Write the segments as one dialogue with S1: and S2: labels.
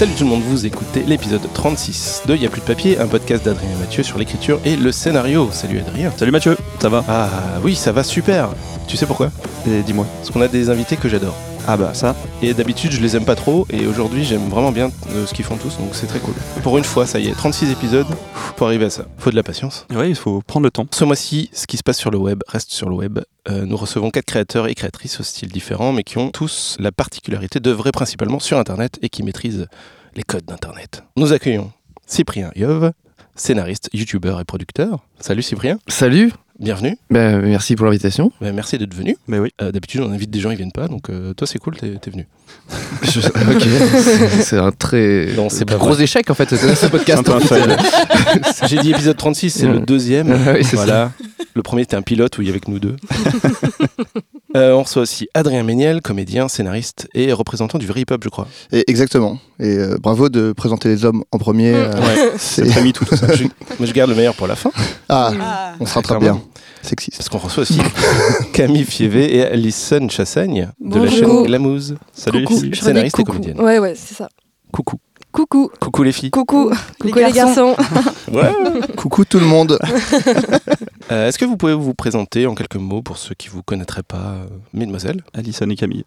S1: Salut tout le monde, vous écoutez l'épisode 36 de Y'a plus de papier, un podcast d'Adrien et Mathieu sur l'écriture et le scénario. Salut Adrien.
S2: Salut Mathieu, ça va?
S1: Ah oui, ça va super. Tu sais pourquoi?
S2: Et Dis-moi.
S1: Parce qu'on a des invités que j'adore.
S2: Ah bah ça,
S1: Et d'habitude, je les aime pas trop, et aujourd'hui, j'aime vraiment bien euh, ce qu'ils font tous, donc c'est très cool. Pour une fois, ça y est, 36 épisodes pour arriver à ça. Faut de la patience.
S2: ouais, il faut prendre le temps.
S1: Ce mois-ci, ce qui se passe sur le web reste sur le web. Euh, nous recevons quatre créateurs et créatrices au style différents, mais qui ont tous la particularité d'œuvrer principalement sur Internet et qui maîtrisent les codes d'Internet. Nous accueillons Cyprien Yov, scénariste, youtubeur et producteur. Salut Cyprien,
S3: Salut,
S1: bienvenue.
S3: ben, merci pour l'invitation.
S1: Ben, merci d'être venu.
S2: Mais oui.
S1: Euh, D'habitude, on invite des gens, ils viennent pas, donc euh, toi, c'est cool, t'es t'es venu.
S3: Je- ok, c'est- un très
S1: Non, c'est pas
S3: gros
S1: vrai.
S3: échec en fait ce, podcast.
S2: C'est un peu un fail.
S1: J'ai dit épisode 36, c'est le
S3: Mm.
S1: deuxième.
S3: Oui, c'est
S1: voilà. Le premier, c'était un pilote où il y avait que nous deux. Euh, on reçoit aussi Adrien Méniel, comédien, scénariste et représentant du vrai hip-hop, je crois.
S4: Et exactement. Et euh, bravo de présenter les hommes en premier. euh,
S1: Ouais,
S4: c'est-
S1: c'est très mytho tout ça. Je, mais je garde le meilleur pour la fin,
S4: Ah,
S5: Ah.
S4: on sera très
S1: Clairement.
S4: bien. Sexiste.
S1: parce qu'on reçoit aussi Camille Fievé et Alison Chassagne de la chaîne Glamouze.
S2: Salut
S5: Coucou.
S2: ici.
S5: Je
S1: Scénariste et comédienne.
S5: Ouais, ouais, c'est ça.
S1: Coucou.
S5: Coucou.
S1: Coucou les filles.
S5: Coucou. Coucou les garçons.
S1: Ouais.
S4: Coucou tout le monde.
S1: Euh, Est-ce que vous pouvez vous présenter en quelques mots pour ceux qui vous connaîtraient pas, euh, mesdemoiselles?
S2: Alison et Camille.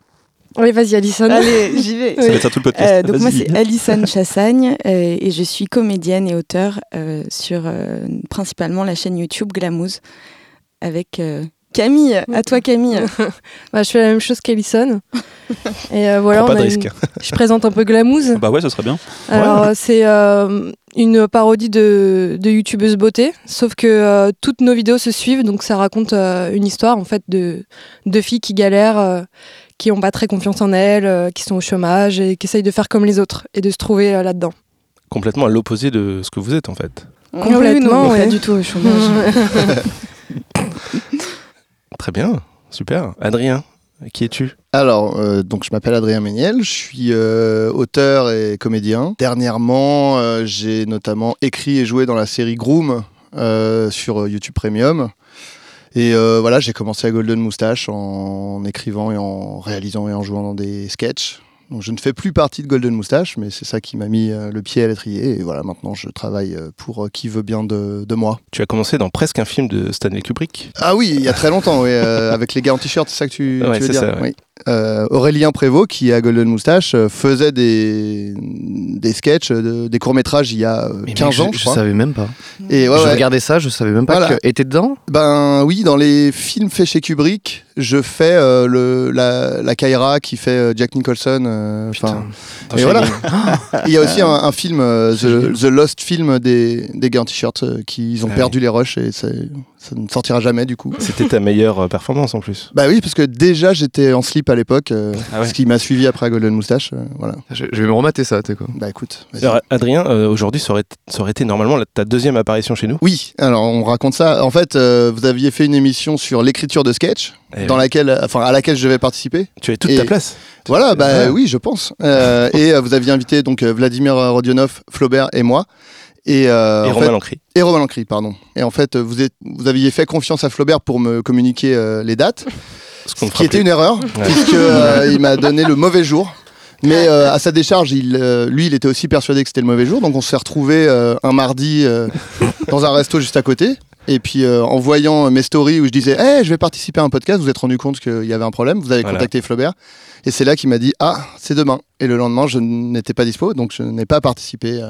S5: Oui, vas-y, Alison.
S6: Allez, j'y vais.
S2: Ça va être tout le podcast.
S6: Euh, donc moi c'est Alison Chassagne euh, et je suis comédienne et auteure euh, sur euh, principalement la chaîne YouTube Glamouze avec euh, Camille. À toi Camille.
S5: Bah, je fais la même chose qu'Alison. Et euh, voilà, on
S1: pas de
S5: a
S1: risque.
S5: une- je présente un peu Glamouze.
S2: Bah ouais, ce serait bien.
S5: Alors, euh, c'est euh, une parodie de, de youtubeuse beauté, sauf que euh, toutes nos vidéos se suivent, donc ça raconte euh, une histoire en fait de, de filles qui galèrent, euh, qui n'ont pas très confiance en elles, euh, qui sont au chômage et qui essayent de faire comme les autres et de se trouver euh, là-dedans.
S1: Complètement à l'opposé de ce que vous êtes en fait.
S5: Complètement,
S6: Oui, non,
S5: ouais.
S6: Pas du tout au chômage.
S1: Très bien, super. Adrien, qui es-tu?
S4: Alors, euh, donc je m'appelle Adrien Méniel, je suis euh, auteur et comédien. Dernièrement, euh, j'ai notamment écrit et joué dans la série Groom sur YouTube Premium. Et voilà, j'ai commencé à Golden Moustache en écrivant et en réalisant et en jouant dans des sketchs. Donc je ne fais plus partie de Golden Moustache, mais c'est ça qui m'a mis euh, le pied à l'étrier. Et voilà, maintenant je travaille euh, pour euh, qui veut bien de, de moi.
S1: Tu as commencé dans presque un film de Stanley Kubrick?
S4: Ah oui, il y a très longtemps, oui, euh, avec les gars en t-shirt, c'est ça que tu,
S1: Ouais,
S4: tu veux dire
S1: ça, ouais.
S4: Oui. Euh, Aurélien Prévost, qui est à Golden Moustache, euh, faisait des, des sketchs, de- des courts-métrages il y a euh,
S3: Mais
S4: 15
S3: mec,
S4: ans,
S3: je,
S4: je
S3: je savais même pas.
S4: Et ouais,
S3: je
S4: ouais.
S3: regardais ça, je savais même pas
S4: Voilà.
S3: que. T'es dedans
S4: Ben oui, dans les films faits chez Kubrick, je fais euh, le, la, la Kyra qui fait euh, Jack Nicholson. euh,
S3: Putain.
S4: et voilà. Il y a aussi un, un film, euh, The, The Lost Film des, des gars en t-shirt, euh, qui ils ont
S1: Ah
S4: perdu les rushs et ça, ça ne sortira jamais du coup.
S1: C'était ta meilleure euh, performance en plus.
S4: Bah oui, parce que déjà j'étais en slip à l'époque, euh,
S2: Ah ouais.
S4: ce qui m'a suivi après à Golden Moustache. euh, voilà.
S3: Je, je vais me remater ça, quoi.
S4: Bah écoute.
S1: Alors, Adrien, euh, aujourd'hui, ça aurait, ça aurait été normalement la- ta deuxième apparition chez nous.
S4: Oui, alors on raconte ça. En fait, euh, vous aviez fait une émission sur l'écriture de sketch,
S1: Eh
S4: dans
S1: oui.
S4: laquelle, enfin à laquelle je vais participer.
S1: Tu as toute
S4: Et-
S1: ta place.
S4: Voilà, bah oui, je pense. Euh, et euh, vous aviez invité donc Vladimir Rodionov, Flaubert et moi. Et, euh,
S1: Et
S4: en
S1: Romain
S4: fait-
S1: Lancry.
S4: et Romain Lancry, pardon. Et en fait, vous, êtes, vous aviez fait confiance à Flaubert pour me communiquer euh, les dates,
S1: Ce
S4: qui était une erreur, puisque euh, il m'a donné le mauvais jour. Mais euh, à sa décharge, il, euh, lui, il était aussi persuadé que c'était le mauvais jour. Donc on s'est retrouvé un mardi dans un resto juste à côté. Et puis en voyant mes stories où je disais hey, je vais participer à un podcast, vous vous êtes rendu compte qu'il y avait un problème, vous avez
S1: Voilà.
S4: contacté Flaubert. Et c'est là qu'il m'a dit ah c'est demain. Et le lendemain je n'étais pas dispo, donc je n'ai pas participé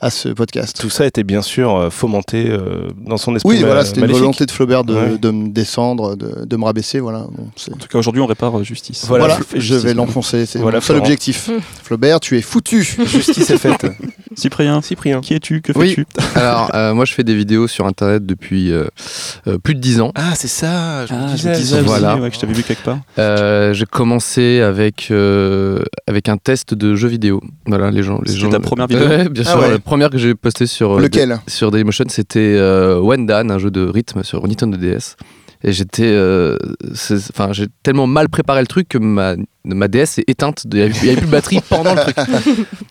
S4: à ce podcast.
S1: Tout ça était bien sûr euh, fomenté euh, dans son esprit
S4: Oui, voilà, c'était une volonté de Flaubert de,
S1: Ouais.
S4: de me descendre, de, de me rabaisser. Voilà, Bon,
S2: En tout cas, aujourd'hui, on répare euh, justice.
S1: Voilà,
S4: voilà,
S1: je justice,
S4: vais l'enfoncer, c'est
S1: Voilà,
S4: mon seul
S1: Florent.
S4: objectif. Flaubert, tu es foutu.
S1: Justice est faite.
S2: Cyprien,
S1: Cyprien.
S2: qui es-tu? Que
S3: Oui.
S2: fais-tu?
S3: Alors, euh, moi, je fais des vidéos sur internet depuis euh, euh, plus de 10 ans.
S1: Ah, c'est ça. Je
S2: Ah,
S1: disais,
S2: me disais
S1: ça,
S3: voilà.
S2: ouais, que je t'avais vu quelque part.
S3: Euh, j'ai commencé avec, euh, avec un test de jeux vidéo. Voilà, les gens. Les
S2: C'était
S3: gens
S2: ta première vidéo?
S3: Ouais, bien
S4: Ah
S3: sûr.
S4: ouais.
S3: La première que j'ai postée sur, euh,
S4: Lequel
S3: sur Dailymotion, c'était euh, Wendan, un jeu de rythme sur Nintendo DS. Et j'étais. euh, Enfin, j'ai tellement mal préparé le truc que ma, ma DS est éteinte. Il n'y avait, plus de batterie pendant le truc.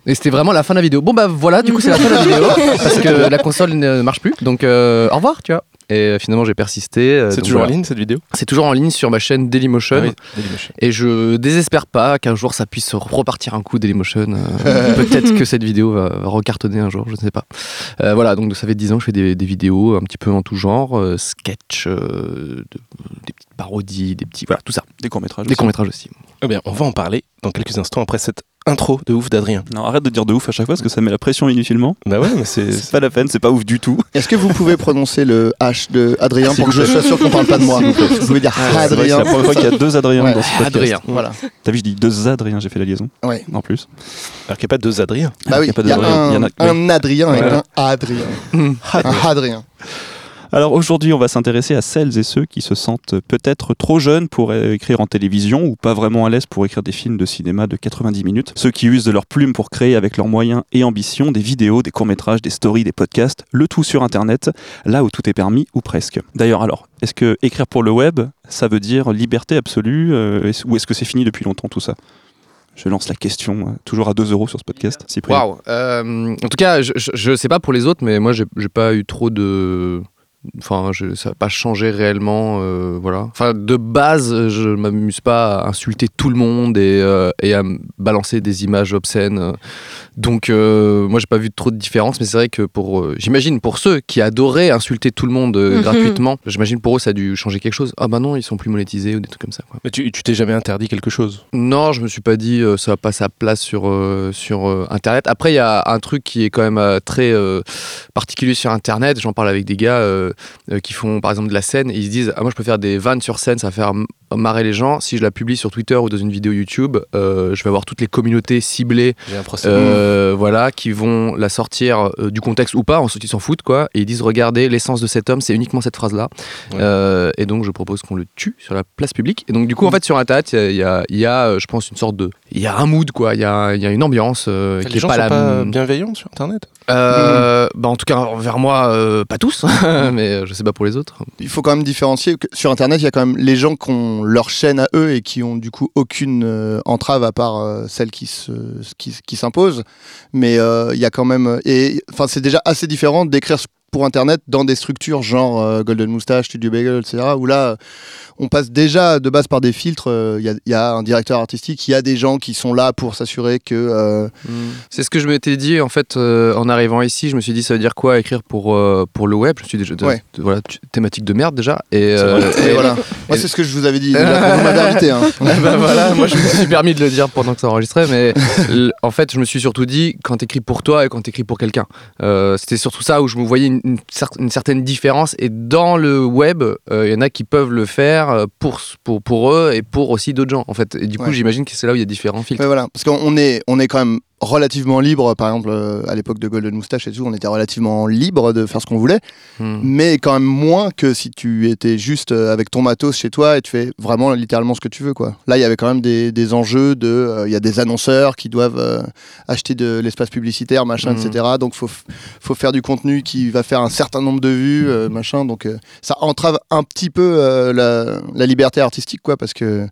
S3: Et c'était vraiment la fin de la vidéo. Bon, bah voilà, du coup, c'est la fin de la vidéo. Parce que la console ne marche plus. Donc, euh, au revoir, tu vois. Et euh, finalement, j'ai persisté. euh,
S1: C'est toujours
S3: voilà.
S1: en ligne cette vidéo
S3: C'est toujours en ligne sur ma chaîne Dailymotion.
S1: Ah oui, Dailymotion.
S3: Et je désespère pas qu'un jour ça puisse repartir un coup Dailymotion. Euh, Peut-être que cette vidéo va, recartonner un jour, je ne sais pas. Euh, voilà, donc ça fait 10 ans que je fais des, des vidéos un petit peu en tout genre, euh, sketch, euh, de- des petites parodies, des petits. Voilà, tout ça.
S2: Des courts-métrages.
S3: Des
S2: aussi.
S3: courts-métrages aussi.
S1: Eh bien, on va en parler dans quelques instants après cette intro de ouf d'Adrien.
S2: Non, arrête de dire de ouf à chaque fois parce que ça met la pression inutilement.
S1: Bah ouais, mais c'est.
S2: Pas la peine, c'est pas ouf du tout.
S4: Est-ce que vous pouvez prononcer le H de Adrien pour que
S2: vous
S4: je sois sûr qu'on parle pas de moi Vous pouvez dire
S2: que c'est
S4: Adrien.
S2: la première fois qu'il y a deux Adriens
S4: Ouais.
S2: dans ce podcast.
S3: Adrien.
S4: Voilà.
S2: T'as vu, je dis deux Adriens, j'ai fait la liaison.
S4: Ouais.
S2: En plus.
S1: Alors qu'il n'y a pas deux Adrien.
S4: Bah oui,
S2: Il y a pas
S4: il y a
S2: d'Adrien. Il y en
S4: un,
S2: a-
S4: un Adrien
S2: Voilà.
S4: un Adrien. Un Adrien.
S2: Alors aujourd'hui, on va s'intéresser à celles et ceux qui se sentent peut-être trop jeunes pour écrire en télévision ou pas vraiment à l'aise pour écrire des films de cinéma de 90 minutes. Ceux qui usent de leurs plumes pour créer avec leurs moyens et ambitions des vidéos, des courts-métrages, des stories, des podcasts, le tout sur Internet, là où tout est permis ou presque. D'ailleurs, alors, est-ce que écrire pour le web, ça veut dire liberté absolue euh, ou est-ce que c'est fini depuis longtemps tout ça? Je lance la question, euh, toujours à 2 euros sur ce podcast. Cyprien.
S3: Waouh. Euh, en tout cas, je, sais pas pour les autres, mais moi, j'ai pas eu trop de. Enfin, je, ça n'a pas changé réellement, euh, voilà. Enfin, de base, je m'amuse pas à insulter tout le monde et, euh, et à me balancer des images obscènes. Donc, euh, moi, j'ai pas vu trop de différence, mais c'est vrai que pour, euh, j'imagine pour ceux qui adoraient insulter tout le monde euh,
S5: Mhm.
S3: gratuitement, j'imagine pour eux ça a dû changer quelque chose. Ah bah non, ils sont plus monétisés ou des trucs comme ça. Quoi.
S1: Mais tu tu t'es jamais interdit quelque chose?
S3: Non, je me suis pas dit euh, ça n'a pas sa place sur, euh, sur euh, Internet. Après, il y a un truc qui est quand même euh, très euh, particulier sur Internet. J'en parle avec des gars qui font par exemple de la scène ils se disent ah, Moi, je peux des vannes sur scène, ça va faire marrer les gens. Si je la publie sur Twitter ou dans une vidéo YouTube, euh, je vais avoir toutes les communautés ciblées euh, voilà, qui vont la sortir euh, du contexte ou pas, ensuite ils s'en foutent quoi, et ils disent regardez l'essence de cet homme, c'est uniquement cette phrase là,
S1: Ouais.
S3: et donc je propose qu'on le tue sur la place publique. Et donc du coup en fait sur internet il y a, il y y a, je pense une sorte de, il y a un mood quoi, il y a, il y a une ambiance euh, qui
S1: les
S3: est
S1: gens
S3: pas
S1: sont
S3: la
S1: pas
S3: même.
S1: bienveillants sur Internet
S3: Euh, bah, en tout cas vers moi euh, pas tous, mais je sais pas pour les autres.
S4: Il faut quand même différencier que sur Internet, il y a quand même les gens qui ont leur chaîne à eux et qui ont du coup aucune euh, entrave à part euh, celle qui se, qui, qui s'impose. Mais euh, il y a quand même et enfin c'est déjà assez différent d'écrire pour Internet dans des structures genre euh, Golden Moustache, Studio Bagel, etc. Où là, on passe déjà de base par des filtres. euh, Il y, a, il y a un directeur artistique, il y a des gens qui sont là pour s'assurer que euh,
S3: C'est ce que je m'étais dit en fait euh, en arrivant ici. Je me suis dit ça veut dire quoi écrire pour euh, pour le web? Je me suis déjà,
S4: Ouais.
S3: voilà thématique de merde déjà. Et, euh,
S4: voilà. Moi, c'est ce que je vous avais dit. déjà, quand vous m'avez invité. hein.
S3: Eh ben voilà, moi je me suis permis de le dire pendant que ça enregistrait, mais en fait je me suis surtout dit quand t'écris pour toi et quand t'écris pour quelqu'un. Euh, C'était surtout ça où je me voyais une, une cer- une certaine différence. Et dans le web, euh, il y en a qui peuvent le faire euh, pour, pour, pour eux et pour aussi d'autres gens en fait. Et du coup
S4: Ouais.
S3: j'imagine que c'est là où il y a différents filtres.
S4: Ouais, voilà, parce qu'on est, on est quand même relativement libre. Par exemple, euh, à l'époque de Golden Moustache et tout, on était relativement libre de faire ce qu'on voulait,
S3: Hmm.
S4: mais quand même moins que si tu étais juste euh, avec ton matos chez toi et tu fais vraiment littéralement ce que tu veux. Quoi. Là, il y avait quand même des, des enjeux de, euh, il y a des annonceurs qui doivent euh, acheter de l'espace publicitaire, machin,
S3: Mhm.
S4: etc. Donc, faut, faut faire du contenu qui va faire un certain nombre de vues, machin. Donc, ça entrave un petit peu la, la liberté artistique, quoi, parce que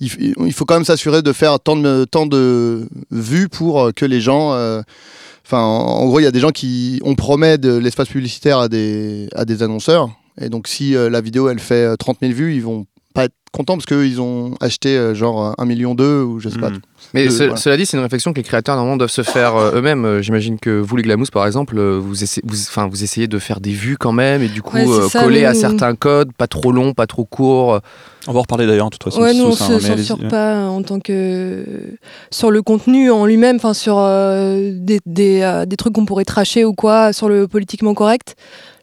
S4: il, faut quand même s'assurer de faire tant de, tant de vues pour euh, que les gens. euh, Enfin, en, gros, il y a des gens qui. On promet de l'espace publicitaire à des, à des annonceurs. Et donc, si euh, la vidéo, elle fait euh, 30 000 vues, ils vont pas être contents parce qu'ils ont acheté euh, genre 1 million d'eux ou je sais pas.
S2: Mm.
S3: Mais ce-
S4: voilà.
S3: cela dit, c'est une réflexion que les créateurs normalement doivent se faire euh, eux-mêmes. Euh, J'imagine que vous, les Glamouz, par exemple, vous, essa- vous, enfin, vous essayez de faire des vues quand même et du coup
S5: Ouais, c'est
S3: euh,
S5: ça,
S3: coller à certains codes, pas trop long, pas trop court.
S2: On va en reparler d'ailleurs, de toute façon.
S5: Ouais, nous on
S2: ça,
S5: se censure pas en tant que sur le contenu en lui-même, enfin sur euh, des, des, euh, des trucs qu'on pourrait tracher ou quoi, sur le politiquement correct.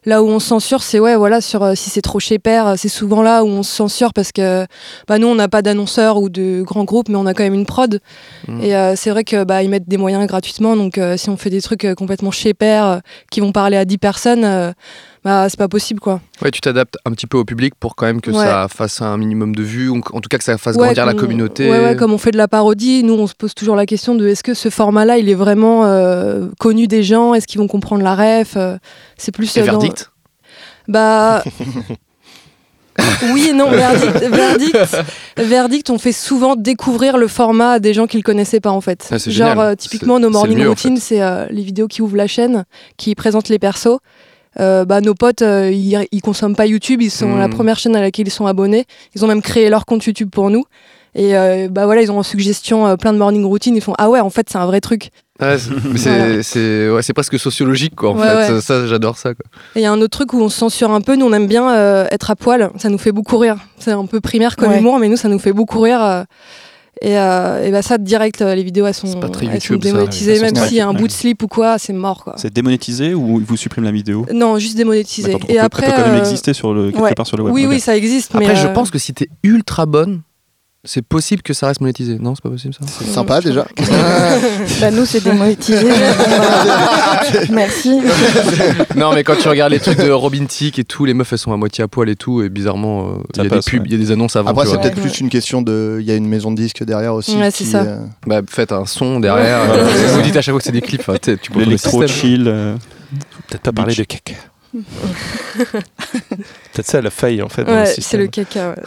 S5: Là où on se censure, c'est ouais, voilà, sur euh, si c'est trop chez père, c'est souvent là où on se censure parce que bah, nous on n'a pas d'annonceurs ou de grands groupes, mais on a quand même une prod.
S3: Mhm.
S5: Et euh, c'est vrai que bah ils mettent des moyens gratuitement, donc euh, si on fait des trucs euh, complètement chez père euh, qui vont parler à 10 personnes, euh, bah c'est pas possible quoi.
S3: Ouais, tu t'adaptes un petit peu au public pour quand même que
S5: Ouais.
S3: ça fasse un minimum de vues, ou en tout cas que ça fasse
S5: Ouais,
S3: grandir la communauté.
S5: Ouais, ouais, comme on fait de la parodie, nous on se pose toujours la question de est-ce que ce format-là il est vraiment euh, connu des gens? Est-ce qu'ils vont comprendre la ref? Euh, C'est plus.
S3: Et
S5: euh, dans-
S3: verdict?
S5: Bah. oui et non, verdict, verdict, verdict, on fait souvent découvrir le format à des gens qui le connaissaient pas en fait.
S3: Ah,
S5: Genre euh, typiquement nos morning
S3: en
S5: routines, c'est euh, les vidéos qui ouvrent la chaîne, qui présentent les persos. Euh, bah, nos potes, euh, ils, ils consomment pas YouTube, ils sont la première chaîne à laquelle ils sont abonnés. Ils ont même créé leur compte YouTube pour nous. Et euh, bah voilà, ils ont en suggestion euh, plein de morning routines. Ils font ah ouais, en fait c'est un vrai truc.
S3: Ouais, c'est- c'est ouais, c'est presque sociologique, quoi, en
S5: Ouais,
S3: fait.
S5: ouais.
S3: Ça, j'adore ça, quoi.
S5: Et il y a un autre truc où on se censure un peu. Nous, on aime bien euh, être à poil. Ça nous fait beaucoup rire. C'est un peu primaire comme
S6: Ouais.
S5: humour, mais nous, ça nous fait beaucoup rire. Et, euh, et bah ça, direct, euh, les vidéos, elles sont,
S3: C'est pas très
S5: elles sont
S3: YouTube, ça,
S5: démonétisées.
S2: sont
S5: Même s'il y a un bout de slip ou quoi, c'est mort, quoi.
S2: C'est démonétisé ou ils vous suppriment la vidéo
S5: Non, juste démonétisé. Et
S2: peut-
S5: après,
S2: elle peut quand même
S5: euh,
S2: exister sur le, quelque
S5: ouais.
S2: part sur le web.
S5: oui, oui, ça existe.
S3: Après,
S5: mais
S3: je
S5: euh,
S3: pense que si t'es ultra bonne, c'est possible que ça reste monétisé. Non, c'est pas possible, ça
S4: C'est sympa déjà.
S6: Bah, nous, c'est démonétisé. Merci.
S3: non, mais quand tu regardes les trucs de Robin Thicke et tout, les meufs elles sont à moitié à poil et tout, et bizarrement, euh, il
S2: Ça
S3: y a
S2: passe,
S3: des pubs,
S2: ouais.
S3: il y a des annonces avant.
S4: Après, c'est peut-être
S5: Ouais.
S4: plus une question de. Il y a une maison de disques derrière aussi.
S5: Ouais, c'est
S4: qui,
S5: ça.
S4: euh,
S3: Bah, faites un son derrière.
S2: Ouais.
S3: euh, Vous dites à chaque fois que c'est des clips. hein, tu le
S2: L'électro chill. euh,
S1: Peut-être pas parler de caca. Peut-être ça la faille en fait.
S5: Ouais, c'est le caca. ouais.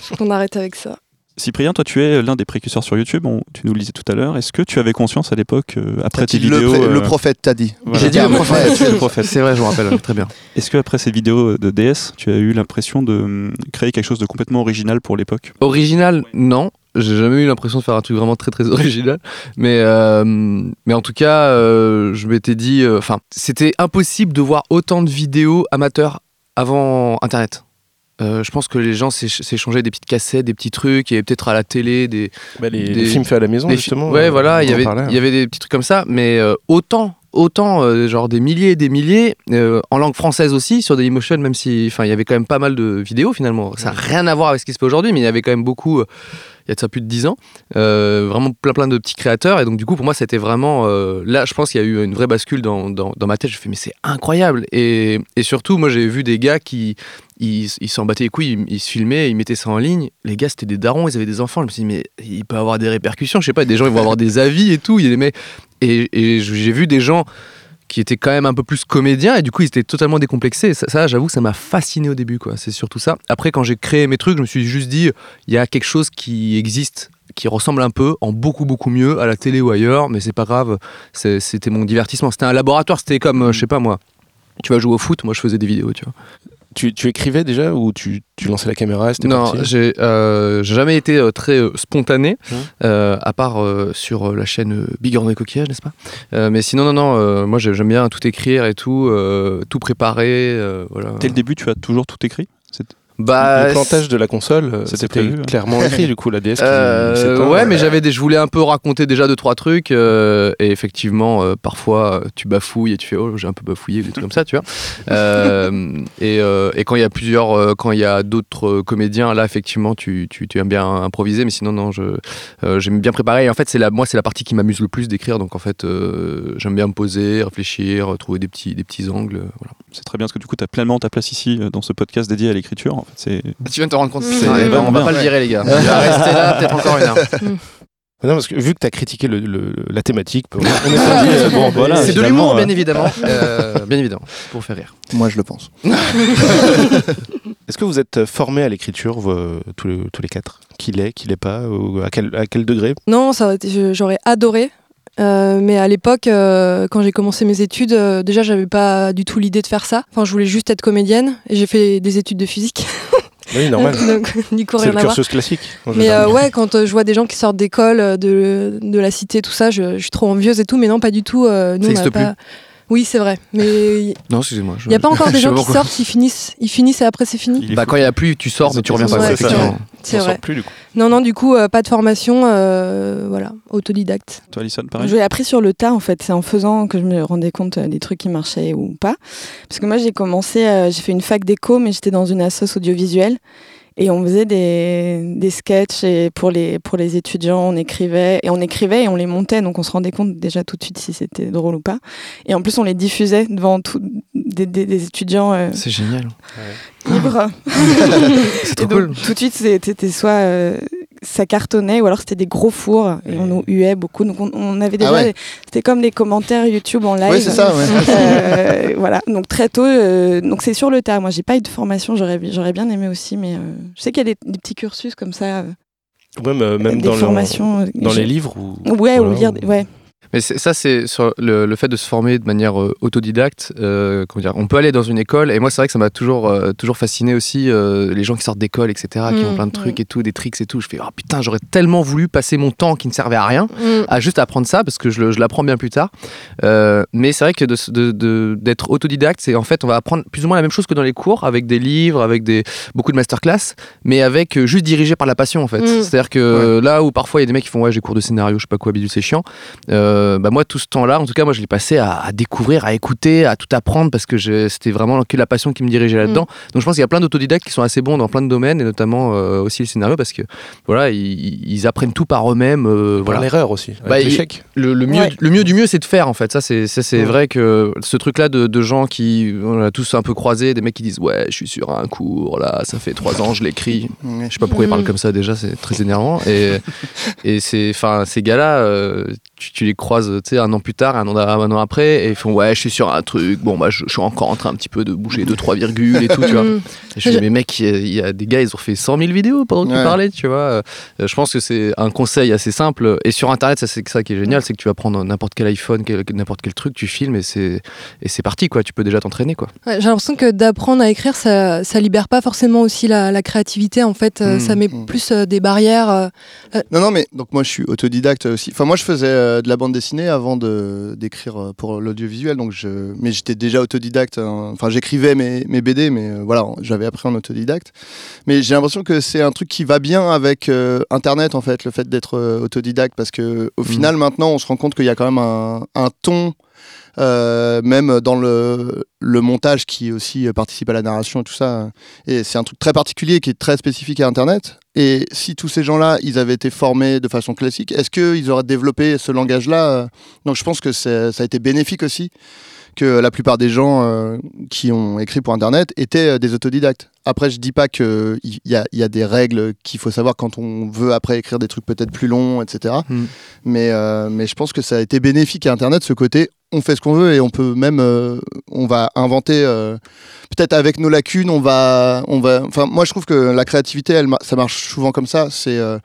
S5: Faut qu'on arrête avec ça.
S2: Cyprien, toi, tu es l'un des précurseurs sur YouTube. on- tu nous le disais tout à l'heure. Est-ce que tu avais conscience à l'époque, euh, après tes
S4: le,
S2: vidéos, euh,
S4: le prophète t'a dit.
S2: voilà.
S3: J'ai dit le prophète.
S4: le
S2: prophète.
S3: C'est vrai, je me rappelle très bien.
S2: Est-ce que après ces vidéos de DS, tu as eu l'impression de hum, créer quelque chose de complètement original pour l'époque?
S3: Original, non. J'ai jamais eu l'impression de faire un truc vraiment très très original. Mais, euh, mais en tout cas, euh, je m'étais dit. Enfin, c'était impossible de voir autant de vidéos amateurs avant Internet. Euh, je pense que les gens s'éch- s'échangeaient des petites cassettes, des petits trucs, et peut-être à la télé des,
S1: Bah, les,
S3: Des-
S1: les films faits à la maison justement.
S3: Ouais,
S1: euh,
S3: voilà, il y avait,
S1: parlait.
S3: il y avait des petits trucs comme ça, mais euh, autant, autant, euh, genre des milliers et des milliers, en langue française aussi, sur Dailymotion, même si, enfin, il y avait quand même pas mal de vidéos finalement. Ça n'a rien à voir avec ce qui se fait aujourd'hui, mais il y avait quand même beaucoup, il y a de ça plus de 10 ans, euh, vraiment plein plein de petits créateurs, et donc du coup, pour moi, c'était vraiment, euh, là, je pense qu'il y a eu une vraie bascule dans, dans, ma tête, je fais, mais c'est incroyable, et, et surtout, moi, j'ai vu des gars qui, ils s'en battaient les couilles, ils, se filmaient, ils mettaient ça en ligne. Les gars, c'était des darons, ils avaient des enfants. Je me suis dit, mais il peut avoir des répercussions. Je sais pas, des gens, ils vont avoir des avis et tout. Et j'ai vu des gens qui étaient quand même un peu plus comédiens et du coup, ils étaient totalement décomplexés. Ça, ça, j'avoue, ça m'a fasciné au début, quoi. C'est surtout ça. Après, quand j'ai créé mes trucs, je me suis juste dit, il y a quelque chose qui existe qui ressemble un peu, en beaucoup beaucoup mieux à la télé ou ailleurs, mais c'est pas grave, c'était mon divertissement. C'était un laboratoire, c'était comme, euh, je sais pas moi, tu vas jouer au foot, moi je faisais des vidéos, tu vois.
S1: Tu, tu écrivais déjà ou tu, tu lançais la caméra et c'était
S3: Non, j'ai euh, j'ai jamais été euh, très euh, spontané,
S1: Mmh.
S3: euh, à part euh, sur euh, la chaîne euh, Big Orne Coquillage, n'est-ce pas? Euh, Mais sinon, non, non, euh, moi j'ai- j'aime bien tout écrire et tout, euh, tout préparer. euh, voilà.
S2: Dès le début, tu as toujours tout écrit?
S3: Bah,
S1: le plantage de la console, euh,
S2: C'était
S1: c'était
S2: prévu, hein.
S1: clairement écrit du coup la DS. qui
S3: Euh, ouais, mais j'avais des, je voulais un peu raconter déjà deux trois trucs euh, et effectivement euh, parfois euh, tu bafouilles et tu fais oh j'ai un peu bafouillé des trucs comme ça tu vois. Euh, et, euh, et quand il y a plusieurs, euh, quand il y a d'autres euh, comédiens là effectivement tu, tu, tu aimes bien improviser mais sinon non je euh, j'aime bien préparer et en fait c'est la moi c'est la partie qui m'amuse le plus d'écrire donc en fait euh, j'aime bien me poser réfléchir trouver des petits des petits angles euh, voilà.
S2: C'est très bien parce que du coup, tu as pleinement ta place ici euh, dans ce podcast dédié à l'écriture. En fait, c'est
S3: Tu viens de te rendre compte
S5: Mmh.
S3: c'est-
S5: Ouais,
S3: eh ben, on va
S2: bien.
S3: pas le virer les gars. Il va rester là peut-être encore une heure.
S1: Non, parce que vu que tu as critiqué le- le- la thématique, on est pas dit, euh, bon, voilà,
S3: c'est de l'humour
S2: euh,
S3: bien évidemment Euh, bien évidemment pour faire rire.
S4: Moi, je le pense.
S1: Est-ce que vous êtes formés à l'écriture, vous, tous, les, tous les quatre? Qui l'est, qui l'est pas ou à quel, à quel degré?
S5: Non, ça aurait été- je- j'aurais adoré. Euh, mais à l'époque, euh, quand j'ai commencé mes études, euh, déjà, j'avais pas du tout l'idée de faire ça. Enfin, je voulais juste être comédienne et j'ai fait des études de physique.
S1: Oui, normal. C'est le cursus classique.
S5: Mais euh, ouais, quand euh, je vois des gens qui sortent d'école, de, de la cité, tout ça, je, je suis trop envieuse et tout. Mais non, pas du tout. euh, nous,
S3: Ça.
S5: Oui, c'est vrai. Mais il
S3: Non excusez-moi.
S5: n'y a pas encore des gens qui sortent, ils finissent, ils finissent et après c'est fini.
S2: il
S3: Bah quand il y a plus, tu sors, mais tu reviens pas.
S5: Ouais, c'est
S3: effectivement.
S5: Vrai.
S1: plus du coup.
S5: Non, non, du coup, euh, pas de formation, euh, voilà, autodidacte.
S2: Toi, Alison, pareil
S6: Je l'ai appris sur le tas en fait. C'est en faisant que je me rendais compte euh, des trucs qui marchaient ou pas. Parce que moi j'ai commencé, euh, j'ai fait une fac d'éco, mais j'étais dans une assoce audiovisuelle. Et on faisait des, des sketchs et pour, les, pour les étudiants, on écrivait et on écrivait et on les montait, donc on se rendait compte déjà tout de suite si c'était drôle ou pas. Et en plus, on les diffusait devant tout, des, des- des étudiants euh,
S3: C'est génial.
S6: libres.
S3: C'est
S6: Et donc,
S3: cool.
S6: tout de suite, c'était soit euh, ça cartonnait ou alors c'était des gros fours et on nous huait beaucoup. Donc on, on avait déjà,
S4: Ah ouais.
S6: c'était comme des commentaires YouTube en live.
S4: Oui, c'est ça, ouais.
S6: Euh, voilà, donc très tôt, euh, donc c'est sur le tas. Moi, j'ai pas eu de formation, j'aurais j'aurais bien aimé aussi, mais euh, je sais qu'il y a des, des petits cursus comme ça, euh,
S1: Ou même, même
S6: des
S1: dans, le-
S6: formations.
S1: dans
S6: je-
S1: les livres ou
S6: Ouais, ou
S1: voilà,
S6: lire,
S1: ou-
S6: ouais.
S3: Mais ça, c'est sur le, le fait de se former de manière euh, autodidacte. euh, comment dire, on peut aller dans une école, et moi, c'est vrai que ça m'a toujours, euh, toujours fasciné aussi, euh, les gens qui sortent d'école, etc., qui
S5: Mm,
S3: ont plein de trucs
S5: ouais.
S3: et tout, des tricks et tout. Je fais, oh putain, j'aurais tellement voulu passer mon temps qui ne servait à rien
S5: Mm.
S3: à juste apprendre ça parce que je, le- je l'apprends bien plus tard. Euh, mais c'est vrai que de se- de- de- d'être autodidacte, c'est en fait on va apprendre plus ou moins la même chose que dans les cours, avec des livres, avec des beaucoup de masterclass, mais avec euh, juste dirigé par la passion en fait.
S5: Mm.
S3: C'est-à-dire que là où parfois il y a des mecs qui font ouais j'ai cours de scénario, je sais pas quoi, bidule c'est chiant. Euh, bah moi tout ce temps-là, en tout cas moi je l'ai passé à, à découvrir, à écouter, à tout apprendre parce que c'était vraiment que la passion qui me dirigeait là-dedans. Donc je pense qu'il y a plein d'autodidactes qui sont assez bons dans plein de domaines et notamment euh, aussi le scénario parce que voilà ils, ils apprennent tout par eux-mêmes. euh,
S1: Par
S3: voilà
S1: l'erreur aussi.
S3: Bah,
S1: l'échec.
S3: le, le mieux,
S6: Ouais.
S3: le mieux du mieux, c'est de faire en fait. Ça, c'est
S1: Ouais.
S3: vrai que ce truc-là de, de gens qui, on a tous un peu croisé, des mecs qui disent ouais, je suis sur un cours là, ça fait trois ans, je l'écris.
S4: Ouais.
S3: Je sais pas pourquoi ils parlent
S5: Mm.
S3: comme ça déjà, c'est très énervant. Et, et c'est, enfin, ces gars-là, euh, tu, tu les croises, tu sais, un an plus tard, un an, un an après, et ils font ouais, je suis sur un truc. Bon bah, je, je suis encore en train un petit peu de bouger deux trois virgules et tout, tu vois.
S5: Mm.
S3: Et je dis, mais mec, il y a- il y, a des gars, ils ont fait 100 000 vidéos pendant que tu
S4: Ouais.
S3: parlais, tu vois. Euh, je pense que c'est un conseil assez simple. Et sur Internet, ça, c'est ça qui est génial, c'est que tu vas prendre n'importe quel iPhone, quel- n'importe quel truc, tu filmes et c'est, et c'est parti, quoi. Tu peux déjà t'entraîner, quoi.
S5: Ouais, J'ai l'impression que d'apprendre à écrire, ça, ça libère pas forcément aussi la, la créativité. En fait, Euh,
S3: Mm.
S5: ça met
S4: Mm.
S5: plus euh, des barrières. euh,
S4: Non, non, mais donc moi je suis autodidacte aussi. Enfin, moi je faisais euh, de la bande dessinée avant de d'écrire euh, pour l'audiovisuel, donc je. Mais j'étais déjà autodidacte. hein. Enfin, j'écrivais mes, mes BD, mais euh, voilà, j'avais appris en autodidacte. Mais j'ai l'impression que c'est un truc qui va bien avec euh, Internet en fait, le fait d'être autodidacte, parce que au final maintenant on se rend compte qu'il y a quand même un, un ton. Euh, même dans le, le montage qui aussi participe à la narration et tout ça. Et c'est un truc très particulier qui est très spécifique à Internet. Et si tous ces gens-là, ils avaient été formés de façon classique, est-ce qu'ils auraient développé ce langage-là? Donc je pense que ça a été bénéfique aussi que la plupart des gens euh, qui ont écrit pour Internet étaient euh, des autodidactes. Après, je dis pas qu'il y a, y a des règles qu'il faut savoir quand on veut après écrire des trucs peut-être plus longs, etc.
S3: Mm.
S4: Mais, euh, mais je pense que ça a été bénéfique à Internet, ce côté on fait ce qu'on veut et on peut même euh, on va inventer euh, peut-être avec nos lacunes on va on va enfin moi je trouve que la créativité elle ça marche souvent comme ça c'est euh,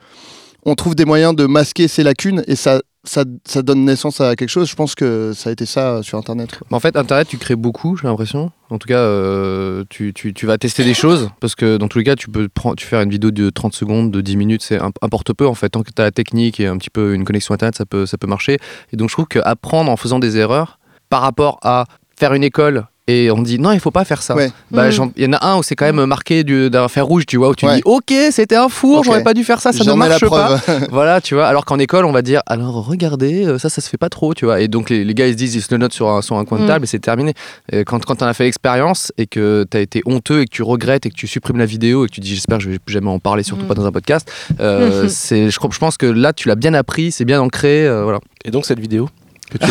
S4: on trouve des moyens de masquer ses lacunes et ça ça, donne naissance à quelque chose je pense que ça a été ça euh, sur internet
S3: En fait, Internet, tu crées beaucoup, j'ai l'impression. En tout cas, euh, tu, vas tester des choses parce que dans tous les cas, tu peux faire une vidéo de 30 secondes, de 10 minutes, c'est importe peu en fait. Tant que tu as la technique et un petit peu une connexion Internet, ça peut, ça peut marcher. Et donc, je trouve qu'apprendre en faisant des erreurs par rapport à faire une école et on dit non, il faut pas faire ça.
S4: Ouais.
S3: Bah,
S5: Mm.
S3: il y en a un où c'est quand même marqué du- d'un fer rouge, tu vois, où tu
S4: Ouais.
S3: dis ok, c'était un four, j'aurais pas dû faire ça, ça ne marche pas. Voilà, tu vois. Alors qu'en école, on va dire, alors regardez, euh, ça, ça se fait pas trop, tu vois. Et donc les, les gars, ils se disent, ils se le notent sur un, sur un coin de
S5: Mm.
S3: table et c'est terminé. Et quand quand t'en as fait l'expérience et que t'as été honteux et que tu regrettes et que tu supprimes la vidéo et que tu dis, j'espère que je vais plus jamais en parler, surtout
S5: Mm.
S3: pas dans un podcast, euh, c'est, je, crois- je pense que là, tu l'as bien appris, c'est bien ancré, euh, voilà.
S1: Et donc cette vidéo? Que tu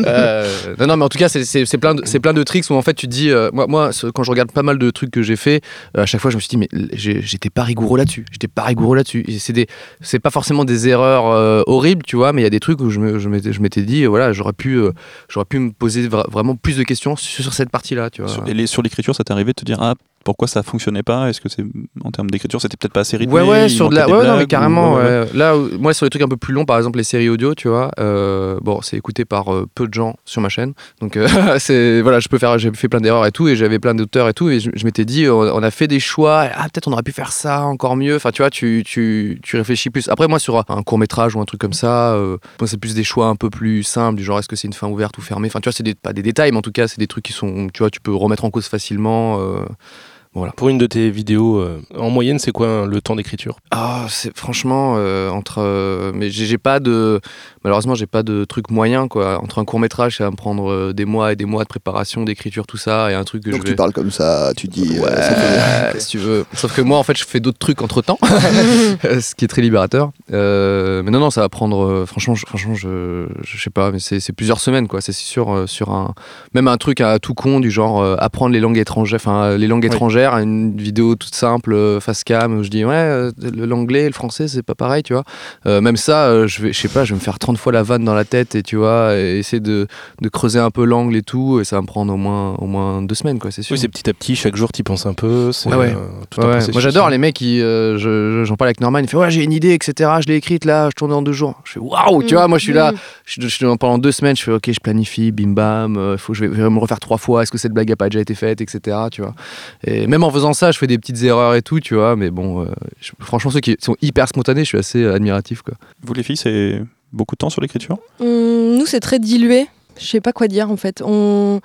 S3: Euh, non, non, mais en tout cas, c'est- plein, de- plein de tricks où en fait tu te dis, euh, moi, quand je regarde pas mal de trucs que j'ai fait, euh, à chaque fois je me suis dit, mais j'étais pas rigoureux là-dessus, j'étais pas rigoureux là-dessus. C'est pas forcément des erreurs euh, horribles, tu vois, mais il y a des trucs où je m'étais je m'étais dit, voilà, j'aurais pu, euh, j'aurais pu me poser vra- vraiment plus de questions sur, sur cette partie-là, tu vois.
S2: Sur, et les- sur l'écriture, ça t'est arrivé de te dire ah pourquoi ça fonctionnait pas? Est-ce que c'est en termes d'écriture, c'était peut-être pas assez rythmé
S3: Ouais, ouais, sur de la. non, mais carrément.
S2: ou- ouais, ouais.
S3: ouais. Là, où- moi, sur les trucs un peu plus longs, par exemple, les séries audio, tu vois, euh, bon, c'est écouté par euh, peu de gens sur ma chaîne. Donc, euh, c'est. Voilà, je peux faire. J'ai fait plein d'erreurs et tout, et j'avais plein d'auteurs et tout, et je, je m'étais dit, on, on a fait des choix, ah, peut-être on aurait pu faire ça encore mieux. Enfin, tu vois, tu, tu, tu réfléchis plus. Après, moi, sur un court-métrage ou un truc comme ça, euh, moi, c'est plus des choix un peu plus simples, du genre, est-ce que c'est une fin ouverte ou fermée? Enfin, tu vois, c'est pas des détails, mais en tout cas, c'est des trucs qui sont. Tu vois, tu peux remettre en cause facilement. Euh,
S1: pour une de tes vidéos, euh, en moyenne, c'est quoi hein, le temps d'écriture?
S3: Ah, c'est franchement euh, entre. euh, mais j'ai pas de. Malheureusement, j'ai pas de truc moyen quoi. Entre un court métrage, ça va me prendre euh, des mois et des mois de préparation, d'écriture, tout ça, et un truc que
S4: donc
S3: je
S4: tu
S3: vais.
S4: parles comme ça tu dis euh,
S3: Ouais, si tu veux. Sauf que moi, en fait, je fais d'autres trucs entre temps, ce qui est très libérateur. Euh, mais non, non, ça va prendre. franchement, je, franchement, je, je sais pas, mais c'est c'est plusieurs semaines, quoi. C'est sûr euh, sur un, même un truc à tout con du genre euh, apprendre les langues étrangères, enfin les langues
S1: Oui.
S3: étrangères étrangère, une vidéo toute simple, face cam, où je dis ouais, euh, le- l'anglais et le français, c'est pas pareil, tu vois. Euh, même ça, euh, je vais, je sais pas, je vais me faire 30 fois la vanne dans la tête et tu vois, et essayer de, de creuser un peu l'angle et tout, et ça va me prendre au moins, au moins deux semaines, quoi, c'est sûr.
S1: Oui, c'est petit à petit, chaque jour, tu penses un peu. c'est,
S3: Ouais, ouais.
S1: euh, tout
S3: Ouais,
S1: un
S3: ouais. Moi j'adore les mecs qui. euh, je- je- J'en parle avec Norman, il fait Ouais, j'ai une idée, etc. Je l'ai écrite là, je tourne en deux jours. Je fais Waouh, tu vois, moi je suis là, je, je pendant deux semaines, je fais Ok, je planifie, bim bam, euh, faut, je, vais, je vais me refaire trois fois, est-ce que cette blague a pas déjà été faite, etc. Tu vois. Et même en faisant ça, je fais des petites erreurs et tout, tu vois, mais bon, euh, je- franchement, ceux qui sont hyper spontanés, je suis assez euh, admiratif, quoi.
S2: Vous les filles, c'est beaucoup de temps sur l'écriture
S5: Hum, nous, c'est très dilué. Je sais pas quoi dire en fait. On...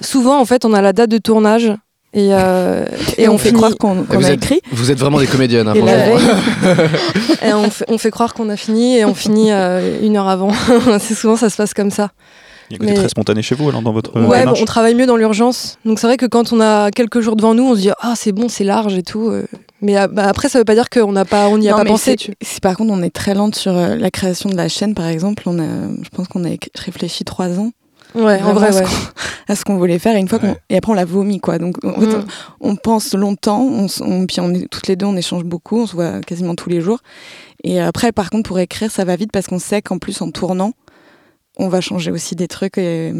S5: Souvent, en fait, on a la date de tournage et, euh,
S6: Et, on, fait
S5: finit-
S6: croire qu'on a
S3: êtes-
S6: écrit.
S3: Vous êtes vraiment des comédiennes, hein,
S6: Et
S5: et on, fait, on fait croire qu'on a fini et on finit euh, une heure avant. c'est souvent ça se passe comme ça.
S2: Il y a un côté
S5: Mais-
S2: très spontané chez vous alors dans votre euh,
S5: Ouais,
S2: démarche
S5: bon, on travaille mieux dans l'urgence. Donc c'est vrai que quand on a quelques jours devant nous, on se dit ah c'est bon, c'est large et tout. euh. Mais euh, bah, après, ça veut pas dire qu'on n'a pas, on n'y a
S6: Non,
S5: pas pensé. Tu...
S6: Si par contre on est très lente sur euh, la création de la chaîne, par exemple, on a, je pense qu'on a réfléchi trois ans
S5: Ouais, en vrai,
S6: à ce
S5: ouais.
S6: qu'on- à ce qu'on voulait faire et une fois qu'on
S1: Ouais.
S6: et après on l'a vomi quoi. Donc en fait,
S5: Mm.
S6: on, on pense longtemps, on, puis on est toutes les deux, on échange beaucoup, on se voit quasiment tous les jours. Et après, par contre, pour écrire, ça va vite parce qu'on sait qu'en plus en tournant, on va changer aussi des trucs. Et...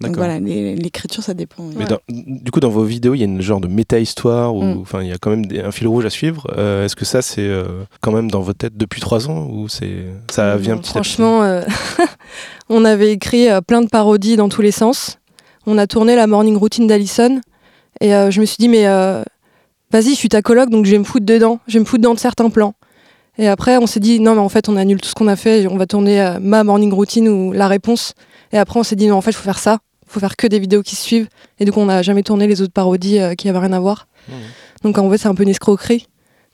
S6: Donc voilà, l'écriture, ça dépend.
S1: Mais
S5: Ouais.
S1: dans- du coup, dans vos vidéos, il y a une genre de méta-histoire, ou
S6: Mm.
S1: enfin, il y a quand même des- un fil rouge à suivre. Euh, Est-ce que ça, c'est euh, quand même dans votre tête depuis trois ans, ou c'est ça vient
S5: Non,
S1: petit à petit
S5: Franchement, euh, on avait écrit euh, plein de parodies dans tous les sens. On a tourné la morning routine d'Alison. Et euh, je me suis dit, mais euh, vas-y, je suis ta coloc, donc je vais me foutre dedans. Je vais me foutre dans certains plans. Et après, on s'est dit, non, mais en fait, on annule tout ce qu'on a fait. et On va tourner euh, ma morning routine ou la réponse. Et après, on s'est dit, non, en fait, il faut faire ça. Il faut faire que des vidéos qui se suivent. Et donc, on n'a jamais tourné les autres parodies euh, qui n'avaient rien à voir. Donc, en fait, c'est un peu une escroquerie.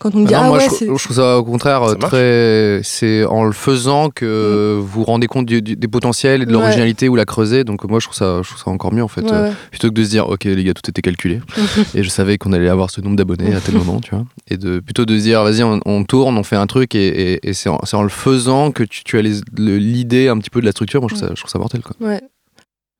S5: Quand on nous dit,
S3: Ah non,
S5: ah
S3: moi,
S5: ouais,
S3: je, trouve ça au contraire
S1: Ça marche.
S3: très. C'est en le faisant que vous vous rendez compte du- du- des potentiels et de
S5: Ouais.
S3: l'originalité ou la creuser. Donc, moi, je trouve ça, je trouve ça encore mieux en fait.
S5: Ouais,
S3: Euh,
S5: ouais.
S3: plutôt que de se dire, ok, les gars, tout était calculé. et je savais qu'on allait avoir ce nombre d'abonnés à tel moment, tu vois. Et de, plutôt de se dire, vas-y, on, on tourne, on fait un truc et, et- et c'est en, le faisant que tu, tu as l'idée un petit peu de la structure. Moi, je trouve ça, je trouve ça mortel, quoi.
S5: Ouais.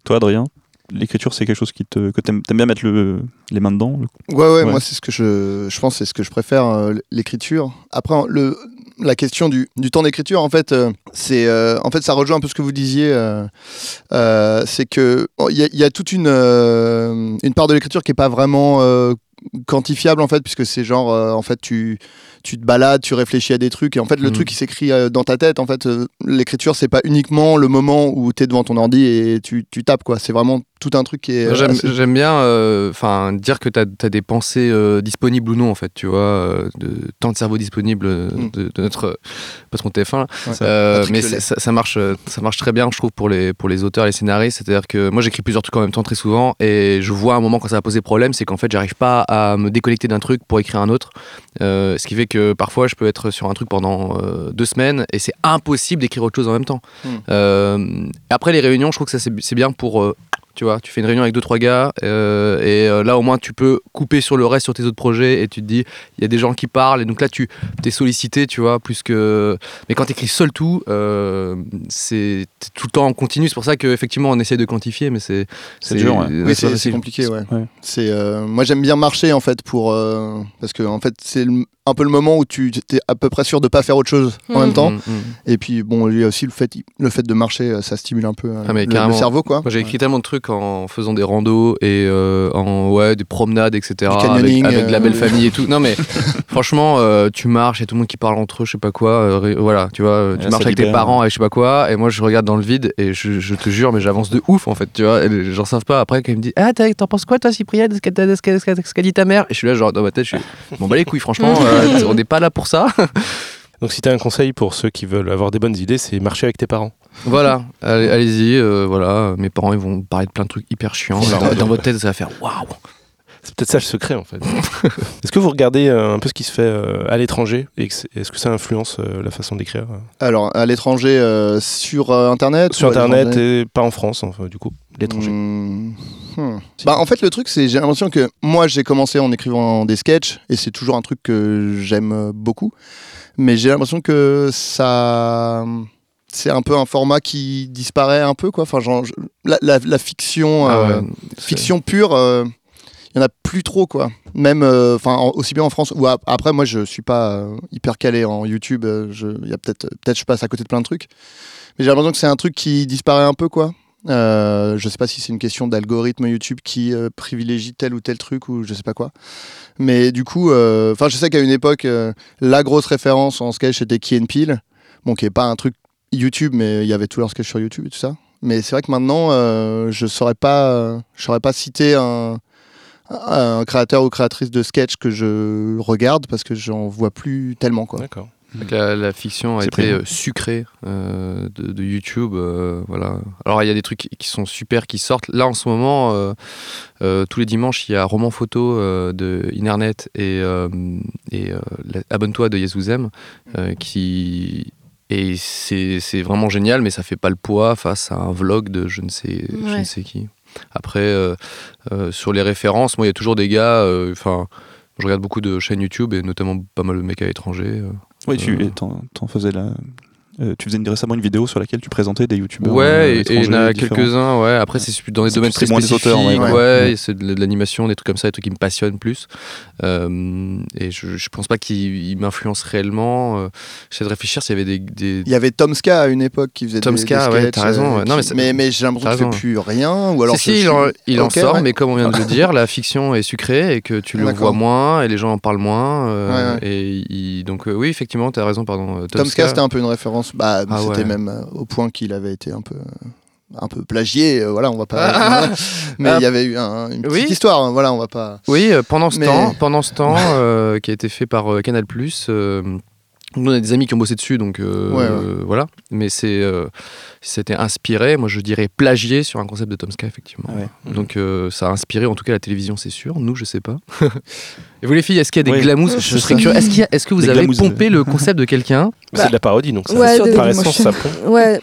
S2: Toi, Adrien, l'écriture, c'est quelque chose qui te, que t'aimes aimes bien mettre le, les mains dedans le-
S4: Ouais, ouais,
S2: Ouais.
S4: moi, c'est ce que je, je pense, c'est ce que je préfère, euh, l'écriture. Après, le, la question du, du temps d'écriture, en fait, euh, c'est, euh, en fait, ça rejoint un peu ce que vous disiez. c'est que bon, il y, a- il y a toute une, une part de l'écriture qui est pas vraiment quantifiable, en fait, puisque c'est genre, en fait, tu, tu te balades, tu réfléchis à des trucs, et en fait, le
S3: Mhm.
S4: truc qui s'écrit euh, dans ta tête, en fait, euh, l'écriture, c'est pas uniquement le moment où tu es devant ton ordi et tu, tu tapes, quoi. C'est vraiment tout un truc qui est.
S3: J'aime
S4: assez-
S3: bien euh, dire que tu as, des pensées euh, disponibles ou non, en fait, tu vois, euh, de temps de cerveau disponible euh,
S4: Mm.
S3: de, de notre patron de TF1. là.
S4: Ouais.
S3: Euh,
S4: Patrick
S3: mais ça, ça marche, ça marche très bien, je trouve, pour les, pour les auteurs, les scénaristes. C'est-à-dire que moi, j'écris plusieurs trucs en même temps très souvent et je vois un moment quand ça va poser problème, c'est qu'en fait, j'arrive pas à me déconnecter d'un truc pour écrire un autre. Ce qui fait que parfois, je peux être sur un truc pendant euh, deux semaines et c'est impossible d'écrire autre chose en même temps.
S4: Mm.
S3: Euh, après, les réunions, je trouve que ça, c'est bien pour. euh, tu vois, tu fais une réunion avec deux trois gars euh, et euh, là au moins tu peux couper sur le reste sur tes autres projets et tu te dis il y a des gens qui parlent et donc là tu t'es sollicité tu vois plus que mais quand t'écris seul tout euh, c'est tout le temps en continu c'est pour ça qu'effectivement on essaie de quantifier mais c'est
S2: C'est dur, ouais.
S4: Oui, c'est compliqué, ouais.
S2: Ouais.
S4: C'est euh, moi j'aime bien marcher en fait pour euh, parce que en fait c'est le- un peu le moment où tu es à peu près sûr de pas faire autre chose en même temps.
S3: Mm, mm.
S4: Et puis bon, il y a aussi le fait le fait de marcher, euh, ça stimule un peu euh,
S3: Ah, mais
S4: le, cerveau quoi.
S3: Moi, j'ai écrit tellement de trucs en faisant des randos et euh, en ouais des promenades etc
S4: Du
S3: avec, avec la
S4: euh,
S3: belle famille et tout. Non mais franchement euh, tu marches il y a tout le monde qui parle entre eux je sais pas quoi euh, voilà tu vois tu
S2: Ouais,
S3: marches avec tes parents et je sais pas quoi et moi je regarde dans le vide et je, je te jure mais j'avance de ouf en fait tu vois et les gens savent pas. Après quand ils me disent ah t'en penses quoi toi Cyprien de ce qu'a dit ta mère? Et je suis là genre dans ma tête je suis bon bah les couilles franchement euh, on n'est pas là pour ça.
S1: Donc, si tu as un conseil pour ceux qui veulent avoir des bonnes idées, c'est marcher avec tes parents.
S3: voilà. Allez- allez-y euh, voilà. Mes parents ils vont parler de plein de trucs hyper chiants. Dans, dans votre tête ça va faire waouh
S1: C'est peut-être ça le secret en fait. Est-ce que vous regardez euh, un peu ce qui se fait euh, à l'étranger? Et est-ce que ça influence euh, la façon d'écrire?
S4: Alors à l'étranger euh, sur internet
S1: sur internet et pas en France, enfin, du coup, l'étranger
S4: Hmm. Hmm. Bah, en fait, le truc, c'est j'ai l'impression que moi, j'ai commencé en écrivant des sketchs et c'est toujours un truc que j'aime beaucoup. Mais j'ai l'impression que ça. C'est un peu un format qui disparaît un peu, quoi. Enfin, genre, la, la- la fiction,
S3: Ah
S4: euh, fiction pure, euh, il y en a plus trop quoi. Même, euh, enfin, en- aussi bien en France. Ou ap- après, moi, je suis pas euh, hyper calé en YouTube. euh, Il y a peut-être, peut-être, je passe à côté de plein de trucs. Mais j'ai l'impression que c'est un truc qui disparaît un peu quoi. Euh, je sais pas si c'est une question d'algorithme YouTube qui privilégie tel ou tel truc ou je sais pas quoi. Mais du coup, enfin, je sais qu'à une époque, la grosse référence en sketch c'était Key and Peele, bon, qui est pas un truc YouTube, mais il y avait tous leurs sketchs sur YouTube et tout ça. Mais c'est vrai que maintenant, je saurais pas, je saurais pas citer un, un créateur ou créatrice de sketch que je regarde parce que j'en vois plus tellement quoi.
S1: D'accord.
S3: Donc la, la fiction a été euh, sucrée euh, de, de YouTube. euh, voilà. Alors il y a des trucs qui sont super qui sortent. Là en ce moment, euh, euh, tous les dimanches, il y a Roman Photo euh, de Internet et, euh, euh, Abonne-toi de Aime, euh, qui et c'est c'est vraiment génial, mais ça fait pas le poids face à un vlog de je ne sais, je ne sais qui. Après, euh, euh, sur les références, moi il y a toujours des gars. euh, Enfin. je regarde beaucoup de chaînes YouTube et notamment pas mal de mecs à l'étranger.
S2: Oui, tu t'en, t'en faisais la. Euh, tu faisais une- récemment une vidéo sur laquelle tu présentais des youtubeurs.
S3: Ouais,
S2: euh,
S3: et- il y en a quelques-uns, ouais. Après, c'est dans des
S2: C'est
S3: domaines
S2: plus-
S3: très
S2: c'est moins des
S3: spécifiques,
S2: auteurs, ouais,
S3: ouais,
S2: ouais. Ouais.
S3: c'est de, de l'animation, des trucs comme ça, des trucs qui me passionnent plus. Euh, et je, je pense pas qu'ils ils m'influencent réellement. J'essaie de réfléchir s'il y avait des. des-
S4: Il y avait Tom Ska à une époque qui faisait
S3: Tom
S4: des, des
S3: ouais, t'as raison,
S4: euh,
S3: ouais. Non, mais
S4: mais, mais j'ai l'impression qu'il fait
S3: raison,
S4: plus rien. Ou alors
S3: si, il en, il en
S4: Ok,
S3: sort,
S4: ouais.
S3: mais comme on vient de le dire, la fiction est sucrée et que tu le
S4: D'accord.
S3: vois moins et les gens en parlent moins. euh,
S4: Ouais, ouais.
S3: Et il- donc, euh, oui, effectivement, t'as raison, pardon. euh,
S4: Tom Ska, c'était un peu une référence. Bah,
S3: Ah
S4: c'était
S3: ouais.
S4: même euh, au point qu'il avait été un peu, euh, un peu plagié. euh, voilà, on va pas.
S3: Ah,
S4: mais
S3: ah.
S4: il y avait eu un- une petite
S3: Oui.
S4: histoire. hein, voilà, on va pas.
S3: Oui, euh, pendant ce
S4: Mais-
S3: temps, pendant ce temps euh, qui a été fait par Canal+. euh, nous, on a des amis qui ont bossé dessus, donc euh,
S4: Ouais, ouais.
S3: euh, voilà. Mais c'est, euh, c'était inspiré, moi je dirais plagié sur un concept de Tom Ska, effectivement.
S2: Ah ouais.
S3: Donc euh, ça a inspiré en tout cas la télévision, c'est sûr. Nous, je sais pas. Et vous les filles, est-ce qu'il y a des glamousses Je
S2: C'est
S3: serais
S2: ça.
S3: curieux. Est-ce, qu'il y a- est-ce que vous
S2: Des
S3: avez pompé le concept de quelqu'un
S1: C'est de la parodie, donc ça,
S5: de-
S1: par essence, ça pompe.
S5: Ouais.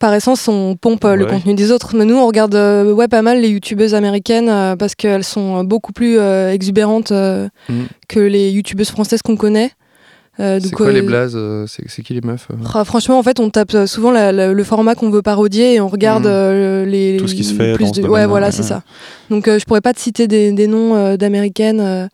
S5: Par essence, on pompe le contenu des autres. Mais nous, on regarde euh, ouais, pas mal les youtubeuses américaines euh, parce qu'elles sont beaucoup plus euh, exubérantes euh,
S3: Mm.
S5: que les youtubeuses françaises qu'on connaît. Euh,
S3: C'est quoi
S5: euh,
S3: les blazes euh, c'est, c'est qui les meufs euh
S5: ah, Franchement, en fait, on tape souvent la- la- le format qu'on veut parodier et on regarde euh, les
S2: Tout ce qui se fait
S5: plus
S2: dans ce
S5: de... Ouais, voilà,
S2: ouais,
S5: c'est ça. Donc, euh, je pourrais pas te citer des, des noms euh, d'américaines. euh.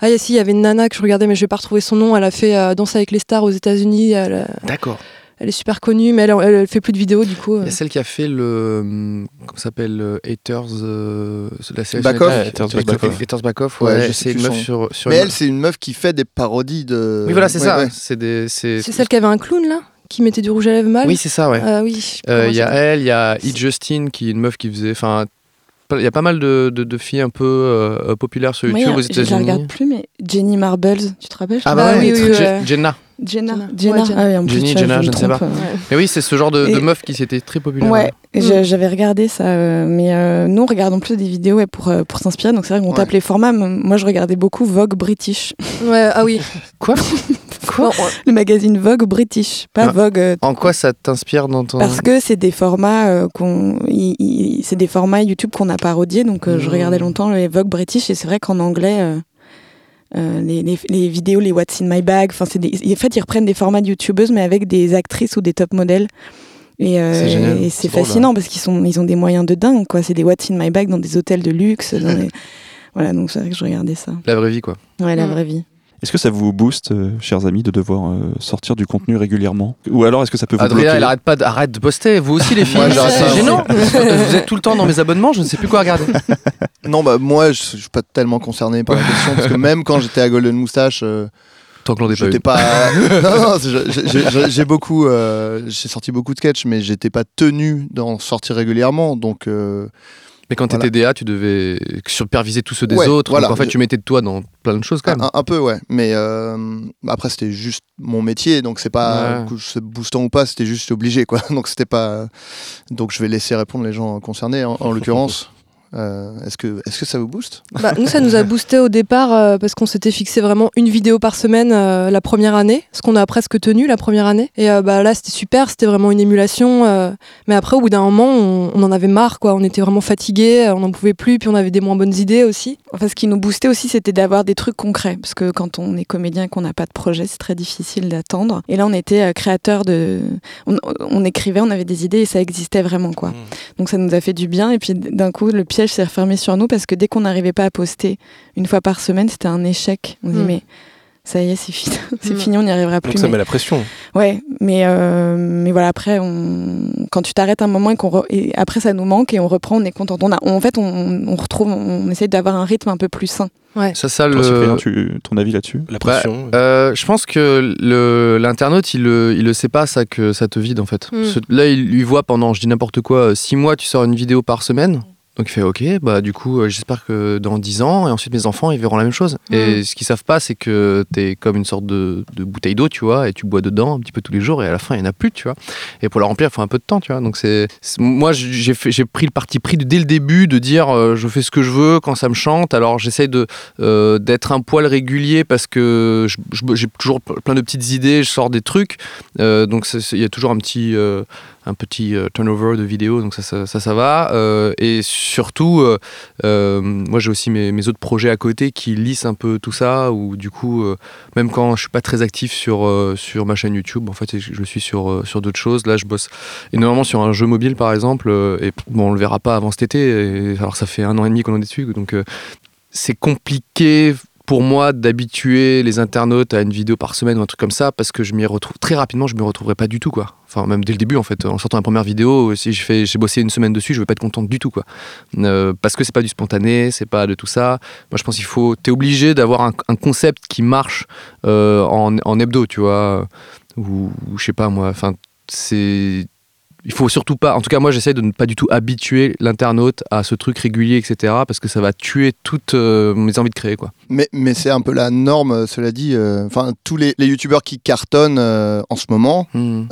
S5: Ah, si, il y avait une nana que je regardais, mais je vais pas retrouver son nom. Elle a fait euh, Danse avec les stars aux États-Unis. Elle, euh,
S3: D'accord.
S5: Elle est super connue, mais elle, elle, elle fait plus de vidéos du coup.
S3: Il
S5: euh.
S3: y a celle qui a fait le. hum, Comment ça s'appelle euh, Haters. euh, la série
S4: Back Off.
S1: Ouais, Haters Back Off.
S3: Haters Back Off,
S4: Ouais,
S3: ouais.
S4: je sais
S3: c'est une
S4: plus
S3: meuf
S4: son-
S3: sur. sur
S4: Mais
S3: une-
S4: elle, c'est une meuf qui fait des parodies de.
S3: Oui, voilà, c'est
S4: Ouais,
S3: ça.
S4: ouais.
S3: C'est des. C'est
S5: C'est celle qui avait un clown là Qui mettait du rouge à lèvres mâle
S3: Oui, c'est ça, ouais.
S5: Ah oui.
S3: Euh,
S5: comment
S3: Il y a elle, il y a E. Justine, qui est une meuf qui faisait. Enfin, il y a pas mal de, de, de filles un peu euh, populaires sur YouTube aux
S6: je la regarde
S3: États-Unis.
S6: plus, mais Jenny Marbles, tu te rappelles?
S3: Ah
S5: Bah
S3: bah,
S5: oui, oui.
S3: Jenna.
S6: Jenna.
S5: Jenna.
S6: Jenna.
S5: Ouais, Jenna.
S6: Ah oui, en plus,
S3: Jenny,
S6: tu vois,
S3: Jenna,
S6: me
S3: je ne sais pas.
S6: ouais.
S3: Mais oui, c'est ce genre de, meuf qui s'était très populaire.
S6: Ouais,
S5: Mm.
S6: j'avais regardé ça, euh, mais euh, nous on regarde en plus des vidéos ouais, pour, euh, pour s'inspirer, donc c'est vrai qu'on
S4: Ouais.
S6: tape les formats. Moi je regardais beaucoup Vogue British,
S5: Ouais, ah oui.
S3: Quoi?
S5: Bon,
S6: le magazine Vogue British, pas
S3: Ah.
S6: Vogue. euh,
S3: En quoi ça t'inspire dans ton.
S6: parce que c'est des formats euh, qu'on, c'est des formats YouTube qu'on a parodiés, donc euh, je
S3: Mm.
S6: regardais longtemps les Vogue British et c'est vrai qu'en anglais, euh, euh, les, les- les vidéos, les What's in my bag, enfin c'est des, en fait ils reprennent des formats de YouTubeuses mais avec des actrices ou des top modèles. Et, euh,
S3: C'est génial.
S6: et c'est
S3: C'est drôle,
S6: fascinant parce qu'ils sont, ils ont des moyens de dingue quoi. C'est des What's in my bag dans des hôtels de luxe. dans des- Voilà, donc c'est vrai que je regardais ça.
S3: La vraie vie, quoi.
S6: Ouais, la
S5: Mm.
S6: vraie vie.
S2: Est-ce que ça vous booste, euh, chers amis, de devoir euh, sortir du contenu régulièrement? Ou alors est-ce que ça peut vous
S3: Adrien,
S2: bloquer?
S3: elle arrête pas de, arrête de poster. Vous aussi, les filles. C'est gênant. Vous êtes tout le temps dans mes abonnements, je ne sais plus quoi regarder.
S4: Non, bah moi, je, je suis pas tellement concerné par la question parce que même quand j'étais à Golden Moustache, euh,
S3: Tant que l'on n'est pas
S4: j'étais pas. non, non, j'ai- beaucoup, euh, j'ai sorti beaucoup de sketchs, mais j'étais pas tenu d'en sortir régulièrement, donc.
S3: Mais quand t'étais DA, tu devais superviser tous ceux des
S4: Ouais,
S3: autres.
S4: voilà.
S3: Donc en fait, tu mettais de toi dans plein de choses quand même.
S4: Un, un peu, ouais. Mais euh, après, c'était juste mon métier, donc c'est pas
S3: Ouais.
S4: boostant ou pas, c'était juste obligé, quoi. Donc c'était pas. Donc je vais laisser répondre les gens concernés, en, en l'occurrence. Euh, est-ce que, est-ce que ça vous booste?
S5: Bah, nous, ça nous a boosté au départ euh, parce qu'on s'était fixé vraiment une vidéo par semaine euh, la première année, ce qu'on a presque tenu la première année. Et euh, bah, là, c'était super, c'était vraiment une émulation. euh, mais après, au bout d'un moment, on, on en avait marre, quoi. On était vraiment fatigués, on n'en pouvait plus, puis on avait des moins bonnes idées aussi.
S6: Enfin, ce qui nous boostait aussi, c'était d'avoir des trucs concrets. Parce que quand on est comédien et qu'on n'a pas de projet, c'est très difficile d'attendre. Et là, on était euh, créateur de. On, on écrivait, on avait des idées et ça existait vraiment, quoi. Donc ça nous a fait du bien. Et puis d'un coup, le piège siège s'est refermé sur nous parce que dès qu'on n'arrivait pas à poster une fois par semaine, c'était un échec. On se dit,
S5: Mm.
S6: mais ça y est, c'est fini, c'est
S5: Mm.
S6: fini, on n'y arrivera plus.
S1: Donc ça
S6: mais-
S1: met la pression.
S6: Ouais, mais, euh, mais voilà, après, on... quand tu t'arrêtes un moment et, qu'on re- et après ça nous manque et on reprend, on est content. On a... En fait, on, on retrouve, on essaie d'avoir un rythme un peu plus sain.
S3: Ça, ça,
S2: Toi,
S3: le.
S2: Cyprien, tu- ton avis là-dessus?
S1: La pression.
S3: Euh, je pense que le- l'internaute, il le, il le sait pas, ça, que ça te vide en fait.
S5: Mm.
S3: Ce- Là, il lui voit pendant, je dis n'importe quoi, 6 mois, tu sors une vidéo par semaine. Donc il fait ok, bah du coup euh, j'espère que dans 10 ans et ensuite mes enfants ils verront la même chose. Et ce qu'ils savent pas c'est que t'es comme une sorte de, de bouteille d'eau tu vois et tu bois dedans un petit peu tous les jours et à la fin il y en a plus tu vois. Et pour la remplir il faut un peu de temps tu vois. Donc c'est moi j'ai fait- j'ai pris le parti pris dès le début de dire euh, je fais ce que je veux quand ça me chante. Alors j'essaye de euh, d'être un poil régulier parce que j'ai toujours plein de petites idées, je sors des trucs. Donc il y a toujours un petit un petit euh, turnover de vidéos, donc ça, ça, ça, va. Euh, et surtout, euh, moi j'ai aussi mes, autres projets à côté qui lissent un peu tout ça, où du coup, même quand je suis pas très actif sur, ma chaîne YouTube, en fait, je, suis sur, d'autres choses. Là, je bosse énormément sur un jeu mobile, par exemple, et bon, on le verra pas avant cet été, alors ça fait un an et demi qu'on en est dessus, donc c'est compliqué pour moi d'habituer les internautes à une vidéo par semaine ou un truc comme ça parce que je m'y retrouve très rapidement je me retrouverai pas du tout quoi. Enfin même dès le début en fait en sortant la première vidéo si je fais j'ai bossé une semaine dessus je vais pas être contente du tout quoi. Euh, parce que c'est pas du spontané c'est pas de tout ça. Moi je pense qu'il faut t'es obligé d'avoir un, concept qui marche euh, en, en hebdo tu vois ou, ou je sais pas moi. Enfin c'est il faut surtout pas, en tout cas moi j'essaie de ne pas du tout habituer l'internaute à ce truc régulier, etc. Parce que ça va tuer toutes euh, mes envies de créer. quoi.
S4: Mais, mais c'est un peu la norme, euh, cela dit. euh, Enfin, tous les, les youtubeurs qui cartonnent euh, en ce moment,
S3: Hmm.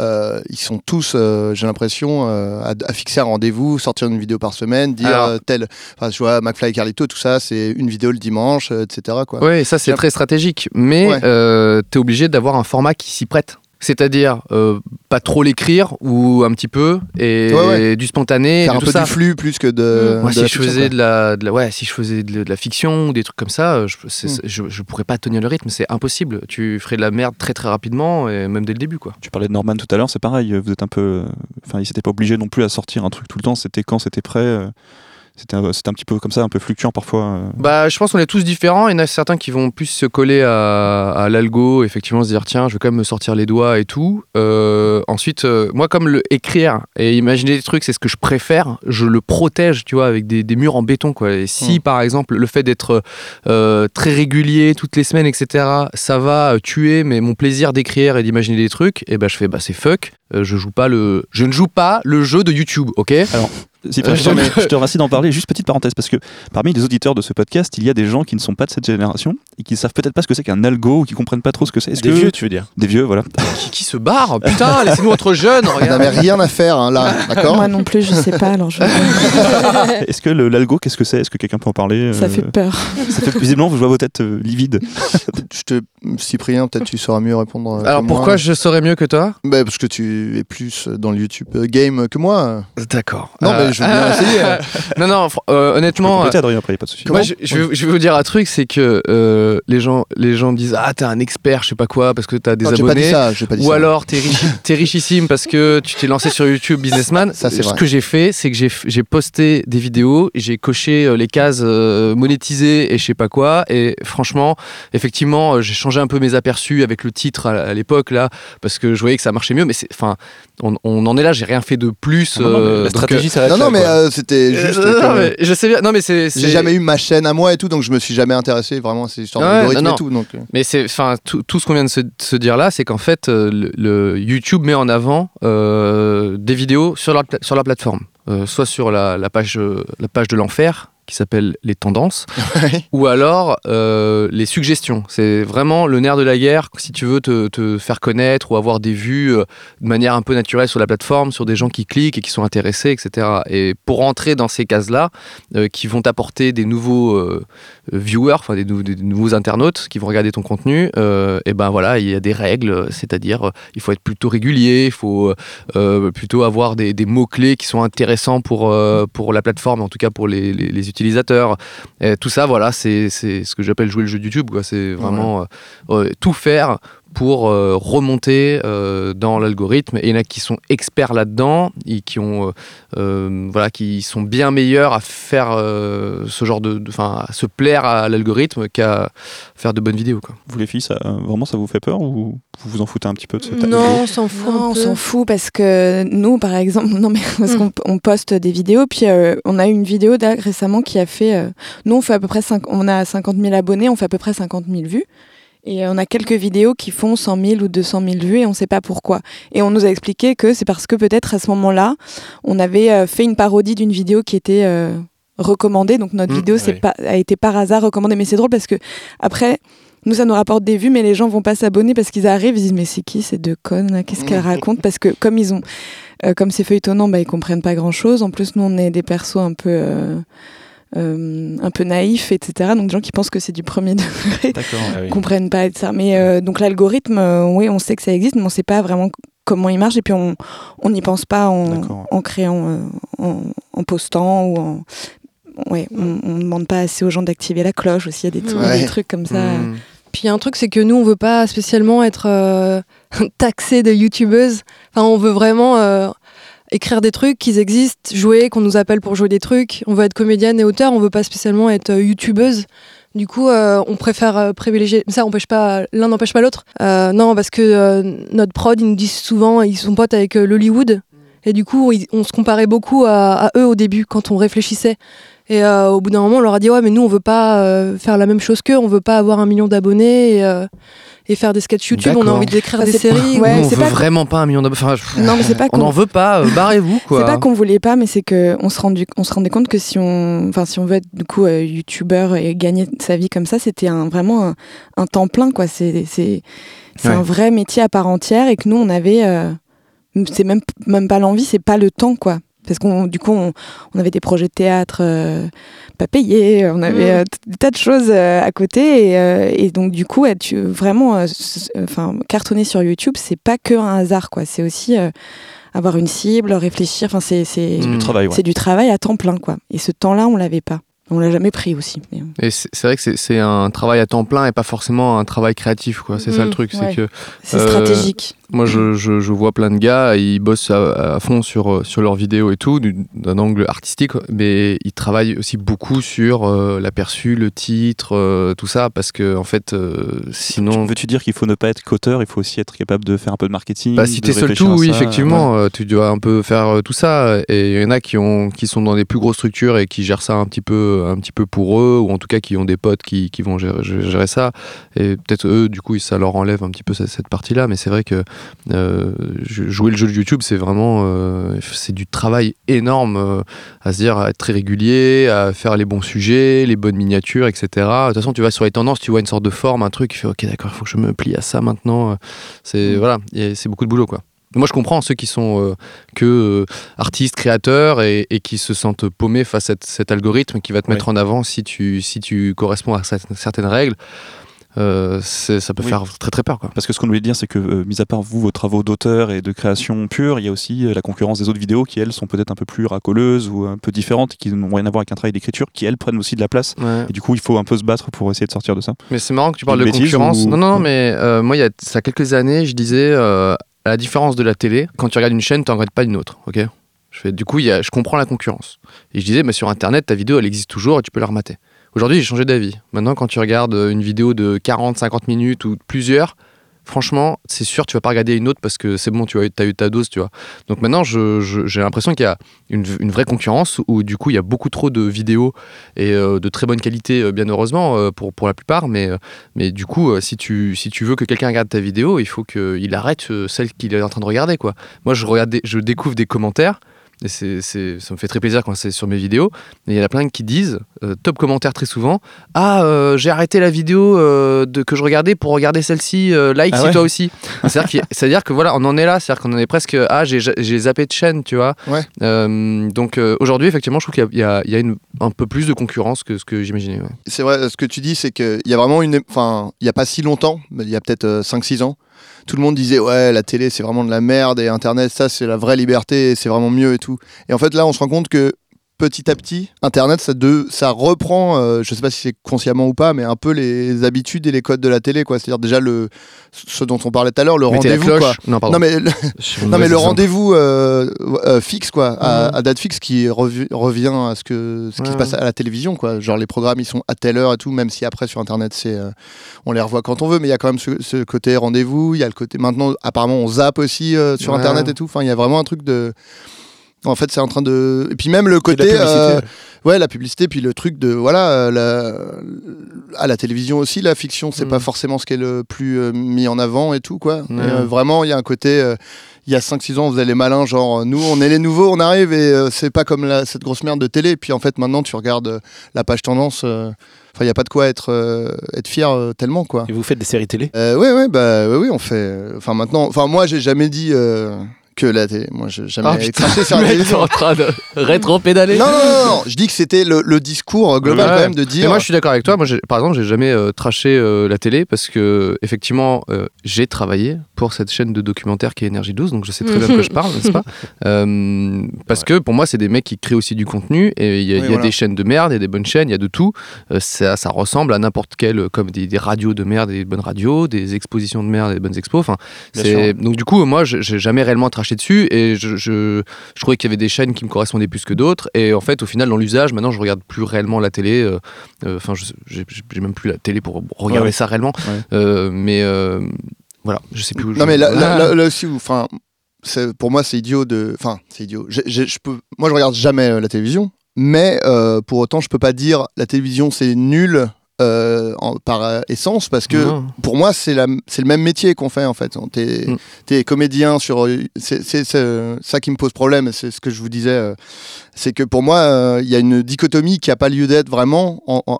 S4: ils sont tous, j'ai l'impression, à, à fixer un rendez-vous, sortir une vidéo par semaine, dire
S3: Alors-
S4: tel. Enfin, je vois McFly et Carlito, tout ça, c'est une vidéo le dimanche, etc. Quoi.
S3: Ouais, ça c'est très stratégique, mais
S4: Ouais.
S3: euh, t'es obligé d'avoir un format qui s'y prête. C'est-à-dire euh, pas trop l'écrire ou un petit peu et,
S4: Ouais, ouais.
S3: du spontané,
S4: Faire un
S3: tout
S4: peu
S3: ça.
S4: du flux plus que de.
S3: Moi,
S4: de
S3: si
S4: la
S3: je
S4: fiction,
S3: faisais de la, de la- ouais, si je faisais de, de la fiction ou des trucs comme ça, euh, je,
S4: Mm.
S3: pourrais pas tenir le rythme, c'est impossible. Tu ferais de la merde très très rapidement et même dès le début, quoi.
S2: Tu parlais de Norman tout à l'heure, c'est pareil. Vous êtes un peu. Enfin, il s'était pas obligé non plus à sortir un truc tout le temps. C'était quand c'était prêt. euh, C'était un, un petit peu comme ça, un peu fluctuant parfois. euh.
S3: Bah, je pense qu'on est tous différents. Il y en a certains qui vont plus se coller à, à l'algo, effectivement, se dire tiens, je vais quand même me sortir les doigts et tout. Euh, ensuite, euh, moi, comme le écrire et imaginer des trucs, c'est ce que je préfère. Je le protège, tu vois, avec des, des murs en béton, quoi. Et si,
S4: Mm.
S3: par exemple, le fait d'être euh, très régulier toutes les semaines, etc., ça va tuer mais mon plaisir d'écrire et d'imaginer des trucs, et ben je fais bah c'est fuck. Euh, je joue pas le, je ne joue pas le jeu de YouTube, ok?
S2: Cyprien,
S3: Euh,
S2: je,
S3: mais-
S2: je te remercie d'en parler. Juste petite parenthèse, parce que parmi les auditeurs de ce podcast, il y a des gens qui ne sont pas de cette génération et qui savent peut-être pas ce que c'est qu'un algo ou qui comprennent pas trop ce que c'est.
S1: Des
S2: que-
S1: vieux, tu veux dire
S2: Des vieux, voilà.
S3: qui, qui se barre Putain, laissez-nous entre jeunes.
S4: On
S3: Regarde.
S4: n'avait rien à faire hein, là, d'accord
S6: Moi non plus, je sais pas, alors je...
S2: Est-ce que l'algo, qu'est-ce que c'est? Est-ce que quelqu'un peut en parler
S6: ça
S2: euh,
S6: fait peur.
S2: ça fait visiblement, je vois vos têtes euh, livides.
S4: Je te... Cyprien, peut-être tu sauras mieux répondre. euh,
S3: Alors pourquoi
S4: moi.
S3: je saurais mieux que toi?
S4: Bah, Parce que tu es plus dans le YouTube euh, game que moi.
S3: D'accord.
S4: Non, mais je veux bien essayer.
S3: non, non, euh, honnêtement.
S2: Peut-être Adrien après, y a pas de souci.
S3: Moi, je, je vais, je vais vous dire un truc, c'est que euh, les gens, les gens disent ah t'es un expert, je sais pas quoi, parce que t'as des
S4: Non, j'ai pas dit
S3: abonnés,
S4: ça. pas dit
S3: ou
S4: ça.
S3: alors t'es richi- richissime parce que tu t'es lancé sur YouTube businessman.
S4: Ça, c'est
S3: Ce
S4: vrai.
S3: que j'ai fait, c'est que j'ai posté des vidéos, j'ai coché euh, les cases euh, monétisées et je sais pas quoi, et franchement, effectivement, euh, j'ai changé un peu mes aperçus avec le titre à, à l'époque là, parce que je voyais que ça marchait mieux, mais c'est, enfin, on, on en est là, j'ai rien fait de plus.
S1: Non, non, mais
S3: euh,
S1: La stratégie, ça
S4: Non, non, mais euh, c'était juste.
S3: euh,
S4: que-
S3: non, mais je sais bien, non mais c'est.
S4: J'ai jamais eu ma chaîne à moi et tout, donc je me suis jamais intéressé vraiment à ces histoires
S3: Ouais, non, non.
S4: et tout. Donc, euh,
S3: Mais c'est, enfin, tout, tout ce qu'on vient de se, dire là, c'est qu'en fait, le, le YouTube met en avant des vidéos sur leur, sur leur plateforme, soit sur la, la page, la page de l'enfer qui s'appelle les tendances, ou alors euh, les suggestions. C'est vraiment le nerf de la guerre si tu veux te, te faire connaître ou avoir des vues euh, de manière un peu naturelle sur la plateforme, sur des gens qui cliquent et qui sont intéressés, etc. Et pour rentrer dans ces cases-là, euh, qui vont t'apporter des nouveaux viewers, enfin des, nou- des nouveaux internautes qui vont regarder ton contenu, et ben voilà, il y a des règles, c'est-à-dire il faut être plutôt régulier, il faut plutôt avoir des, des mots-clés qui sont intéressants pour, pour la plateforme, en tout cas pour les, les- les utilisateurs. Et tout ça, voilà, c'est ce que j'appelle jouer le jeu de YouTube. quoi. C'est vraiment euh, euh, tout faire pour euh, remonter euh, dans l'algorithme. Et il y en a qui sont experts là-dedans et qui ont, euh, euh, voilà, qui sont bien meilleurs à faire euh, ce genre de, enfin, à se plaire à l'algorithme qu'à faire de bonnes vidéos. Quoi.
S2: Vous les filles, ça, vraiment ça vous fait peur ou vous vous en foutez un petit peu de cette
S5: Non, on s'en fout.
S6: Non, on s'en fout parce que nous, par exemple, non mais parce
S5: Mm.
S6: qu'on on poste des vidéos, puis euh, on a eu une vidéo récemment qui a fait, euh, nous on fait à peu près, on a 50 000 abonnés, on fait à peu près 50 000 vues. Et euh, on a quelques vidéos qui font 100 000 ou 200 000 vues et on ne sait pas pourquoi. Et on nous a expliqué que c'est parce que peut-être à ce moment-là, on avait euh, fait une parodie d'une vidéo qui était euh, recommandée. Donc notre
S3: Mm,
S6: vidéo c'est
S1: oui.
S6: pas, a été par hasard recommandée. Mais c'est drôle parce que après, nous, ça nous rapporte des vues, mais les gens vont pas s'abonner parce qu'ils arrivent, ils disent mais c'est qui ces deux connes là? Qu'est-ce qu'elles racontent? Parce que comme ils ont, euh, comme c'est feuilletonnant, bah ils comprennent pas grand chose. En plus, nous on est des persos un peu, euh, euh, un peu naïfs, etc. Donc des gens qui pensent que c'est du premier degré
S2: D'accord.
S1: Ah oui.
S6: comprennent pas ça. Mais euh, donc l'algorithme, euh, oui, on sait que ça existe, mais on sait pas vraiment comment il marche et puis on on n'y pense pas en, créant, euh, en, en postant ou en Ouais, on, on demande pas assez aux gens d'activer la cloche aussi. Il y a des, trucs-
S4: Ouais.
S6: des trucs comme ça.
S3: Mm.
S5: Puis il y a un truc, c'est que nous, on veut pas spécialement être euh, taxés de youtubeuses. Enfin, on veut vraiment euh, écrire des trucs qui existent, jouer, qu'on nous appelle pour jouer des trucs. On veut être comédienne et auteur, on veut pas spécialement être euh, youtubeuse. Du coup, euh, on préfère euh, privilégier. Ça empêche pas, l'un n'empêche pas l'autre. Euh, non, parce que notre prod, ils nous disent souvent, ils sont potes avec l'Hollywood. Et du coup, on se comparait beaucoup à eux au début, quand on réfléchissait. Et euh, au bout d'un moment, on leur a dit ouais, mais nous, on veut pas euh, faire la même chose qu'eux. On veut pas avoir un million d'abonnés et, euh, et faire des sketchs YouTube. On a envie d'écrire des séries.
S6: ouais,
S3: Nous, on veut
S6: pas-
S3: vraiment pas un million d'abonnés. Enfin, je-
S6: Non, mais c'est pas
S3: on
S6: qu'on
S3: n'en veut pas, euh, barrez-vous quoi.
S6: C'est pas qu'on voulait pas, mais c'est que on se rendait, on se rendait compte que si on, enfin si on veut être du coup euh, youtubeur et gagner sa vie comme ça, c'était un, vraiment un, un temps plein quoi. C'est c'est c'est
S3: Ouais.
S6: un vrai métier à part entière et que nous on avait, euh, c'est même même pas l'envie, c'est pas le temps quoi. Parce qu'on du coup on, on avait des projets de théâtre euh, pas payés, on avait
S5: Mm.
S6: euh, des tas de choses euh, à côté et, euh, et donc du coup être vraiment, euh, enfin cartonner sur YouTube, c'est pas que un hasard quoi. C'est aussi euh, avoir une cible, réfléchir. Enfin c'est c'est
S2: C'est du travail, ouais.
S6: c'est du travail à temps plein, quoi. Et ce temps-là, on l'avait pas. On l'a jamais pris aussi. mais-
S3: Et c'est vrai que c'est- un travail à temps plein et pas forcément un travail créatif quoi. C'est ça
S5: Mm,
S3: le truc,
S6: ouais.
S3: c'est que
S6: C'est
S3: Euh,
S6: stratégique.
S3: Moi, je, je, je vois plein de gars, ils bossent à, à fond sur, euh, sur leurs vidéos et tout, du- d'un angle artistique, mais ils travaillent aussi beaucoup sur euh, l'aperçu, le titre, euh, tout ça, parce que, en fait, euh, sinon.
S2: Veux-tu dire qu'il faut ne pas être qu'auteur, il faut aussi être capable de faire un peu de marketing
S3: Bah, si t'es seul tout, oui,
S2: ça,
S3: effectivement, euh, tu dois un peu faire euh, tout ça. Et il y en a qui, ont, qui sont dans des plus grosses structures et qui gèrent ça un petit peu, un petit peu pour eux, ou en tout cas qui ont des potes qui, qui vont gérer, gérer ça. Et peut-être eux, du coup, ça leur enlève un petit peu cette, cette partie-là. Mais c'est vrai que euh, jou- jouer le jeu de YouTube, c'est vraiment euh, c'est du travail énorme euh, à se dire, à être très régulier, à faire les bons sujets, les bonnes miniatures, etc. De toute façon, tu vas sur les tendances, tu vois une sorte de forme, un truc, tu fais, ok, d'accord, il faut que je me plie à ça maintenant. C'est voilà, et c'est beaucoup de boulot, quoi. Moi, je comprends ceux qui sont euh, que euh, artistes, créateurs et, et qui se sentent paumés face à cet, algorithme qui va te mettre en avant si tu, si tu corresponds à certaines- règles. Euh, ça peut
S2: Oui.
S3: faire très très peur. Quoi.
S2: Parce que ce qu'on voulait dire, c'est que, euh, mis à part vous, vos travaux d'auteur et de création pure, il y a aussi euh, la concurrence des autres vidéos qui, elles, sont peut-être un peu plus racoleuses ou un peu différentes, qui n'ont rien à voir avec un travail d'écriture, qui, elles, prennent aussi de la place.
S3: Ouais.
S2: Et du coup, il faut un peu se battre pour essayer de sortir de ça.
S3: Mais c'est marrant que tu parles de concurrence.
S2: ou-
S3: Non, non, non, mais moi, il y a ça quelques années, je disais, à la différence de la télé, quand tu regardes une chaîne, tu n'en regardes pas une autre. du coup, je comprends la concurrence. Et je disais, mais sur Internet, ta vidéo, elle existe toujours et tu peux la remater. Aujourd'hui, j'ai changé d'avis. Maintenant, quand tu regardes une vidéo de 40, 50 minutes ou plusieurs, franchement, c'est sûr, tu vas pas regarder une autre parce que c'est bon, tu as, eu ta dose, tu vois. Donc maintenant, j'ai l'impression qu'il y a une, vraie concurrence où du coup, il y a beaucoup trop de vidéos et euh, de très bonne qualité, euh, bien heureusement, euh, pour, la plupart. Mais, du coup, si, tu, veux que quelqu'un regarde ta vidéo, il faut qu'il arrête celle qu'il est en train de regarder, quoi. Moi, je découvre des commentaires. Et c'est, c'est- ça me fait très plaisir quand c'est sur mes vidéos. Et il y en a plein qui disent, euh, top commentaire très souvent, Ah, euh, j'ai arrêté la vidéo euh, de, que je regardais pour regarder celle-ci, like
S2: Ah
S3: si
S2: ouais
S3: toi aussi. C'est-à-dire, que voilà, on en est là, c'est-à-dire qu'on en est presque, ah, j'ai, j'ai zappé de chaîne, tu vois.
S4: Ouais.
S3: Donc aujourd'hui, effectivement, je trouve qu'il y a, il y a- il y a une- un peu plus de concurrence que ce que j'imaginais. ouais.
S4: C'est vrai, ce que tu dis, c'est qu'il y a vraiment une. Enfin, il n'y a pas si longtemps, mais il y a peut-être euh, 5-6 ans, tout le monde disait Ouais, la télé, c'est vraiment de la merde et Internet, ça, c'est la vraie liberté, c'est vraiment mieux et tout. Et en fait, là, on se rend compte que petit à petit, Internet, ça, de, ça reprend, euh, je sais pas si c'est consciemment ou pas, mais un peu les habitudes et les codes de la télé, quoi. C'est-à-dire déjà le, ce dont on parlait tout à l'heure, le rendez-vous.
S3: Non.
S4: Non mais, le- non mais le rendez-vous euh, euh, fixe quoi, à,
S3: Mhm.
S4: à date fixe qui revient à ce que ce qui se passe à la télévision quoi. Genre les programmes ils sont à telle heure et tout, même si après sur internet c'est euh, on les revoit quand on veut, mais il y a quand même ce, ce côté rendez-vous, il y a le côté maintenant apparemment on zappe aussi euh, sur
S3: Ouais.
S4: internet et tout. Enfin il y a vraiment un truc de en fait, c'est en train de. Et puis même le
S1: Et la
S4: côté,
S1: publicité.
S4: euh, ouais, la publicité, puis le truc de, voilà, euh, la- à la télévision aussi, la fiction, c'est
S3: Mm.
S4: pas forcément ce qui est le plus euh, mis en avant et tout, quoi. Et,
S3: Ouais.
S4: euh, vraiment, il y a un côté, il y a 5-6 ans, on faisait les malins, genre, nous, on est les nouveaux, on arrive, et c'est pas comme la- cette grosse merde de télé. Puis en fait, maintenant, tu regardes la page tendance, enfin, il n'y a pas de quoi être, euh, être fier euh, tellement, quoi.
S1: Et vous faites des séries télé?
S4: Euh, ouais, ouais, bah oui, oui, on fait. Enfin, maintenant, enfin, moi, j'ai jamais dit euh, que la télé. Moi, j'ai jamais
S3: Ah, putain,
S4: craché sur la télévision.
S3: en train de rétro-pédaler.
S4: Non, non, non, non, je dis que c'était le, le discours global
S3: Ouais.
S4: quand même de
S3: Mais
S4: dire.
S3: moi, je suis d'accord avec toi. Moi, par exemple, j'ai jamais euh, traché euh, la télé parce que, effectivement, euh, j'ai travaillé pour cette chaîne de documentaire qui est Énergie 12, donc je sais très bien de quoi je parle, n'est-ce pas? Euh, Parce que pour moi, c'est des mecs qui créent aussi du contenu et il y a,
S4: Oui,
S3: il y a
S4: voilà.
S3: des chaînes de merde, il y a des bonnes chaînes, il y a de tout. Euh, ça, ça ressemble à n'importe quel, euh, comme des, des radios de merde et des bonnes radios, des expositions de merde et des bonnes expos. Enfin, donc du coup, moi, j'ai jamais réellement traché dessus et je, je, je trouvais qu'il y avait des chaînes qui me correspondaient plus que d'autres. Et en fait, au final, dans l'usage, maintenant, je regarde plus réellement la télé. euh, euh, Enfin, je j'ai même plus la télé pour regarder
S2: Ouais.
S3: ça réellement.
S2: Ouais.
S3: Euh, mais euh, voilà, je sais plus. Où je-
S4: Non, mais là, là,
S3: Voilà.
S4: là- là aussi, enfin, pour moi, c'est idiot de. Enfin, c'est idiot. Je peux... Moi, je regarde jamais euh, la télévision, mais euh, pour autant, je peux pas dire la télévision, c'est nul. Euh, en- par euh, essence parce que
S3: Non.
S4: pour moi c'est le même métier qu'on fait en fait t'es
S3: Mm.
S4: comédien sur euh, c'est ça qui me pose problème c'est ce que je vous disais euh, c'est que pour moi euh, il y a une dichotomie qui a pas lieu d'être vraiment en- en-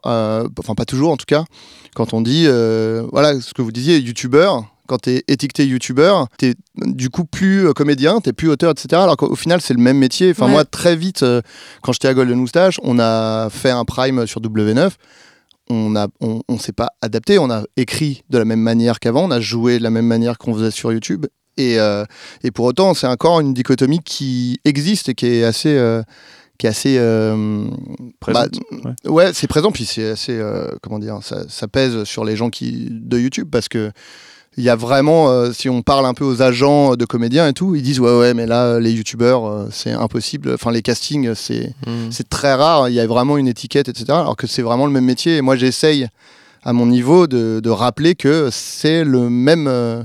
S4: enfin pas toujours en tout cas quand on dit voilà ce que vous disiez youtubeur quand tu es étiqueté youtubeur, tu es du coup plus euh, comédien, tu plus auteur, etc. Alors qu'au au final, c'est le même métier. Enfin,
S5: Ouais.
S4: moi, très vite, euh, quand j'étais à Golden Moustache, on a fait un prime sur W9. On a, on, on s'est pas adapté, on a écrit de la même manière qu'avant, on a joué de la même manière qu'on faisait sur YouTube. Et, euh, et pour autant, c'est encore une dichotomie qui existe et qui est assez, euh, qui est assez euh, bah, ouais, c'est présent, puis c'est assez, euh, comment dire, ça, ça pèse sur les gens qui de YouTube parce que il y a vraiment, euh, si on parle un peu aux agents de comédiens et tout, ils disent ouais ouais, mais là les YouTubeurs euh, c'est impossible. Enfin les castings c'est
S3: Mm.
S4: c'est très rare. Il y a vraiment une étiquette etc. Alors que c'est vraiment le même métier. Et moi j'essaye à mon niveau de, de rappeler que c'est le même. euh,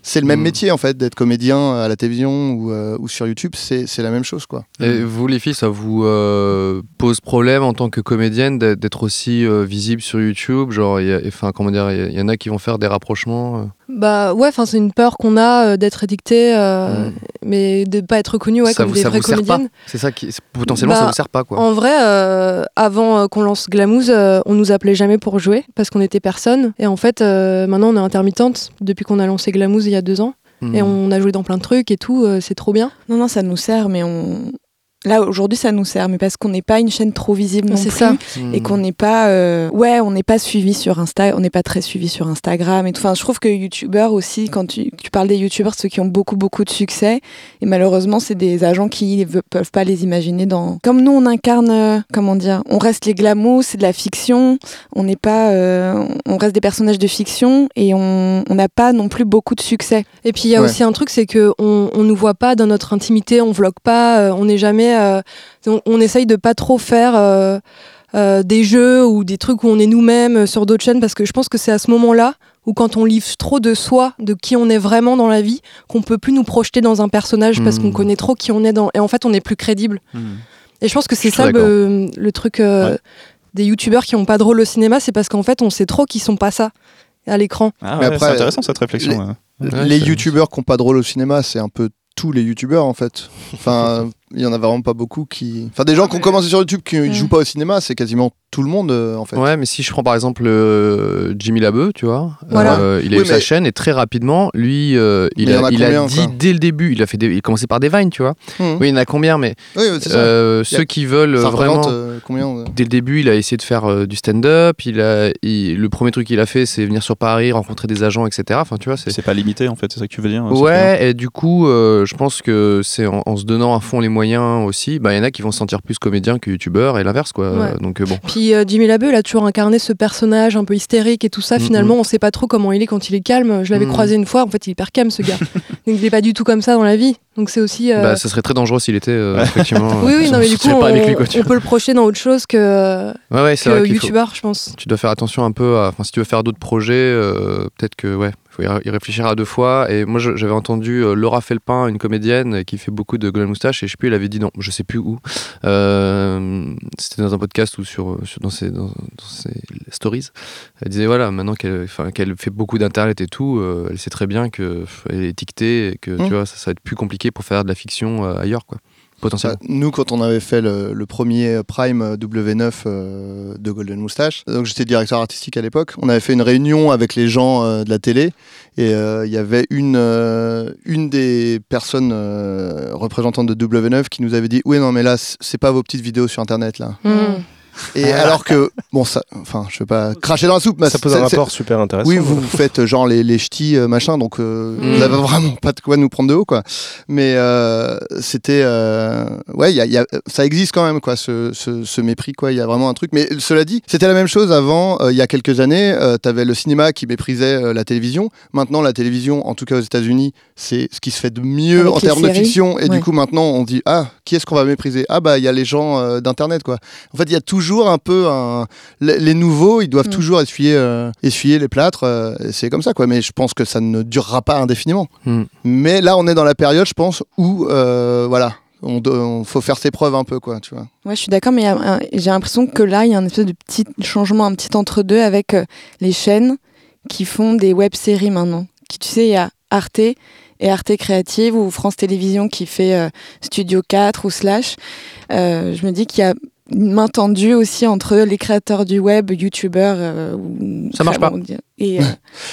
S4: c'est le même
S3: Mm.
S4: métier en fait d'être comédien à la télévision ou, euh, ou sur YouTube, c'est la même chose quoi.
S3: Et vous, les filles, ça vous euh, pose problème en tant que comédienne d'être- aussi euh, visible sur YouTube? Genre, enfin, comment dire, il y a- il y, en a qui vont faire des rapprochements.
S5: Bah ouais, enfin c'est une peur qu'on a euh, d'être édicté, euh,
S3: Mm.
S5: mais de pas être reconnu ouais,
S3: Ça
S5: comme
S3: vous-
S5: des
S3: ça
S5: vraies
S3: vous sert pas
S5: comédiennes.
S3: C'est ça qui, potentiellement, ça
S5: Bah,
S3: vous sert pas, quoi.
S5: En vrai, euh, avant euh, qu'on lance Glamouze, euh, on nous appelait jamais pour jouer parce qu'on était personne. Et en fait, euh, maintenant on est intermittente depuis qu'on a lancé Glamouze il y a deux ans. Et on a joué dans plein de trucs et tout, euh, c'est trop bien.
S6: Non, non, ça nous sert, mais on. Là, aujourd'hui, ça nous sert, mais parce qu'on n'est pas une chaîne trop visible non
S5: C'est
S6: plus.
S5: ça.
S3: Mm.
S6: Et qu'on n'est pas. euh, Ouais, on n'est pas suivi sur Insta, on n'est pas très suivi sur Instagram et tout. Enfin, je trouve que YouTubeurs aussi, quand tu, tu parles des YouTubeurs, ceux qui ont beaucoup, beaucoup de succès, et malheureusement, c'est des agents qui ne peuvent pas les imaginer dans. Comme nous, on incarne, euh, comment dire, on reste les glamours, c'est de la fiction, on n'est pas. euh, on reste des personnages de fiction et on n'a pas non plus beaucoup de succès.
S5: Et puis il y a
S4: Ouais.
S5: aussi un truc, c'est que on, on nous voit pas dans notre intimité, on vlogue pas, on n'est jamais, euh, on, on essaye de pas trop faire euh, euh, des jeux ou des trucs où on est nous-mêmes sur d'autres chaînes, parce que je pense que c'est à ce moment-là où quand on livre trop de soi, de qui on est vraiment dans la vie, qu'on peut plus nous projeter dans un personnage parce qu'on connaît trop qui on est dans, et en fait on est plus crédible. Et je pense que c'est ça le, le truc euh,
S2: Ouais.
S5: des youtubeurs qui ont pas de rôle au cinéma, c'est parce qu'en fait on sait trop qu'ils sont pas ça à l'écran.
S2: Ah ouais, c'est intéressant cette réflexion.
S4: les-
S2: ouais.
S3: Ouais,
S4: les
S3: c'est-
S4: youtubeurs qui n'ont pas de rôle au cinéma, c'est un peu tous les youtubeurs en fait. Enfin, il y en a vraiment pas beaucoup qui. Enfin, des gens qui ont commencé sur YouTube qui ne
S5: Mm.
S4: jouent pas au cinéma, c'est quasiment tout le monde euh, en fait.
S3: Ouais, mais si je prends par exemple euh, Jimmy Labeu, tu vois,
S5: Voilà.
S3: euh, il a
S4: Oui,
S3: eu sa chaîne et très rapidement, lui, euh, il, a,
S4: a
S3: il a
S4: combien,
S3: dit dès le début, il a fait, des, il a commencé par des vines, tu vois.
S4: Mhm.
S3: Oui, il y en a combien, mais
S4: Oui,
S3: euh,
S4: a-
S3: ceux qui veulent
S4: ça
S3: vraiment.
S4: euh, combien euh,
S3: Dès le début, il a essayé de faire euh, du stand-up. Il a, il- le premier truc qu'il a fait, c'est venir sur Paris, rencontrer des agents, etc. Enfin, tu vois, c'est.
S2: C'est pas limité en fait, c'est ça que tu veux dire
S3: Ouais, et du coup, euh, je pense que c'est en, en se donnant à fond les moyens aussi, bah, il y en a qui vont se sentir plus comédiens que youtubeurs et l'inverse, quoi.
S5: Ouais.
S3: Donc, euh, bon.
S5: Puis euh, Jimmy Labeu, il a toujours incarné ce personnage un peu hystérique et tout ça. Finalement, on sait pas trop comment il est quand il est calme. Je l'avais
S3: Mhm.
S5: croisé une fois. En fait, il est hyper calme, ce gars. Donc, il est pas du tout comme ça dans la vie. Donc, c'est aussi. euh,
S3: Bah, ça serait très dangereux s'il était, euh, effectivement.
S5: oui, oui, non, mais du coup, on,
S3: lui, quoi,
S5: peut le projeter dans autre chose que,
S3: Ouais, ouais, c'est
S5: que
S3: vrai qu'il faut-
S5: youtubeur, je pense.
S3: tu dois faire attention un peu à. Enfin, si tu veux faire d'autres projets, euh, peut-être que, ouais, faut y ré- y réfléchir à deux fois. Et moi, j'avais entendu euh, Laura Felpin, une comédienne qui fait beaucoup de Golden Moustache, et je sais plus, elle avait dit non, je sais plus où. Euh, C'était dans un podcast ou sur, sur- dans, ses, dans, dans ses stories. Elle disait voilà, maintenant qu'elle fait beaucoup d'internet et tout, euh, elle sait très bien qu'elle est étiquetée et que tu vois, ça, ça va être plus compliqué pour faire de la fiction euh, ailleurs, quoi. Potentiellement.
S4: Bah, nous, quand on avait fait le, le premier Prime W9 euh, de Golden Moustache, donc j'étais directeur artistique à l'époque, on avait fait une réunion avec les gens euh, de la télé et euh, il y avait une, euh, une des personnes euh, représentantes de W9 qui nous avait dit Oui, non, mais là, c'est pas vos petites vidéos sur internet là.
S5: Mhm.
S4: Et alors que, bon, ça, enfin, je vais pas cracher dans la soupe, mais
S1: Ça pose un rapport super intéressant.
S4: oui, vous, vous faites euh, genre les, les ch'tis, euh, machin, donc euh,
S3: Mm.
S4: vous avez vraiment pas de quoi nous prendre de haut, quoi. Mais euh, c'était. euh, ouais, il y a- y a- ça existe quand même, quoi, ce, ce- ce mépris, quoi. Il y a vraiment un truc. Mais cela dit, c'était la même chose avant, euh, il y a quelques années. tu avais le cinéma qui méprisait euh, la télévision. Maintenant, la télévision, en tout cas aux États-Unis, c'est ce qui se fait de mieux
S6: Avec
S4: en termes de fiction. Et
S6: Ouais.
S4: du coup, maintenant, on dit Ah, qui est-ce qu'on va mépriser? Ah, bah, il y a les gens euh, d'Internet, quoi. En fait, il y a toujours un peu un. Les, les nouveaux, ils doivent
S6: Mm.
S4: toujours essuyer, euh, essuyer les plâtres. euh, c'est comme ça, quoi. Mais je pense que ça ne durera pas indéfiniment.
S3: Mm.
S4: Mais là, on est dans la période, je pense, où, euh, voilà, on, do- on faut faire ses preuves un peu, quoi, tu vois.
S6: Ouais, je suis d'accord, mais j'ai l'impression que là, il y a un espèce de petit changement, un petit entre-deux avec euh, les chaînes qui font des web-séries maintenant. Qui, tu sais, il y a Arte et Arte Créative ou France Télévisions qui fait euh, Studio 4 ou Slash. Euh, je me dis qu'il y a une main tendue aussi entre les créateurs du web, youtubeurs. euh,
S3: Ça marche pas.
S6: Et euh,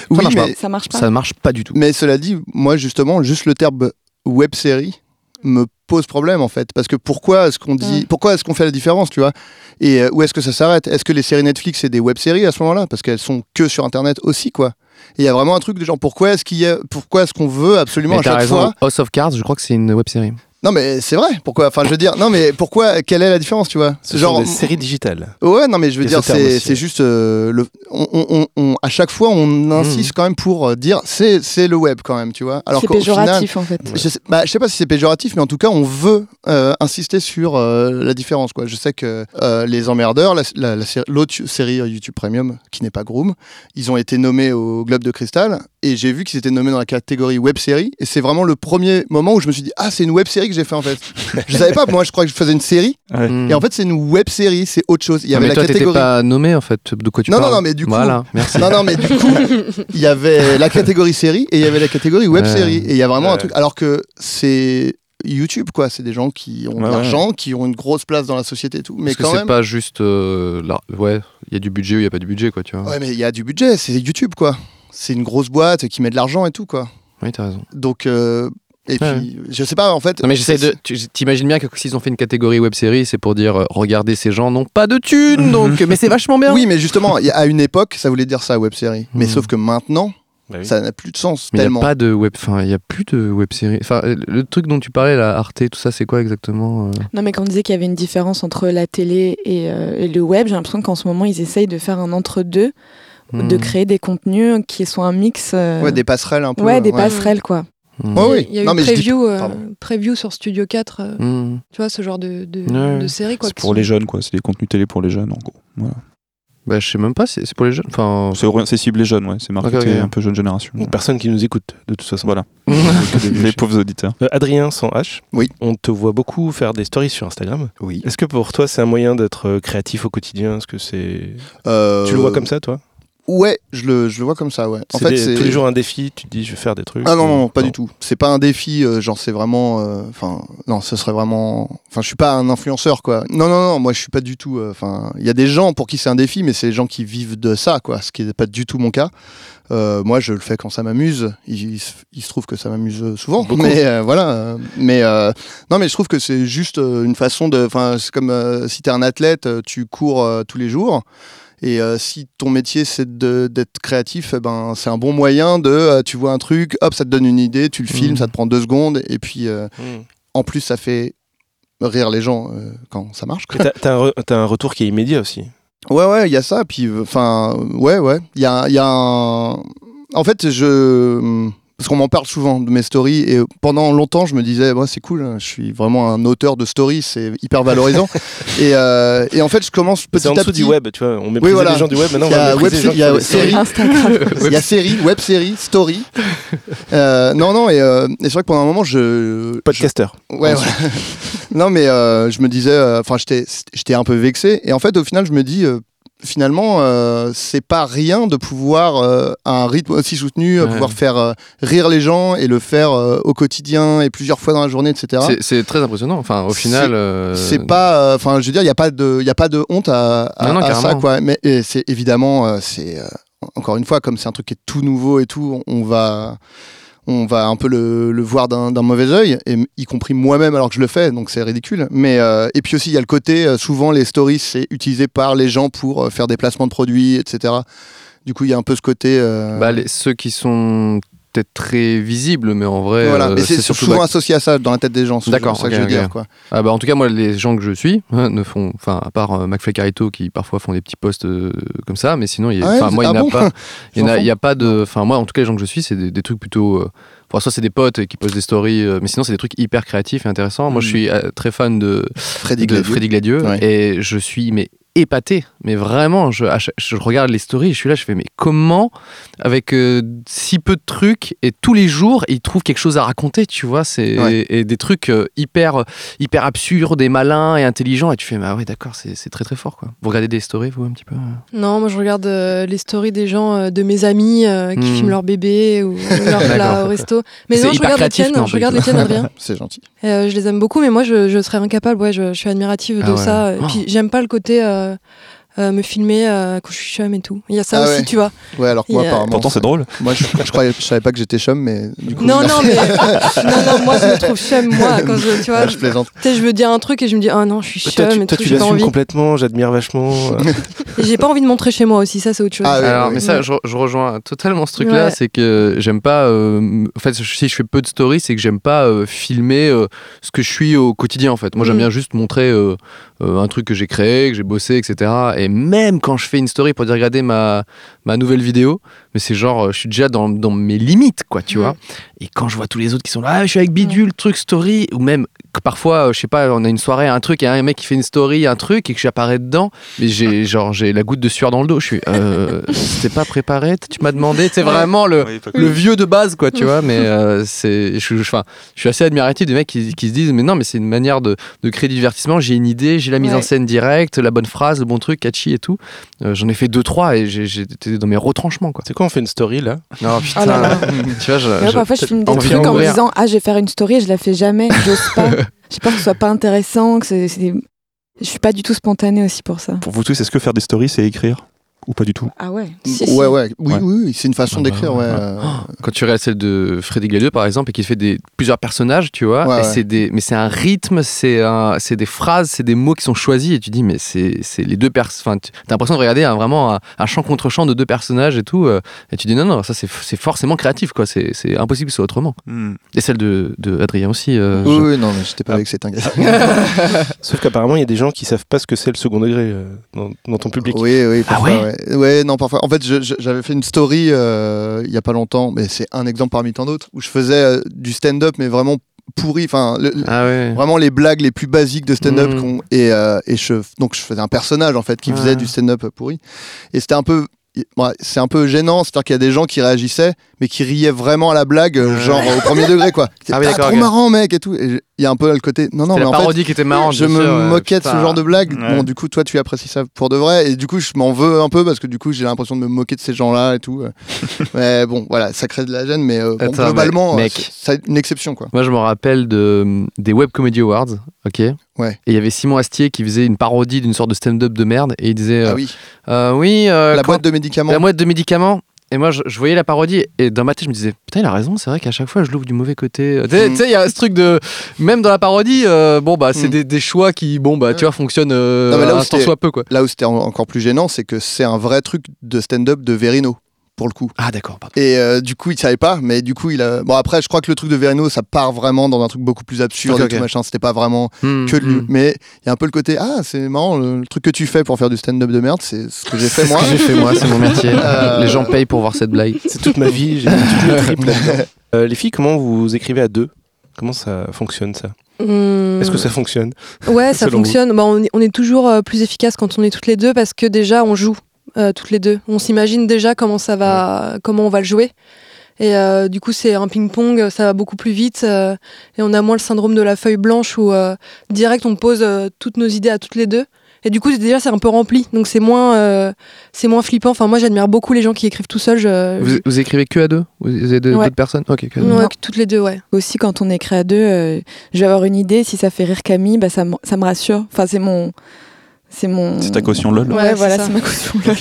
S4: Oui,
S3: marche
S4: mais,
S6: ça marche pas.
S3: Ça marche pas du tout.
S4: mais cela dit, moi, justement, juste le terme web série me pose problème en fait parce que pourquoi est-ce qu'on dit pourquoi est-ce qu'on fait la différence tu vois? Et euh, où est-ce que ça s'arrête? Est-ce que les séries Netflix c'est des web séries à ce moment-là? Parce qu'elles sont que sur internet aussi quoi Et il y a vraiment un truc de genre pourquoi est-ce qu'il y a pourquoi est-ce qu'on veut absolument
S3: Mais
S4: à chaque
S3: raison,
S4: fois
S3: House of Cards, je crois que c'est une web série.
S4: Non mais c'est vrai pourquoi enfin je veux dire non mais pourquoi quelle est la différence tu vois?
S1: Ce
S4: genre
S1: des séries digitales.
S4: Ouais, non, mais je veux dire,
S1: ce
S4: c'est juste. euh, le, on, on- à chaque fois, on insiste quand même pour euh, dire c'est c'est le web quand même, tu vois? Alors
S6: C'est
S4: final.
S6: péjoratif en fait.
S4: Je sais, bah, je sais pas si c'est péjoratif, mais en tout cas, on veut euh, insister sur euh, la différence. Quoi. Je sais que euh, Les Emmerdeurs, la- la- la série- l'autre série YouTube Premium, qui n'est pas Groom, ils ont été nommés au Globe de Cristal, et j'ai vu qu'ils étaient nommés dans la catégorie web série, et c'est vraiment le premier moment où je me suis dit, ah, c'est une web série que j'ai fait en fait. je savais pas, moi je croyais que je faisais une série,
S2: Ouais.
S3: Mm.
S4: et en fait, c'est une web série, c'est autre chose. Il y
S3: Non,
S4: avait
S3: mais
S4: la
S3: toi,
S4: catégorie.
S3: pas nommé en fait. De quoi tu
S4: Non, non,
S3: parles
S4: non, mais du coup-
S3: Voilà, merci.
S4: Non, non, mais du coup, il y avait la catégorie série et il y avait la catégorie web
S3: Ouais.
S4: série. Et il y a vraiment un truc. Alors que c'est YouTube, quoi. C'est des gens qui ont
S2: Ouais,
S4: de l'argent, qui ont une grosse place dans la société et tout. Mais
S3: Parce que
S4: quand
S3: c'est
S4: même.
S3: pas juste. euh, là, ouais, il y a du budget ou il y a pas du budget, quoi, tu vois.
S4: Ouais, mais il y a du budget. C'est YouTube, quoi. C'est une grosse boîte qui met de l'argent et tout, quoi.
S3: Oui, t'as raison.
S4: Donc. euh, et
S3: Ouais.
S4: puis, je sais pas, en fait.
S3: Non, mais j'essaie de. tu- T'imagines bien que s'ils ont fait une catégorie web série, c'est pour dire euh, regardez, ces gens n'ont pas de thunes, donc. Mais c'est vachement bien.
S4: Oui, mais justement, à une époque, ça voulait dire ça, web série. Mais
S3: Mhm.
S4: sauf que maintenant,
S1: Bah oui.
S4: ça n'a plus de sens
S3: Mais il n'y
S4: tellement.
S3: a pas de web. Enfin, il y a plus de web série. Enfin, euh, le truc dont tu parlais, là, Arte, tout ça, c'est quoi exactement euh
S6: Non, mais quand on disait qu'il y avait une différence entre la télé et, euh, et le web, j'ai l'impression qu'en ce moment, ils essayent de faire un de
S3: Hmm.
S6: créer des contenus qui sont un mix. euh,
S4: Ouais, des passerelles un peu.
S6: ouais, des passerelles, quoi.
S3: Hmm.
S4: Ouais, oui.
S5: Il y a eu
S4: Non, mais je dis-
S5: preview, euh, preview sur Studio 4, euh,
S3: Hmm.
S5: tu vois, ce genre de, de,
S3: Ouais.
S5: de série. Quoi,
S2: C'est pour
S5: sont-
S2: les jeunes, quoi. C'est des contenus télé pour les jeunes, en gros. Voilà.
S3: Bah, je sais même pas, c'est c'est pour les jeunes. Enfin.
S2: C'est ciblé jeune, ouais. C'est marketé
S3: Ok, ok.
S2: un peu jeune génération.
S1: Une personne qui nous écoute, de toute façon.
S2: Voilà. les pauvres auditeurs.
S1: Euh, Adrien sans H.
S4: Oui.
S1: On te voit beaucoup faire des stories sur Instagram.
S4: Oui.
S1: Est-ce que pour toi c'est un moyen d'être créatif au quotidien? Est-ce que c'est
S4: Euh,
S1: tu le vois comme ça toi?
S4: Ouais, je le, je le vois comme ça, ouais. En fait,
S1: des-
S4: c'est
S1: tous les jours un défi. Tu te dis je vais faire des trucs.
S4: Ah non, non,
S1: ou-
S4: pas du tout. C'est pas un défi, euh, genre c'est vraiment. euh, Enfin, non, ce serait vraiment. Enfin, je suis pas un influenceur, quoi. Non, non, non, moi je suis pas du tout. euh, Enfin, il y a des gens pour qui c'est un défi, mais c'est les gens qui vivent de ça, quoi. Ce qui n'est pas du tout mon cas. Euh, moi, je le fais quand ça m'amuse. Il, il se- il se trouve que ça m'amuse souvent.
S1: Beaucoup.
S4: Mais euh, voilà. euh, Mais euh, non, mais je trouve que c'est juste euh, une façon de. Enfin, c'est comme euh, si t'es un athlète, euh, tu cours euh, tous les jours. Et euh, si ton métier c'est d'être créatif, eh ben, c'est un bon moyen de. euh, tu vois un truc, hop, ça te donne une idée, tu le filmes,
S3: Mhm.
S4: ça te prend deux secondes, et puis euh,
S1: Hmm.
S4: en plus ça fait rire les gens quand ça marche.
S1: T'as un, re- un retour qui est immédiat aussi.
S4: Ouais, ouais, il y a ça. Puis, enfin, ouais, ouais. Il y a, il y a un. En fait, je. Parce qu'on m'en parle souvent de mes stories et pendant longtemps je me disais ouais, c'est cool, je suis vraiment un auteur de stories, c'est hyper valorisant. et, euh, et en fait je commence petit à petit.
S1: du web, tu vois. On méprise
S4: voilà.
S1: les gens du web, maintenant on
S4: Il y
S1: va
S4: a
S1: les gens
S4: y série. Il y a série, web série, story. Euh, non, non, et, euh, et c'est vrai que pendant un moment je.
S1: Podcaster.
S4: je- ouais, voilà. non, mais euh, je me disais, euh, enfin j'étais j'étais un peu vexé et en fait au final je me dis. Finalement, euh, c'est pas rien de pouvoir, euh, à un rythme aussi soutenu, euh,
S3: Ouais.
S4: pouvoir faire euh, rire les gens et le faire au quotidien et plusieurs fois dans la journée, etc.
S3: C'est- très impressionnant. Enfin, au final.
S4: C'est pas, enfin, je veux dire, il y a pas de, il a pas de honte à, à,
S3: Non, non,
S4: à ça, quoi. Mais c'est évidemment, c'est encore une fois, comme c'est un truc qui est tout nouveau et tout, on va, on va un peu le, voir d'un mauvais œil, et y compris moi-même alors que je le fais, donc c'est ridicule. Mais euh, et puis aussi, il y a le côté, euh, souvent les stories, c'est utilisé par les gens pour euh, faire des placements de produits, etc. Du coup, il y a un peu ce côté. euh,
S3: bah, ceux qui sont peut-être très visibles, mais en vrai.
S4: voilà,
S3: euh,
S4: mais c'est
S3: surtout
S4: souvent associé à ça dans la tête des gens. C'est
S3: D'accord,
S4: ça que
S3: ok,
S4: je veux dire, quoi.
S3: Ah bah en tout cas moi les gens que je suis hein, ne font enfin à part euh, McFly Carito qui parfois font des petits posts euh, comme ça mais sinon il y a
S4: Ah ouais,
S3: il
S4: ah
S3: n'y en a
S4: bon
S3: pas il a pas de enfin moi en tout cas les gens que je suis c'est des, des trucs plutôt euh, enfin, soit c'est des potes qui postent des stories mais sinon c'est des trucs hyper créatifs et intéressants moi je
S4: Mm.
S3: suis très fan de
S4: Freddy
S3: de
S4: Gladieux.
S3: Freddy Gladieux
S4: Ouais.
S3: et je suis mais épaté mais vraiment je, regarde les stories je suis là je fais mais comment avec euh, si peu de trucs et tous les jours il trouve quelque chose à raconter tu vois c'est
S4: Ouais.
S3: et, des trucs euh, hyper hyper absurdes et malins et intelligents et tu fais bah ouais d'accord c'est très très fort quoi vous regardez des stories vous un petit peu euh?
S5: Non, moi je regarde euh, les stories des gens, euh, de mes amis euh, qui
S3: Hmm.
S5: filment leur bébé ou leur plat au resto. Mais non, je regarde les tiennes,
S3: non,
S5: je regarde les tiennes, Adrien.
S4: C'est gentil.
S5: Et, euh, je les aime beaucoup, mais moi je, je serais incapable, ouais, je, je suis admirative de
S3: Ah ouais.
S5: ça. Et
S3: Oh.
S5: puis j'aime pas le côté euh, euh, me filmer euh, quand je suis chum et tout. Il y a ça
S4: Ah
S5: aussi,
S4: ouais.
S5: tu vois.
S4: Ouais, alors que moi, apparemment.
S2: Pourtant, c'est drôle.
S4: Moi, je, je croyais, je savais pas que j'étais chum, mais du coup.
S5: Non,
S4: je-
S5: non, mais non, non, moi je me trouve chum, moi, quand je, tu vois,
S4: Ouais, je plaisante.
S5: tu sais, je veux dire un truc et je me dis, oh non, je suis
S1: Toi,
S5: chum
S1: tu,
S5: et
S1: toi,
S5: tout,
S1: tu
S5: j'ai pas
S1: l'assumes
S5: envie.
S1: complètement, j'admire vachement. euh.
S5: Et j'ai pas envie de montrer chez moi aussi, ça c'est autre chose.
S4: Ah ouais,
S3: Alors,
S4: ouais.
S3: mais ça, je, je rejoins totalement ce truc-là.
S5: Ouais.
S3: C'est que j'aime pas. euh, en fait, si je fais peu de stories, c'est que j'aime pas euh, filmer euh, ce que je suis au quotidien. En fait, moi, j'aime
S5: Mm.
S3: bien juste montrer un truc que j'ai créé, que j'ai bossé, etc. Et même quand je fais une story pour dire regardez ma nouvelle vidéo, mais c'est genre, euh, je suis déjà dans, dans mes limites, quoi, tu
S5: Mm.
S3: vois. Et quand je vois tous les autres qui sont là, ah, je suis avec Bidule, truc story, ou même que parfois, euh, je sais pas, on a une soirée, un truc, et un mec qui fait une story, un truc, et que j'apparais dedans, mais j'ai genre j'ai la goutte de sueur dans le dos. Je suis, euh, c'était pas préparé, tu m'as demandé, c'est vraiment le le vieux de base, quoi, tu vois. Mais euh, c'est, je, je- enfin, je suis assez admiratif des mecs qui, qui se disent, mais non, mais c'est une manière de, de créer du divertissement. J'ai une idée, j'ai la mise en scène directe, la bonne phrase, le bon truc, catchy et tout. Euh, J'en ai fait deux trois et j'étais dans mes retranchements, quoi.
S1: C'est quoi, on fait une story là
S3: Non, putain,
S6: Oh là là.
S3: tu vois, je,
S6: Ouais,
S3: je-
S6: parfois, je filme des trucs en me disant Ah, je vais faire une story et je la fais jamais, j'ose pas. J'ai peur que ce soit pas intéressant, que c'est. c'est- Je suis pas du tout spontanée aussi pour ça.
S2: Pour vous tous, est-ce que faire des stories, c'est écrire? Ou pas du tout
S6: Ah ouais
S4: Ouais, ouais, oui,
S2: Ouais.
S4: oui, oui, c'est une façon
S1: Ah bah,
S4: d'écrire, ouais.
S1: ouais.
S4: euh,
S3: Quand tu regardes celle de Freddy Gladieux, par exemple, et qu'il fait des, plusieurs personnages, tu vois,
S4: Ouais,
S3: et
S4: ouais.
S3: c'est des, mais c'est un rythme, c'est un, c'est des phrases, c'est des mots qui sont choisis, et tu dis, mais c'est, c'est les deux personnes. Enfin, tu as l'impression de regarder vraiment un, un chant contre chant de deux personnages et tout, euh, et tu dis, non, non, ça c'est, c'est forcément créatif, quoi. C'est, c'est impossible que ce soit autrement. Et celle de, de Adrien aussi. euh,
S4: Oui,
S3: je-
S4: oui, non, mais j'étais pas
S1: Ah.
S4: avec cet ingrédient.
S1: Sauf qu'apparemment, il y a des gens qui savent pas ce que c'est le second degré euh, dans, dans ton public.
S4: Oui, oui,
S3: Ah
S4: parfois,
S3: ouais
S4: ouais. Ouais, non, parfois. En fait, j'avais fait une story euh, il y a pas longtemps, mais c'est un exemple parmi tant d'autres, où je faisais euh, du stand-up, mais vraiment pourri. Enfin, le-
S3: Ah ouais.
S4: vraiment les blagues les plus basiques de stand-up.
S3: Mm.
S4: qu'on- Et, euh, et je, donc, je faisais un personnage, en fait, qui
S3: Ah.
S4: faisait du stand-up pourri. Et c'était un peu. C'est un peu gênant, c'est-à-dire qu'il y a des gens qui réagissaient, mais qui riaient vraiment à la blague, euh, genre au premier degré, quoi.
S3: Ah oui,
S4: Ah, trop marrant, mec, et tout. Il y a un peu le côté. Non, non, mais
S3: la
S4: en fait,
S3: parodie qui était marrante.
S4: je me
S3: sûr, ouais.
S4: moquais de ce genre de blague.
S2: Ouais.
S4: Bon, du coup, toi, tu apprécies ça pour de vrai. Et du coup, je m'en veux un peu parce que du coup, j'ai l'impression de me moquer de ces gens-là et tout. euh. mais bon, voilà, ça crée de la gêne. Mais euh, bon, globalement, euh, c'est c'est une exception, quoi.
S3: Moi, je me rappelle de, des Web Comedy Awards, ok
S4: Ouais.
S3: Et il y avait Simon Astier qui faisait une parodie d'une sorte de stand-up de merde, et il disait euh,
S4: Ah oui,
S3: euh, Oui, euh,
S4: la boîte de médicaments.
S3: la boîte de médicaments. Et moi, je, je voyais la parodie, et dans ma tête, je me disais Putain, il a raison, c'est vrai qu'à chaque fois, je l'ouvre du mauvais côté. Tu sais,
S4: Mm.
S3: tu sais, il y a ce truc de. Même dans la parodie, euh, bon, bah, c'est
S4: Mm.
S3: des, des choix qui, bon, bah, tu vois, fonctionnent euh,
S4: Non, mais là où
S3: soit peu, quoi.
S4: Là où c'était en- encore plus gênant, c'est que c'est un vrai truc de stand-up de Verino. Pour le coup.
S3: Ah d'accord.
S4: Et euh, du coup, il savait pas, mais du coup, il a. Bon, après, je crois que le truc de Verino, ça part vraiment dans un truc beaucoup plus absurde et tout machin. C'était pas vraiment
S3: Hmm,
S4: que de lui.
S3: hmm.
S4: Mais il y a un peu le côté Ah, c'est marrant, le, le truc que tu fais pour faire du stand-up de merde, c'est ce que j'ai fait
S3: C'est ce
S4: moi.
S3: que j'ai fait moi, c'est mon métier.
S4: Euh,
S3: Les gens payent pour voir cette blague.
S1: C'est toute ma vie, j'ai. Euh, les filles, comment vous écrivez à deux? Comment ça fonctionne ça?
S5: Hum,
S1: Est-ce que ça fonctionne?
S5: Ouais, ça fonctionne. Bah, on, est, on est toujours euh, plus efficace quand on est toutes les deux parce que déjà on joue euh, toutes les deux. On s'imagine déjà comment ça va, comment on va le jouer. Et euh, du coup, c'est un ping-pong, ça va beaucoup plus vite euh, et on a moins le syndrome de la feuille blanche où euh, direct on pose euh, toutes nos idées à toutes les deux. Et du coup, déjà c'est un peu rempli, donc c'est moins, euh, c'est moins flippant. Enfin, moi, j'admire beaucoup les gens qui écrivent tout seuls. Je,
S3: Vous, vous écrivez que à deux? Vous avez de-
S6: Ouais.
S3: d'autres personnes? Ok, que à deux.
S5: Ouais,
S6: Non.
S5: que toutes les deux, ouais.
S6: Aussi, quand on écrit à deux, euh, je vais avoir une idée. Si ça fait rire Camille, bah, ça me rassure. Enfin, c'est mon. C'est mon.
S2: C'est ta caution LOL.
S6: Ouais, voilà, c'est ma caution LOL.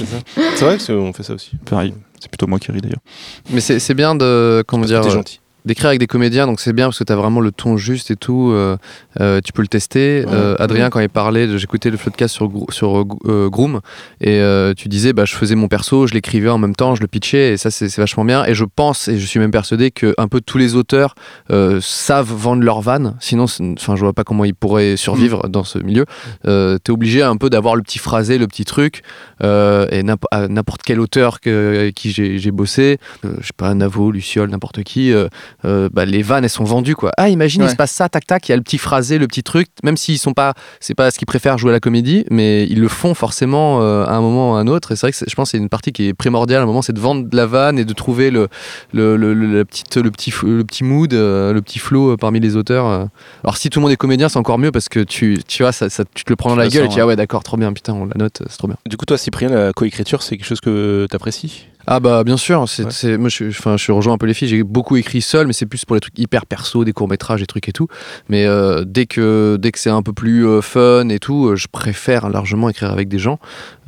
S1: C'est vrai qu'on fait ça aussi.
S2: Pareil, c'est plutôt moi qui ris d'ailleurs.
S3: Mais c'est c'est bien de comment dire euh,
S1: gentil.
S3: D'écrire avec des comédiens, donc c'est bien parce que tu as vraiment le ton juste et tout. euh, euh, tu peux le tester. Euh, Adrien, quand il parlait, j'écoutais le podcast sur, sur Groom et tu disais, bah, je faisais mon perso, je l'écrivais en même temps, je le pitchais et ça, c'est vachement bien. Et je pense, et je suis même persuadé que un peu tous les auteurs savent vendre leur vanne. Sinon, enfin, je vois pas comment ils pourraient survivre dans ce milieu. Tu es obligé un peu d'avoir le petit phrasé, le petit truc. et n'importe quel auteur que, avec qui j'ai bossé, je sais pas, Navo, Luciole, n'importe qui, euh, bah, les vannes elles sont vendues quoi. Ah imagine il se passe ça, tac tac, il y a le petit phrasé, le petit truc, même s'ils sont pas, c'est pas ce qu'ils préfèrent jouer à la comédie, mais ils le font forcément euh, à un moment ou à un autre. Et c'est vrai que je pense c'est une partie qui est primordiale à un moment, c'est de vendre de la vanne et de trouver le le, le, le- la petite, le petit le petit mood, euh, le petit flow parmi les auteurs. Alors si tout le monde est comédien c'est encore mieux parce que tu tu vois ça, ça- tu te le prends dans la gueule et tu dis ah ouais d'accord trop bien putain on la note c'est trop bien.
S1: Du coup, toi, Cyprien, la coécriture, c'est quelque chose que t'apprécies?
S3: Ah bah bien sûr, c'est,
S1: Ouais.
S3: c'est- moi je, suis- enfin, je rejoins un peu les filles, j'ai beaucoup écrit seul, mais c'est plus pour les trucs hyper perso, des courts-métrages, des trucs et tout. Mais euh, dès, que, dès que c'est un peu plus euh, fun et tout, euh, je préfère largement écrire avec des gens.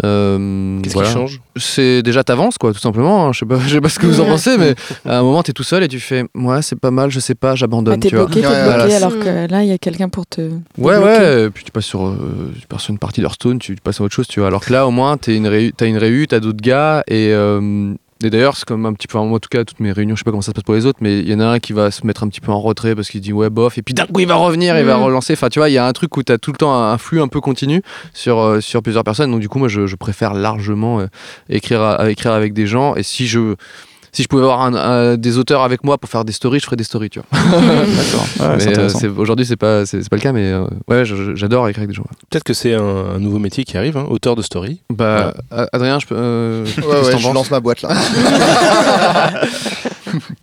S3: Euh,
S1: Qu'est-ce
S3: voilà.
S1: qui change?
S3: C'est déjà t'avances quoi, tout simplement. hein. Je sais pas, je sais pas ce que vous en
S5: Ouais.
S3: pensez, mais à un moment t'es tout seul et tu fais, ouais c'est pas mal, je sais pas, j'abandonne.
S6: Ah, t'es
S3: tu vois.
S6: bloqué, t'es
S4: Ouais,
S6: bloqué,
S3: voilà.
S6: alors que là, il y a quelqu'un pour te.
S3: Ouais,
S6: débloquer.
S3: ouais, et puis tu passes sur, euh, tu passes sur une partie d'Hearthstone, tu, tu passes à autre chose, tu vois. Alors que là, au moins, t'es une réu- t'as une réu, t'as d'autres gars, et, euh, et d'ailleurs, c'est comme un petit peu, moi en tout cas, toutes mes réunions, je sais pas comment ça se passe pour les autres, mais il y en a un qui va se mettre un petit peu en retrait parce qu'il dit ouais, bof, et puis d'un coup, il va revenir, il va
S5: Mm.
S3: relancer. Enfin, tu vois, il y a un truc où t'as tout le temps un, flux un peu continu sur, euh, sur plusieurs personnes, donc du coup, moi, je, je préfère largement euh, écrire, à- écrire avec des gens, et si je. Si je pouvais avoir un- un- des auteurs avec moi pour faire des stories, je ferais des stories, tu vois.
S2: D'accord. Ouais,
S3: euh, Aujourd'hui, c'est pas, c'est pas le cas, mais euh, ouais, j'adore écrire avec des gens.
S1: Peut-être que c'est un, un nouveau métier qui arrive, hein, auteur de story.
S3: Bah, Adrien, je peux. euh,
S4: Ouais, lance ma boîte là.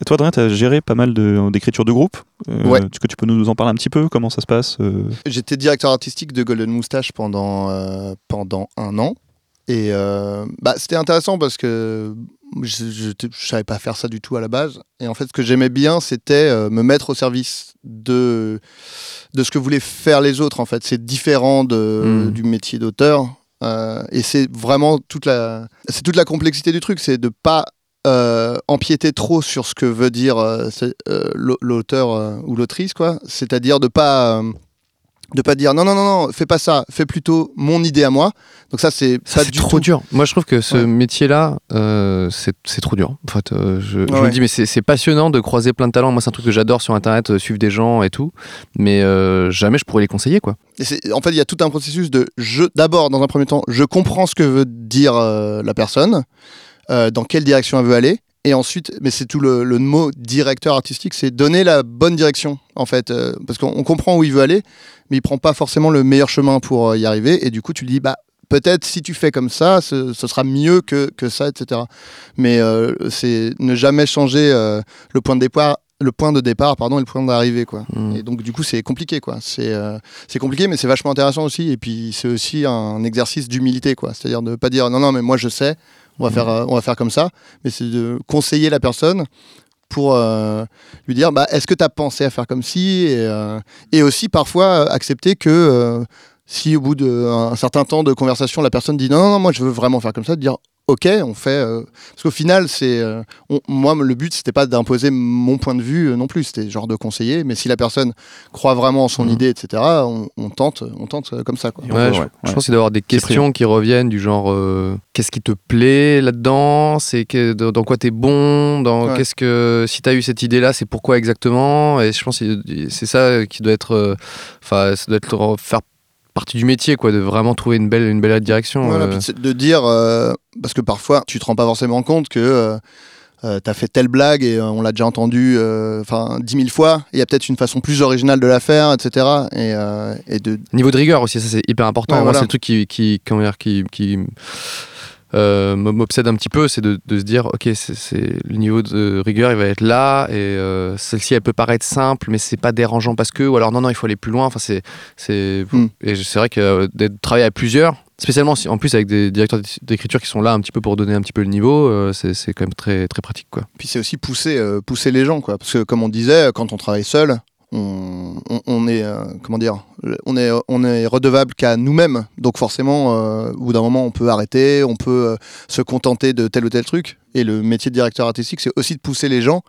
S2: Et toi, Adrien, tu as géré pas mal de- d'écriture de, groupe. Euh,
S4: Ouais.
S2: Est-ce que tu peux nous en parler un petit peu? Comment ça se passe euh?
S4: J'étais directeur artistique de Golden Moustache pendant, euh, pendant un an. Et euh, bah, c'était intéressant parce que je ne savais pas faire ça du tout à la base. Et en fait, ce que j'aimais bien, c'était euh, me mettre au service de, de ce que voulaient faire les autres. En fait, c'est différent de,
S3: Mm.
S4: du métier d'auteur. Euh, et c'est vraiment toute la, c'est toute la complexité du truc, c'est de pas euh, empiéter trop sur ce que veut dire l'auteur ou l'autrice, quoi. C'est-à-dire de pas de pas dire non non non non fais pas ça fais plutôt mon idée à moi donc ça c'est
S3: Ça,
S4: pas
S3: c'est
S4: du
S3: trop
S4: tout
S3: dur. Moi, je trouve que ce
S4: Ouais.
S3: métier-là, euh, c'est trop dur. En fait, euh, je, me dis, mais c'est passionnant de croiser plein de talents. Moi, c'est un truc que j'adore sur Internet, euh, suivre des gens et tout. Mais jamais je pourrais les conseiller, quoi.
S4: Et en fait il y a tout un processus de je d'abord dans un premier temps je comprends ce que veut dire la personne dans quelle direction elle veut aller et ensuite mais c'est tout le, le mot directeur artistique c'est donner la bonne direction en fait euh, parce qu'on on comprend où il veut aller mais il prend pas forcément le meilleur chemin pour euh, y arriver. Et du coup tu lui dis bah peut-être si tu fais comme ça ce, ce sera mieux que, que ça etc mais euh, c'est ne jamais changer le point de départ le point de départ pardon et le point d'arrivée quoi.
S3: Mm.
S4: et donc du coup c'est compliqué quoi. C'est c'est compliqué mais c'est vachement intéressant aussi. Et puis c'est aussi un exercice d'humilité quoi. C'est à dire de pas dire non non mais moi je sais on va faire euh, on va faire comme ça. Mais c'est de conseiller la personne pour euh, lui dire bah, est-ce que tu as pensé à faire comme ci et, euh, et aussi parfois accepter que euh, si au bout d'un certain temps de conversation la personne dit non, non non moi je veux vraiment faire comme ça de dire ok, on fait. euh, parce qu'au final, c'est. euh, moi, le but, c'était pas d'imposer mon point de vue euh, non plus. C'était genre de conseiller. Mais si la personne croit vraiment en son
S2: Mhm.
S4: idée, etc., on, on tente, on tente comme ça. Quoi.
S3: Ouais, je,
S2: ouais,
S3: je
S2: ouais.
S3: pense qu'il doit y avoir des questions qui reviennent du genre euh, qu'est-ce qui te plaît là-dedans? C'est que, dans dans quoi t'es bon? Dans
S4: Ouais.
S3: qu'est-ce que si t'as eu cette idée là c'est pourquoi exactement? Et je pense que c'est ça qui doit être euh, enfin ça doit être faire partie du métier quoi de vraiment trouver une belle une belle direction
S4: Voilà,
S3: euh.
S4: puis de dire, euh, parce que parfois tu te rends pas forcément compte que euh, euh, t'as fait telle blague et on l'a déjà entendu enfin dix mille fois, il y a peut-être une façon plus originale de la faire, etc. Et, et de,
S3: Niveau de rigueur aussi, ça c'est hyper important.
S4: Ouais,
S3: Moi,
S4: voilà.
S3: c'est le truc qui, qui, comment dire, qui, qui euh, m'obsède un petit peu, c'est de, de se dire, ok, c'est le niveau de rigueur, il va être là, et euh, celle-ci, elle peut paraître simple, mais c'est pas dérangeant parce que, ou alors non, non, il faut aller plus loin. Enfin, c'est, c'est,
S4: Hmm.
S3: et c'est vrai que euh, d'être travailler à plusieurs, spécialement en plus avec des directeurs d'écriture qui sont là un petit peu pour donner un petit peu le niveau, euh, c'est, c'est quand même très, très pratique, quoi.
S4: puis c'est aussi pousser, euh, pousser les gens, quoi. Parce que comme on disait, quand on travaille seul, on, est, euh, comment dire, on est, on est redevable qu'à nous-mêmes. Donc forcément, euh, au bout d'un moment, on peut arrêter, on peut euh, se contenter de tel ou tel truc. Et le métier de directeur artistique, c'est aussi de pousser les gens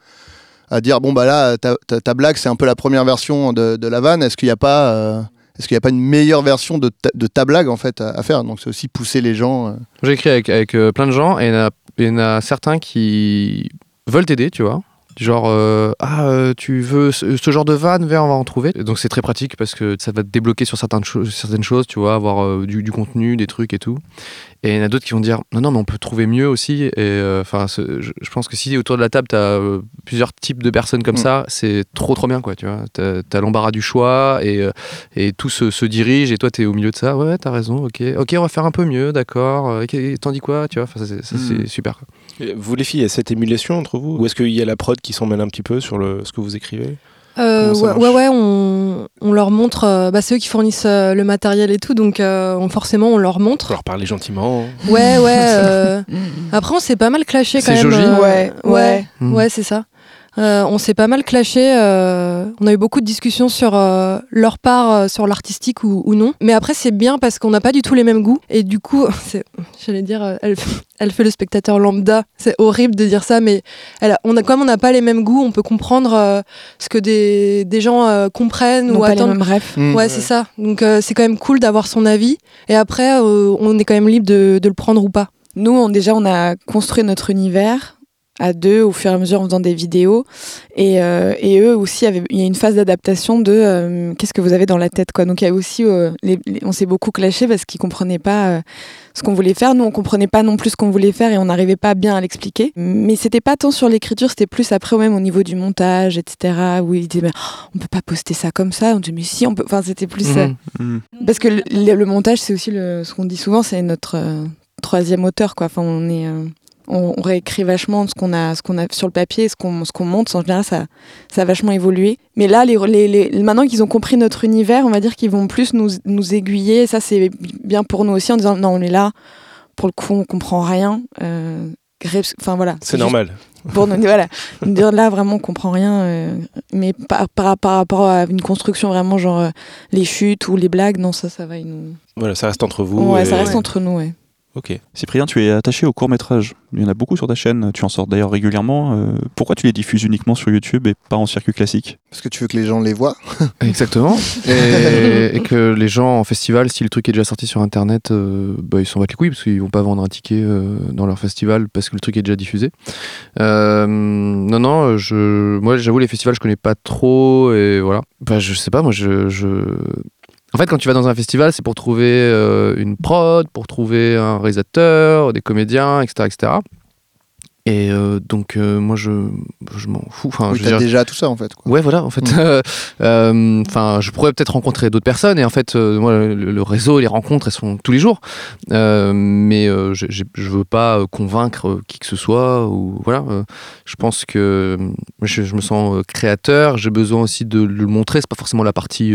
S4: à dire bon bah là, ta, ta- blague, c'est un peu la première version de, de la vanne. Est-ce qu'il n'y a pas est-ce qu'il a pas une meilleure version de ta, blague en fait à, faire? Donc c'est aussi pousser les gens.
S3: J'ai écrit avec, avec plein de gens et il y en a certains qui veulent t'aider, tu vois. Genre, euh, ah, euh, tu veux ce, ce genre de vanne, viens, on va en trouver. Et donc c'est très pratique parce que ça va te débloquer sur certaines, choses certaines choses, tu vois, avoir euh, du, du contenu, des trucs et tout. Et il y en a d'autres qui vont dire, non, non, mais on peut trouver mieux aussi. Et enfin, je, je pense que si autour de la table, tu as plusieurs types de personnes comme
S4: Mm.
S3: ça, c'est trop, trop bien, quoi, tu vois. T'as as, l'embarras du choix et, euh, et tout se, se dirige et toi, tu es au milieu de ça. Ouais, ouais, t'as raison, ok. Ok, on va faire un peu mieux, d'accord. Euh, ok, T'en dis quoi, tu vois? Ça, c'est-
S2: Mm.
S3: super. quoi.
S1: Et Vous les filles, il y a cette émulation entre vous? Ou est-ce qu'il y a la prod qui s'en mêle un petit peu sur le, ce que vous écrivez?
S5: Euh, ouais, ouais, ouais, on, on leur montre, euh, bah, c'est eux qui fournissent euh, le matériel et tout, donc euh, on- forcément on leur montre.
S1: leur parler gentiment.
S5: Ouais, ouais. euh, Après, on s'est pas mal clashé quand même. euh,
S6: Ouais, ouais.
S5: Ouais, c'est ça. Euh, on s'est pas mal clashé. euh, on a eu beaucoup de discussions sur euh, leur part euh, sur l'artistique ou, ou non. Mais après, c'est bien parce qu'on n'a pas du tout les mêmes goûts. Et du coup, c'est- j'allais dire, euh, elle, elle fait le spectateur lambda. C'est horrible de dire ça, mais elle a- on a, comme on n'a pas les mêmes goûts, on peut comprendre euh, ce que des, des gens euh, comprennent
S6: Non,
S5: ou
S6: pas les
S5: attendent.
S6: mêmes rêves.
S4: Mm.
S5: Ouais, c'est ça. Donc euh, c'est quand même cool d'avoir son avis. Et après, euh, on est quand même libre de, de le prendre ou pas.
S6: Nous, on, déjà, on a construit notre univers à deux au fur et à mesure en faisant des vidéos. Et, euh, et eux aussi, avaient- il y a une phase d'adaptation de euh, qu'est-ce que vous avez dans la tête. Quoi. Donc il y a aussi, euh, les- les- on s'est beaucoup clashé parce qu'ils comprenaient pas ce qu'on voulait faire. Nous, on comprenait pas non plus ce qu'on voulait faire et on n'arrivait pas bien à l'expliquer. Mais c'était pas tant sur l'écriture, c'était plus après, même au niveau du montage, etc. Où ils disaient, mais, oh, on peut pas poster ça comme ça. On dit, mais si, on peut. Enfin, c'était plus. euh,
S3: Mhm.
S2: Mm.
S6: parce que le, le- montage, c'est aussi le, ce qu'on dit souvent, c'est notre troisième auteur, quoi. Enfin, on est, on, on réécrit vachement ce qu'on a, ce qu'on a sur le papier, ce qu'on, ce qu'on monte. En général, ça, ça a vachement évolué. Mais là, les, les, les- maintenant qu'ils ont compris notre univers, on va dire qu'ils vont plus nous, nous aiguiller. Et ça, c'est bien pour nous aussi, en disant non, on est là. Pour le coup, on comprend rien. Euh, Enfin voilà.
S1: C'est normal.
S6: Pour nous, voilà, dire là vraiment on comprend rien, euh, mais par, par, par rapport à une construction vraiment genre euh, les chutes ou les blagues, non ça ça va ils nous.
S1: Voilà, ça reste entre vous.
S6: Ouais,
S1: et-
S6: ça reste entre nous, ouais.
S1: Ok.
S2: Cyprien, tu es attaché au court métrage. Il y en a beaucoup sur ta chaîne. Tu en sors d'ailleurs régulièrement. Euh, pourquoi tu les diffuses uniquement sur YouTube et pas en circuit classique?
S4: Parce que tu veux que les gens les voient.
S3: Exactement. Et, et que les gens en festival, si le truc est déjà sorti sur internet, euh, bah, ils s'en battent les couilles parce qu'ils vont pas vendre un ticket euh, dans leur festival parce que le truc est déjà diffusé. Euh, non, non, je, moi j'avoue, les festivals, je connais pas trop et voilà. Bah, je sais pas, moi je. je... En fait, quand tu vas dans un festival, c'est pour trouver euh, une prod, pour trouver un réalisateur, des comédiens, etc. etc. Et euh, donc, euh, moi, je, je m'en fous. Enfin,
S4: Oui,
S3: je dire-
S4: déjà tout ça en fait. quoi.
S3: Ouais, voilà, en fait.
S4: Mm.
S3: euh, euh, Enfin, je pourrais peut-être rencontrer d'autres personnes, et en fait, moi, le, le réseau, les rencontres, elles sont tous les jours. Mais j'ai- je veux pas convaincre qui que ce soit, ou voilà. je pense que je, je me sens créateur, j'ai besoin aussi de le montrer. C'est pas forcément la partie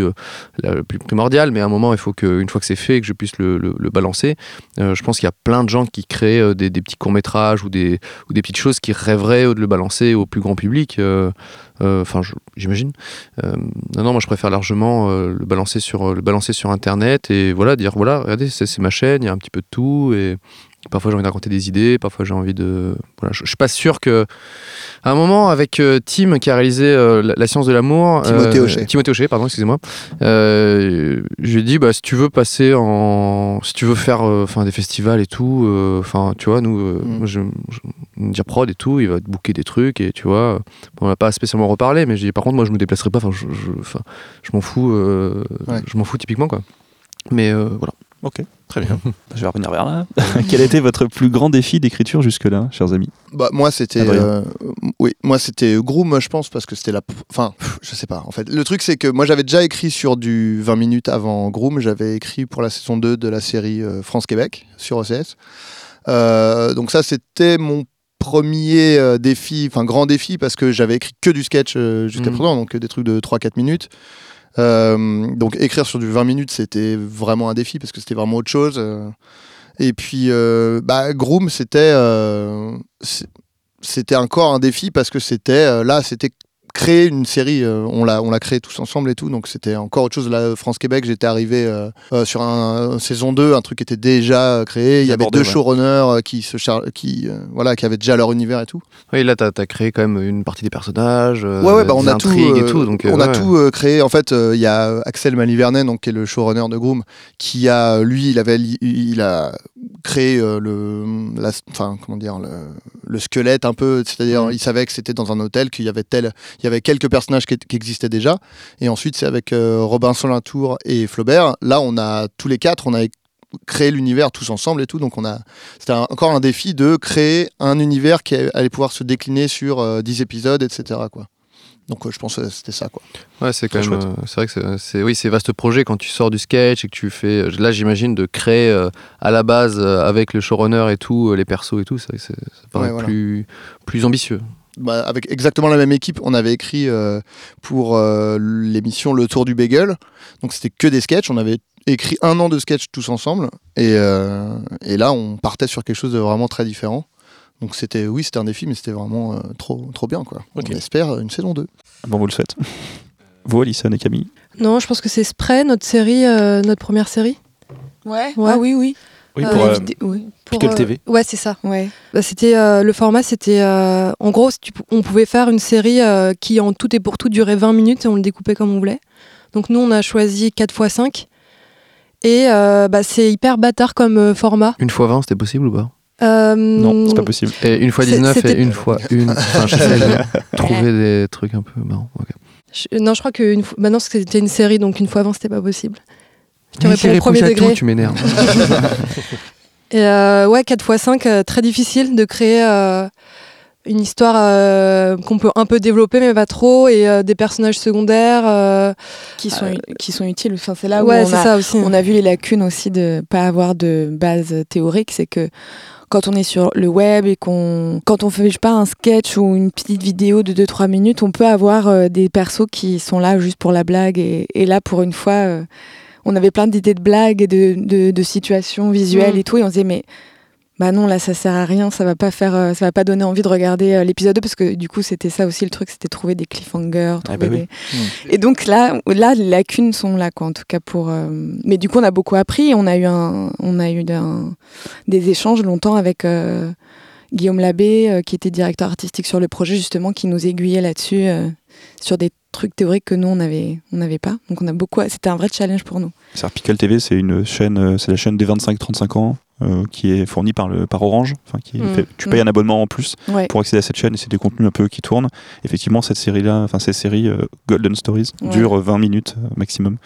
S3: la plus primordiale, mais à un moment, il faut que, une fois que c'est fait, que je puisse le, le- le balancer. Je pense qu'il y a plein de gens qui créent des, des petits courts-métrages ou des, ou des petites choses qui rêveraient de le balancer au plus grand public. euh, euh, Enfin, j'imagine. Euh, non, non, moi je préfère largement le balancer sur le balancer sur Internet et voilà dire voilà, regardez, c'est ma chaîne, il y a un petit peu de tout et, Parfois j'ai envie de raconter des idées, parfois j'ai envie de. Voilà, je, je suis pas sûr que. À un moment, avec euh, Tim qui a réalisé euh, la, La science de l'amour.
S4: Timothée
S3: euh,
S4: Hochet.
S3: Timothée Hochet, pardon, excusez-moi. Je lui ai dit, bah, si tu veux passer en. Si tu veux faire enfin, des festivals et tout, enfin, tu vois, nous,
S4: Mm.
S3: moi, je, je, dire prod et tout, il va te booker des trucs et tu vois. Bon, on n'a pas spécialement reparlé, mais j'ai dit, par contre, moi, je me déplacerai pas, enfin, je, je, je m'en fous,
S4: Ouais.
S3: je m'en fous typiquement, quoi. Mais voilà.
S2: Ok, très bien. Je vais revenir vers là. Quel été votre plus grand défi d'écriture jusque-là, chers amis
S4: Bah, moi, c'était. Euh, oui, moi, c'était Groom, je pense, parce que c'était la. Enfin, je sais pas. En fait, le truc, c'est que moi, j'avais déjà écrit sur du 20 minutes avant Groom. J'avais écrit pour la saison 2 de la série euh, France-Québec sur OCS. Euh, donc, ça, c'était mon premier euh, défi, enfin, grand défi, parce que j'avais écrit que du sketch euh, jusqu'à
S3: Mhm.
S4: présent, donc des trucs de 3-4 minutes. Euh, donc, écrire sur du 20 minutes, c'était vraiment un défi, parce que c'était vraiment autre chose. euh. Et puis, euh, bah, Groom, c'était. c'était encore un défi parce que c'était là, c'était créer une série. euh, on l'a, on l'a créé tous ensemble et tout, donc c'était encore autre chose. Là, France Québec, j'étais arrivé euh, euh, sur un, un saison 2, un truc qui était déjà créé. Il y avait deux
S2: ouais.
S4: showrunners qui se char- qui voilà, qui avaient déjà leur univers et tout.
S3: Oui, là, t'as as créé quand même une partie des personnages,
S4: ouais, ouais, bah on a tout,
S3: et tout. Donc,
S4: on a tout créé. En fait, il y a Axel Malivernet, donc qui est le showrunner de Groom, qui a, lui, il avait, il a créé euh, le, la- enfin, comment dire, le, le squelette un peu. C'est-à-dire,
S3: Mhm.
S4: il savait que c'était dans un hôtel, qu'il y avait tel, il y avait quelques personnages qui, qui existaient déjà. Et ensuite, c'est avec euh, Robinson Latour et Flaubert. Là, on a tous les quatre, on a créé l'univers tous ensemble et tout. Donc, on a, c'était encore un défi de créer un univers qui allait pouvoir se décliner sur euh, 10 épisodes, etc. Quoi. Donc, euh, je pense que c'était ça. Quoi.
S3: Ouais, c'est quand même. euh, c'est vrai que c'est- oui, c'est vaste projet quand tu sors du sketch et que tu fais. euh, Là, j'imagine de créer euh, à la base euh, avec le showrunner et tout, les persos et tout, c'est ça paraît
S4: Ouais, voilà.
S3: plus plus ambitieux.
S4: bah, avec exactement la même équipe, on avait écrit euh, pour l'émission Le Tour du Bagel. Donc c'était que des sketchs. On avait écrit un an de sketchs tous ensemble. Et, et là, on partait sur quelque chose de vraiment très différent. Donc c'était, oui, c'était un défi, mais c'était vraiment euh, trop, trop bien. Quoi. On espère une saison 2.
S2: Bon, vous le souhaite. Vous, Alison et Camille?
S5: Non, je pense que c'est Spray, notre série, euh, notre première série.
S6: Ouais.
S5: Ouais.
S6: Ah oui, oui.
S2: Oui,
S5: Euh,
S2: pour, euh,
S6: oui.
S5: Pour,
S1: Pickle
S5: euh,
S1: TV.
S5: Ouais, c'est ça.
S6: Ouais.
S5: Bah, c'était euh, le format, c'était euh, en gros, on pouvait faire une série euh, qui en tout et pour tout durait 20 minutes et on le découpait comme on voulait. Donc nous, on a choisi 4 x 5 et euh, bah, c'est hyper bâtard comme euh, format.
S3: Une fois 20, c'était possible ou pas?
S5: Euh,
S2: Non, c'est pas possible.
S3: Et une fois
S5: C'est-
S3: 19 et une fois une. Enfin, j'essaie de trouver des trucs un peu marrants.
S5: je- non, je crois que une fois, bah non, c'était une série, donc une fois avant, c'était pas possible. Tu
S3: Mais
S5: réponds au premier
S3: à tout,
S5: degré.
S3: tu m'énerves.
S5: Et euh, ouais, 4 x 5, très difficile de créer euh, une histoire euh, qu'on peut un peu développer, mais pas trop, et euh, des personnages secondaires. euh,
S6: Qui sont,
S5: Euh,
S6: qui sont utiles. Enfin, c'est là où on a,
S5: ça aussi.
S6: on a vu les lacunes aussi de pas avoir de base théorique. C'est que quand on est sur le web et qu'on, quand on fait je sais pas un sketch ou une petite vidéo de 2-3 minutes, on peut avoir euh, des persos qui sont là juste pour la blague. Et, et là, pour une fois, euh, on avait plein d'idées de blagues et de, de, de situations visuelles
S5: Mm.
S6: et tout. Et on se disait, mais bah non, là, ça sert à rien. Ça va pas faire, euh, ça va pas donner envie de regarder euh, l'épisode 2 parce que du coup, c'était ça aussi le truc, c'était trouver des cliffhangers.
S2: Ah
S6: trouver
S2: bah oui.
S6: des- Et donc là, là, les lacunes sont là, quoi, en tout cas pour. euh, Mais du coup, on a beaucoup appris. On a eu un, on a eu un- des échanges longtemps avec euh, Guillaume Labbé, euh, qui était directeur artistique sur le projet, justement, qui nous aiguillait là-dessus, euh, sur des trucs théoriques que nous on n'avait on n'avait pas. Donc on a beaucoup. C'était un vrai challenge pour nous.
S2: C'est Pickle TV, c'est une chaîne, euh, c'est la chaîne des 25-35 ans euh, qui est fournie par le par Orange. Enfin, qui
S5: Mm.
S2: fait- tu payes un abonnement en plus
S6: Ouais.
S2: pour accéder à cette chaîne et c'est des contenus un peu qui tournent. Effectivement, cette série-là, enfin ces séries euh, Golden Stories
S6: Ouais.
S2: durent 20 minutes euh, maximum.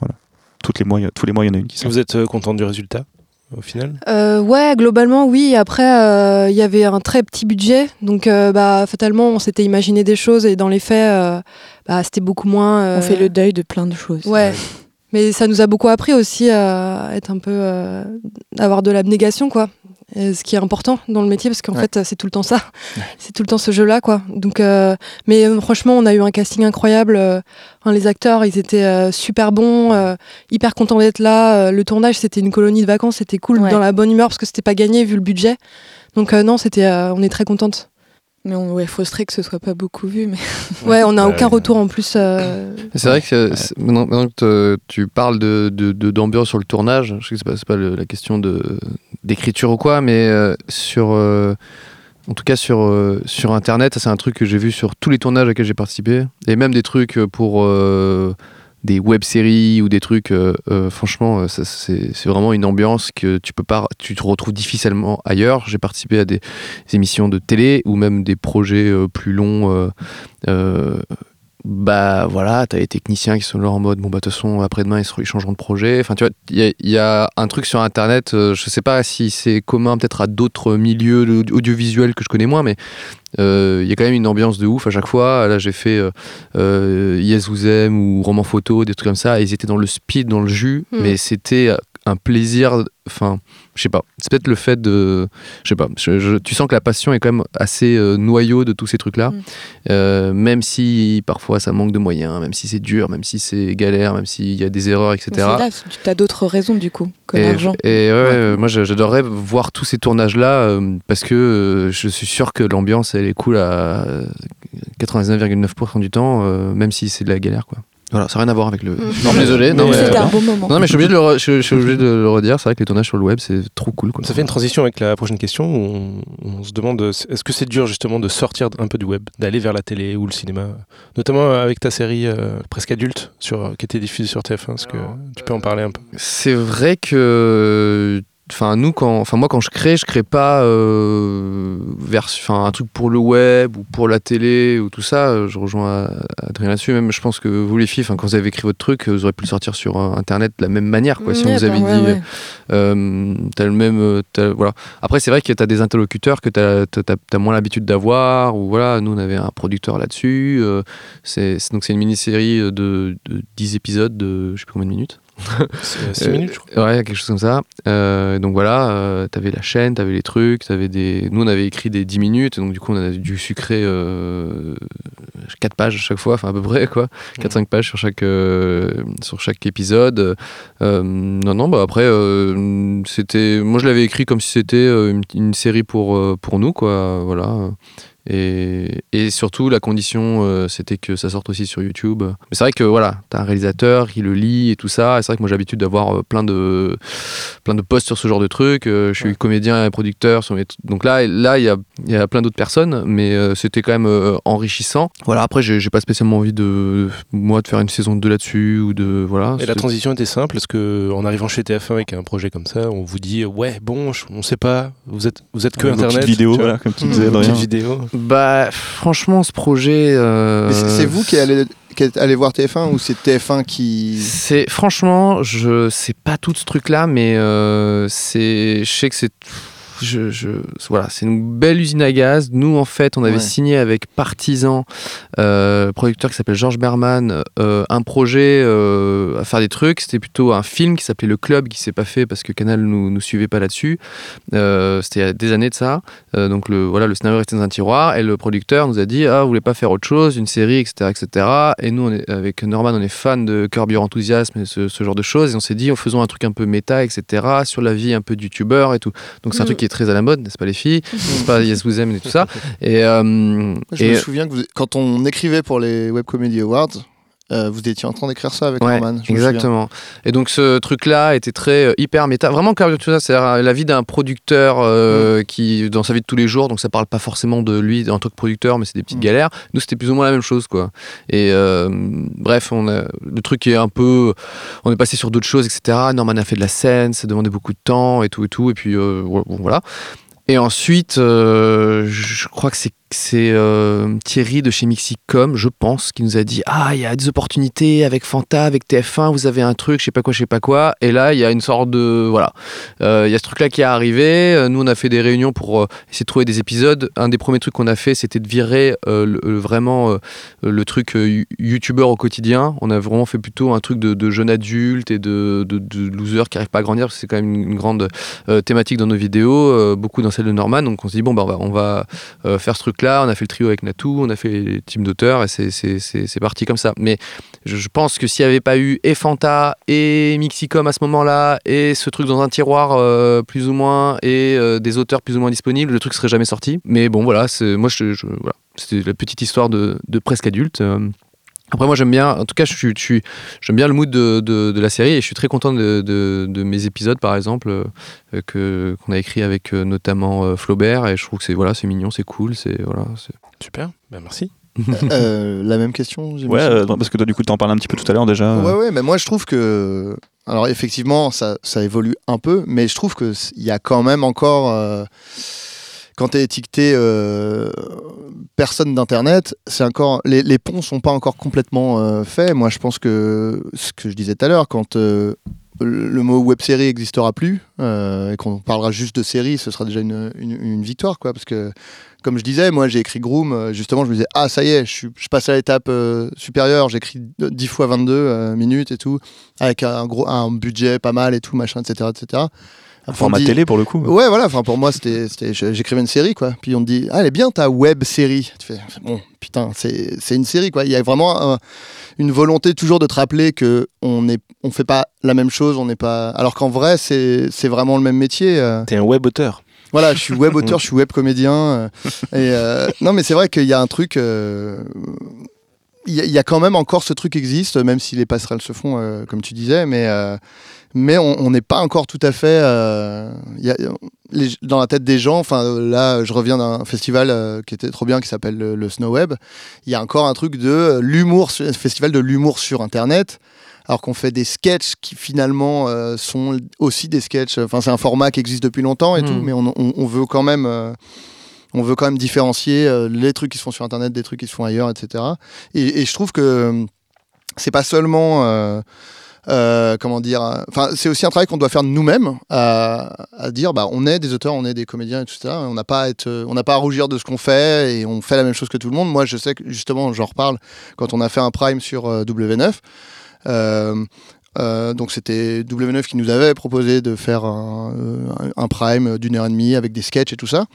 S2: Voilà. Toutes les mois, il y a- tous les mois, il y en a une qui sort.
S1: Vous êtes euh, content du résultat au final?
S5: Euh, ouais, globalement, oui. Après, euh, il y avait un très petit budget. Donc, euh, bah, fatalement, on s'était imaginé des choses et dans les faits, euh, bah, c'était beaucoup moins. euh,
S6: On fait le deuil de plein de choses.
S5: Ouais. Mais ça nous a beaucoup appris aussi à être un peu. euh, avoir de l'abnégation, quoi. Et ce qui est important dans le métier, parce qu'en
S4: Ouais.
S5: fait, c'est tout le temps ça. C'est tout le temps ce jeu-là, quoi. Donc, euh, mais euh, franchement, on a eu un casting incroyable. euh, enfin, les acteurs, ils étaient euh, super bons, euh, hyper contents d'être là. Le tournage, c'était une colonie de vacances, c'était cool,
S6: Ouais.
S5: dans la bonne humeur, parce que c'était pas gagné vu le budget. Donc, euh, non, c'était, euh, on est très contente.
S6: Mais on est frustré que ce soit pas beaucoup vu. Mais...
S5: Ouais, on n'a
S1: Ouais.
S5: aucun retour en plus. euh,
S3: C'est vrai que maintenant, maintenant que tu parles de, de- de- d'ambiance sur le tournage, je sais que c'est pas, c'est pas le- la question de, d'écriture ou quoi, mais euh, sur, euh, en tout cas sur, euh, sur Internet, c'est un truc que j'ai vu sur tous les tournages auxquels j'ai participé, et même des trucs pour euh, des web-séries ou des trucs, euh, euh, franchement, euh, c'est, vraiment une ambiance que tu peux pas, tu te retrouves difficilement ailleurs. J'ai participé à des, émissions de télé ou même des projets plus longs. bah voilà, t'as les techniciens qui sont là en mode bon bah de toute façon après-demain ils, changeront de projet. Enfin tu vois, il y, y a un truc sur internet, je sais pas si c'est commun peut-être à d'autres milieux audiovisuels que je connais moins, mais euh, il y a quand même une ambiance de ouf à chaque fois. Là j'ai fait euh, euh, Yes Vous Aime ou Roman Photo, des trucs comme ça, ils étaient dans le speed, dans le jus,
S5: Mm.
S3: mais c'était un plaisir, enfin je sais pas, c'est peut-être le fait de, je sais pas, je- je- tu sens que la passion est quand même assez euh, noyau de tous ces trucs-là.
S5: Mm.
S3: Euh, même si parfois ça manque de moyens, même si c'est dur, même si c'est galère, même s'il y a des erreurs, etc.
S6: Là, tu as d'autres raisons du coup que
S3: Et,
S6: l'argent.
S3: et ouais, moi j'a- j'adorerais voir tous ces tournages-là euh, parce que je suis sûr que l'ambiance elle est cool à euh, 99,9% du temps, même si c'est de la galère quoi. Voilà, ça n'a rien à voir avec le.
S5: Mm.
S3: Non, désolé. Non,
S1: Mais, euh,
S6: un bon moment.
S3: non, mais je suis obligé de le, re- je, je suis obligé de le redire. C'est vrai que les tournages sur le web c'est trop cool. Quoi.
S1: Ça fait une transition avec la prochaine question où on, on se demande euh, est-ce que c'est dur justement de sortir un peu du web, d'aller vers la télé ou le cinéma, notamment avec ta série euh, presque adulte sur, euh, qui était diffusée sur TF1. Est-ce que tu peux en parler un peu?
S3: C'est vrai que, enfin nous quand, enfin moi quand je crée, je crée pas euh, vers, enfin un truc pour le web ou pour la télé ou tout ça. euh, Je rejoins Adrien là-dessus. Même je pense que vous les filles, enfin quand vous avez écrit votre truc, vous aurez pu le sortir sur euh, internet de la même manière quoi. Si on vous avait dit,
S6: ouais, ouais.
S3: euh, t'as le même, euh, voilà. Après c'est vrai que t'as des interlocuteurs que t'as, t'as moins l'habitude d'avoir. Ou voilà, nous on avait un producteur là-dessus. euh, c'est, c'est- donc c'est une mini-série de, de 10 épisodes de, je sais plus combien de minutes.
S1: 6
S3: Euh,
S1: minutes, je crois.
S3: Ouais, quelque chose comme ça. Euh, donc voilà, euh, t'avais la chaîne, t'avais les trucs, t'avais des. Nous, on avait écrit des 10 minutes, donc du coup, on a dû sucrer euh, 4 pages à chaque fois, enfin à peu près, quoi. 4-5 pages sur chaque, sur chaque épisode. Non, non, bah après, c'était. Moi, je l'avais écrit comme si c'était une, une série pour, pour nous, quoi. Voilà. Et, et surtout, la condition, euh, c'était que ça sorte aussi sur YouTube. Mais c'est vrai que voilà, t'as un réalisateur qui le lit et tout ça. Et c'est vrai que moi, j'ai l'habitude d'avoir euh, plein de, plein de posts sur ce genre de trucs. Euh, je suis
S1: Ouais.
S3: comédien et producteur. Sur mes t- Donc là, là, il y a, il y a plein d'autres personnes, mais euh, c'était quand même euh, enrichissant. Voilà. Après, j'ai j'ai pas spécialement envie de moi de faire une saison 2 là-dessus ou de voilà.
S1: Et la transition était simple, parce que en arrivant chez TF1 avec un projet comme ça, on vous dit ouais bon, on sait pas, vous êtes vous êtes que internet, tu vois.
S2: voilà, comme tu disais,
S1: Une petite vidéo.
S3: Bah, franchement, ce projet. euh,
S4: c'est vous qui allez, qui voir TF1 ou c'est TF1 qui.
S3: C'est franchement, je sais pas tout ce truc-là, mais euh, c'est, je sais que c'est, je, je- voilà, c'est une belle usine à gaz. Nous, en fait, on avait
S4: Ouais.
S3: signé avec Partisan, euh, producteur qui s'appelle Georges Berman, euh, un projet euh, à faire des trucs. C'était plutôt un film qui s'appelait Le Club, qui s'est pas fait parce que Canal nous, nous suivait pas là-dessus. Euh, C'était il y a des années de ça. Donc le voilà, le scénario restait dans un tiroir et le producteur nous a dit ah vous voulez pas faire autre chose, une série, etc., etc. Et nous, on est, avec Norman, on est fan de Curb Your Enthusiasm et ce, ce genre de choses. Et on s'est dit, en faisant un truc un peu méta, etc., sur la vie un peu de youtubeur et tout. Donc c'est un
S5: Mm.
S3: truc qui est très à la mode, n'est-ce pas les filles N'est-ce pas Yes Vous Aime et tout ça. Et, euh,
S4: Je
S3: et-
S4: me souviens que vous- quand on écrivait pour les Web Comedy Awards, euh, vous étiez en train d'écrire ça avec
S3: Ouais,
S4: Norman.
S3: Exactement. Et donc ce truc-là était très euh, hyper méta. Vraiment, Enthusiasm, c'est euh, la vie d'un producteur
S4: Mm.
S3: euh, qui, dans sa vie de tous les jours, donc ça parle pas forcément de lui en tant que producteur, mais c'est des petites
S4: Mm.
S3: galères. Nous, c'était plus ou moins la même chose, quoi. Et bref, on a, le truc est un peu, on est passé sur d'autres choses, etc. Norman a fait de la scène, ça demandait beaucoup de temps et tout et tout. Et puis bon, voilà. Et ensuite, je crois que c'est c'est euh, Thierry de chez Mixicom, je pense, qui nous a dit Ah, il y a des opportunités avec Fanta, avec TF1, vous avez un truc, je sais pas quoi, je sais pas quoi. Et là, il y a une sorte de. Voilà. Euh, Il y a ce truc-là qui est arrivé. Euh, Nous, on a fait des réunions pour essayer de trouver des épisodes. Un des premiers trucs qu'on a fait, c'était de virer vraiment le truc you- youtubeur au quotidien. On a vraiment fait plutôt un truc de, jeune adulte et de, loser qui n'arrive pas à grandir, c'est quand même une, grande thématique dans nos vidéos, beaucoup dans celle de Norman. Donc on s'est dit, bon, bah, on va, on faire ce truc-là truc-là, on a fait le trio avec Natou, on a fait les teams d'auteurs et c'est- parti comme ça. Mais je, pense que s'il n'y avait pas eu et Fanta et Mixicom à ce moment-là et ce truc dans un tiroir euh, plus ou moins et euh, des auteurs plus ou moins disponibles, le truc serait jamais sorti. Mais bon, voilà, moi, je, je- voilà, c'était la petite histoire de, de presque adulte. Après, moi, j'aime bien, en tout cas, je suis, je suis- j'aime bien le mood de, de- de la série et je suis très content de, de- de mes épisodes, par exemple, euh, que, qu'on a écrit avec euh, notamment euh, Flaubert. Et je trouve que c'est, voilà, c'est mignon, c'est cool, c'est, voilà, c'est-
S1: Super, ben merci.
S4: Euh, la même question, j'imagine.
S2: Ouais, euh, parce que toi, du coup, t'en parlais un petit peu tout à l'heure déjà.
S4: Ouais, ouais, mais moi je trouve que. Alors effectivement, ça, ça évolue un peu, mais je trouve qu'il y a quand même encore. Quand tu es étiqueté euh, personne d'Internet, les, les ponts sont pas encore complètement euh, faits. Moi, je pense que ce que je disais tout à l'heure, quand euh, le mot web série n'existera plus et qu'on parlera juste de série, ce sera déjà une, victoire, quoi. Parce que, comme je disais, moi j'ai écrit Groom, justement, je me disais, ah ça y est, je, passe à l'étape supérieure, j'écris 10 fois 22 euh, minutes et tout, avec un, gros, un budget pas mal et tout, machin, etc. etc.
S2: Un format
S4: dit-
S2: télé pour le coup.
S4: Ouais, voilà. Enfin, pour moi, c'était, j'écrivais une série, quoi. Puis on te dit, ah, elle est bien ta web série. Tu fais, bon, putain, c'est, une série, quoi. Il y a vraiment euh, une volonté toujours de te rappeler que on est, on fait pas la même chose, on n'est pas. Alors qu'en vrai, c'est, vraiment le même métier. euh.
S1: T'es un web auteur.
S4: Voilà, je suis web auteur, je suis web comédien. euh, et euh, non, mais c'est vrai qu'il y a un truc. euh, Il y, a- il y a quand même encore ce truc existe, même si les passerelles se font, euh, comme tu disais, mais euh, mais on n'est pas encore tout à fait euh, il y a- les- dans la tête des gens. Enfin, là, je reviens d'un festival euh, qui était trop bien, qui s'appelle le, le Snow Web. Il y a encore un truc de euh, l'humour, festival de l'humour sur Internet. Alors qu'on fait des sketchs qui finalement euh, sont aussi des sketchs. Enfin, c'est un format qui existe depuis longtemps et
S3: Hmm.
S4: tout, mais on, on- on veut quand même, on veut quand même différencier euh, les trucs qui se font sur Internet des trucs qui se font ailleurs, etc. Et, et je trouve que c'est pas seulement euh, euh, comment dire enfin c'est aussi un travail qu'on doit faire nous-mêmes à, dire bah on est des auteurs on est des comédiens et tout ça on n'a pas à rougir de ce qu'on fait et on fait la même chose que tout le monde. Moi je sais que justement j'en reparle quand on a fait un prime sur euh, W9 euh, donc c'était W9 qui nous avait proposé de faire un, un prime d'une heure et demie avec des sketchs et tout ça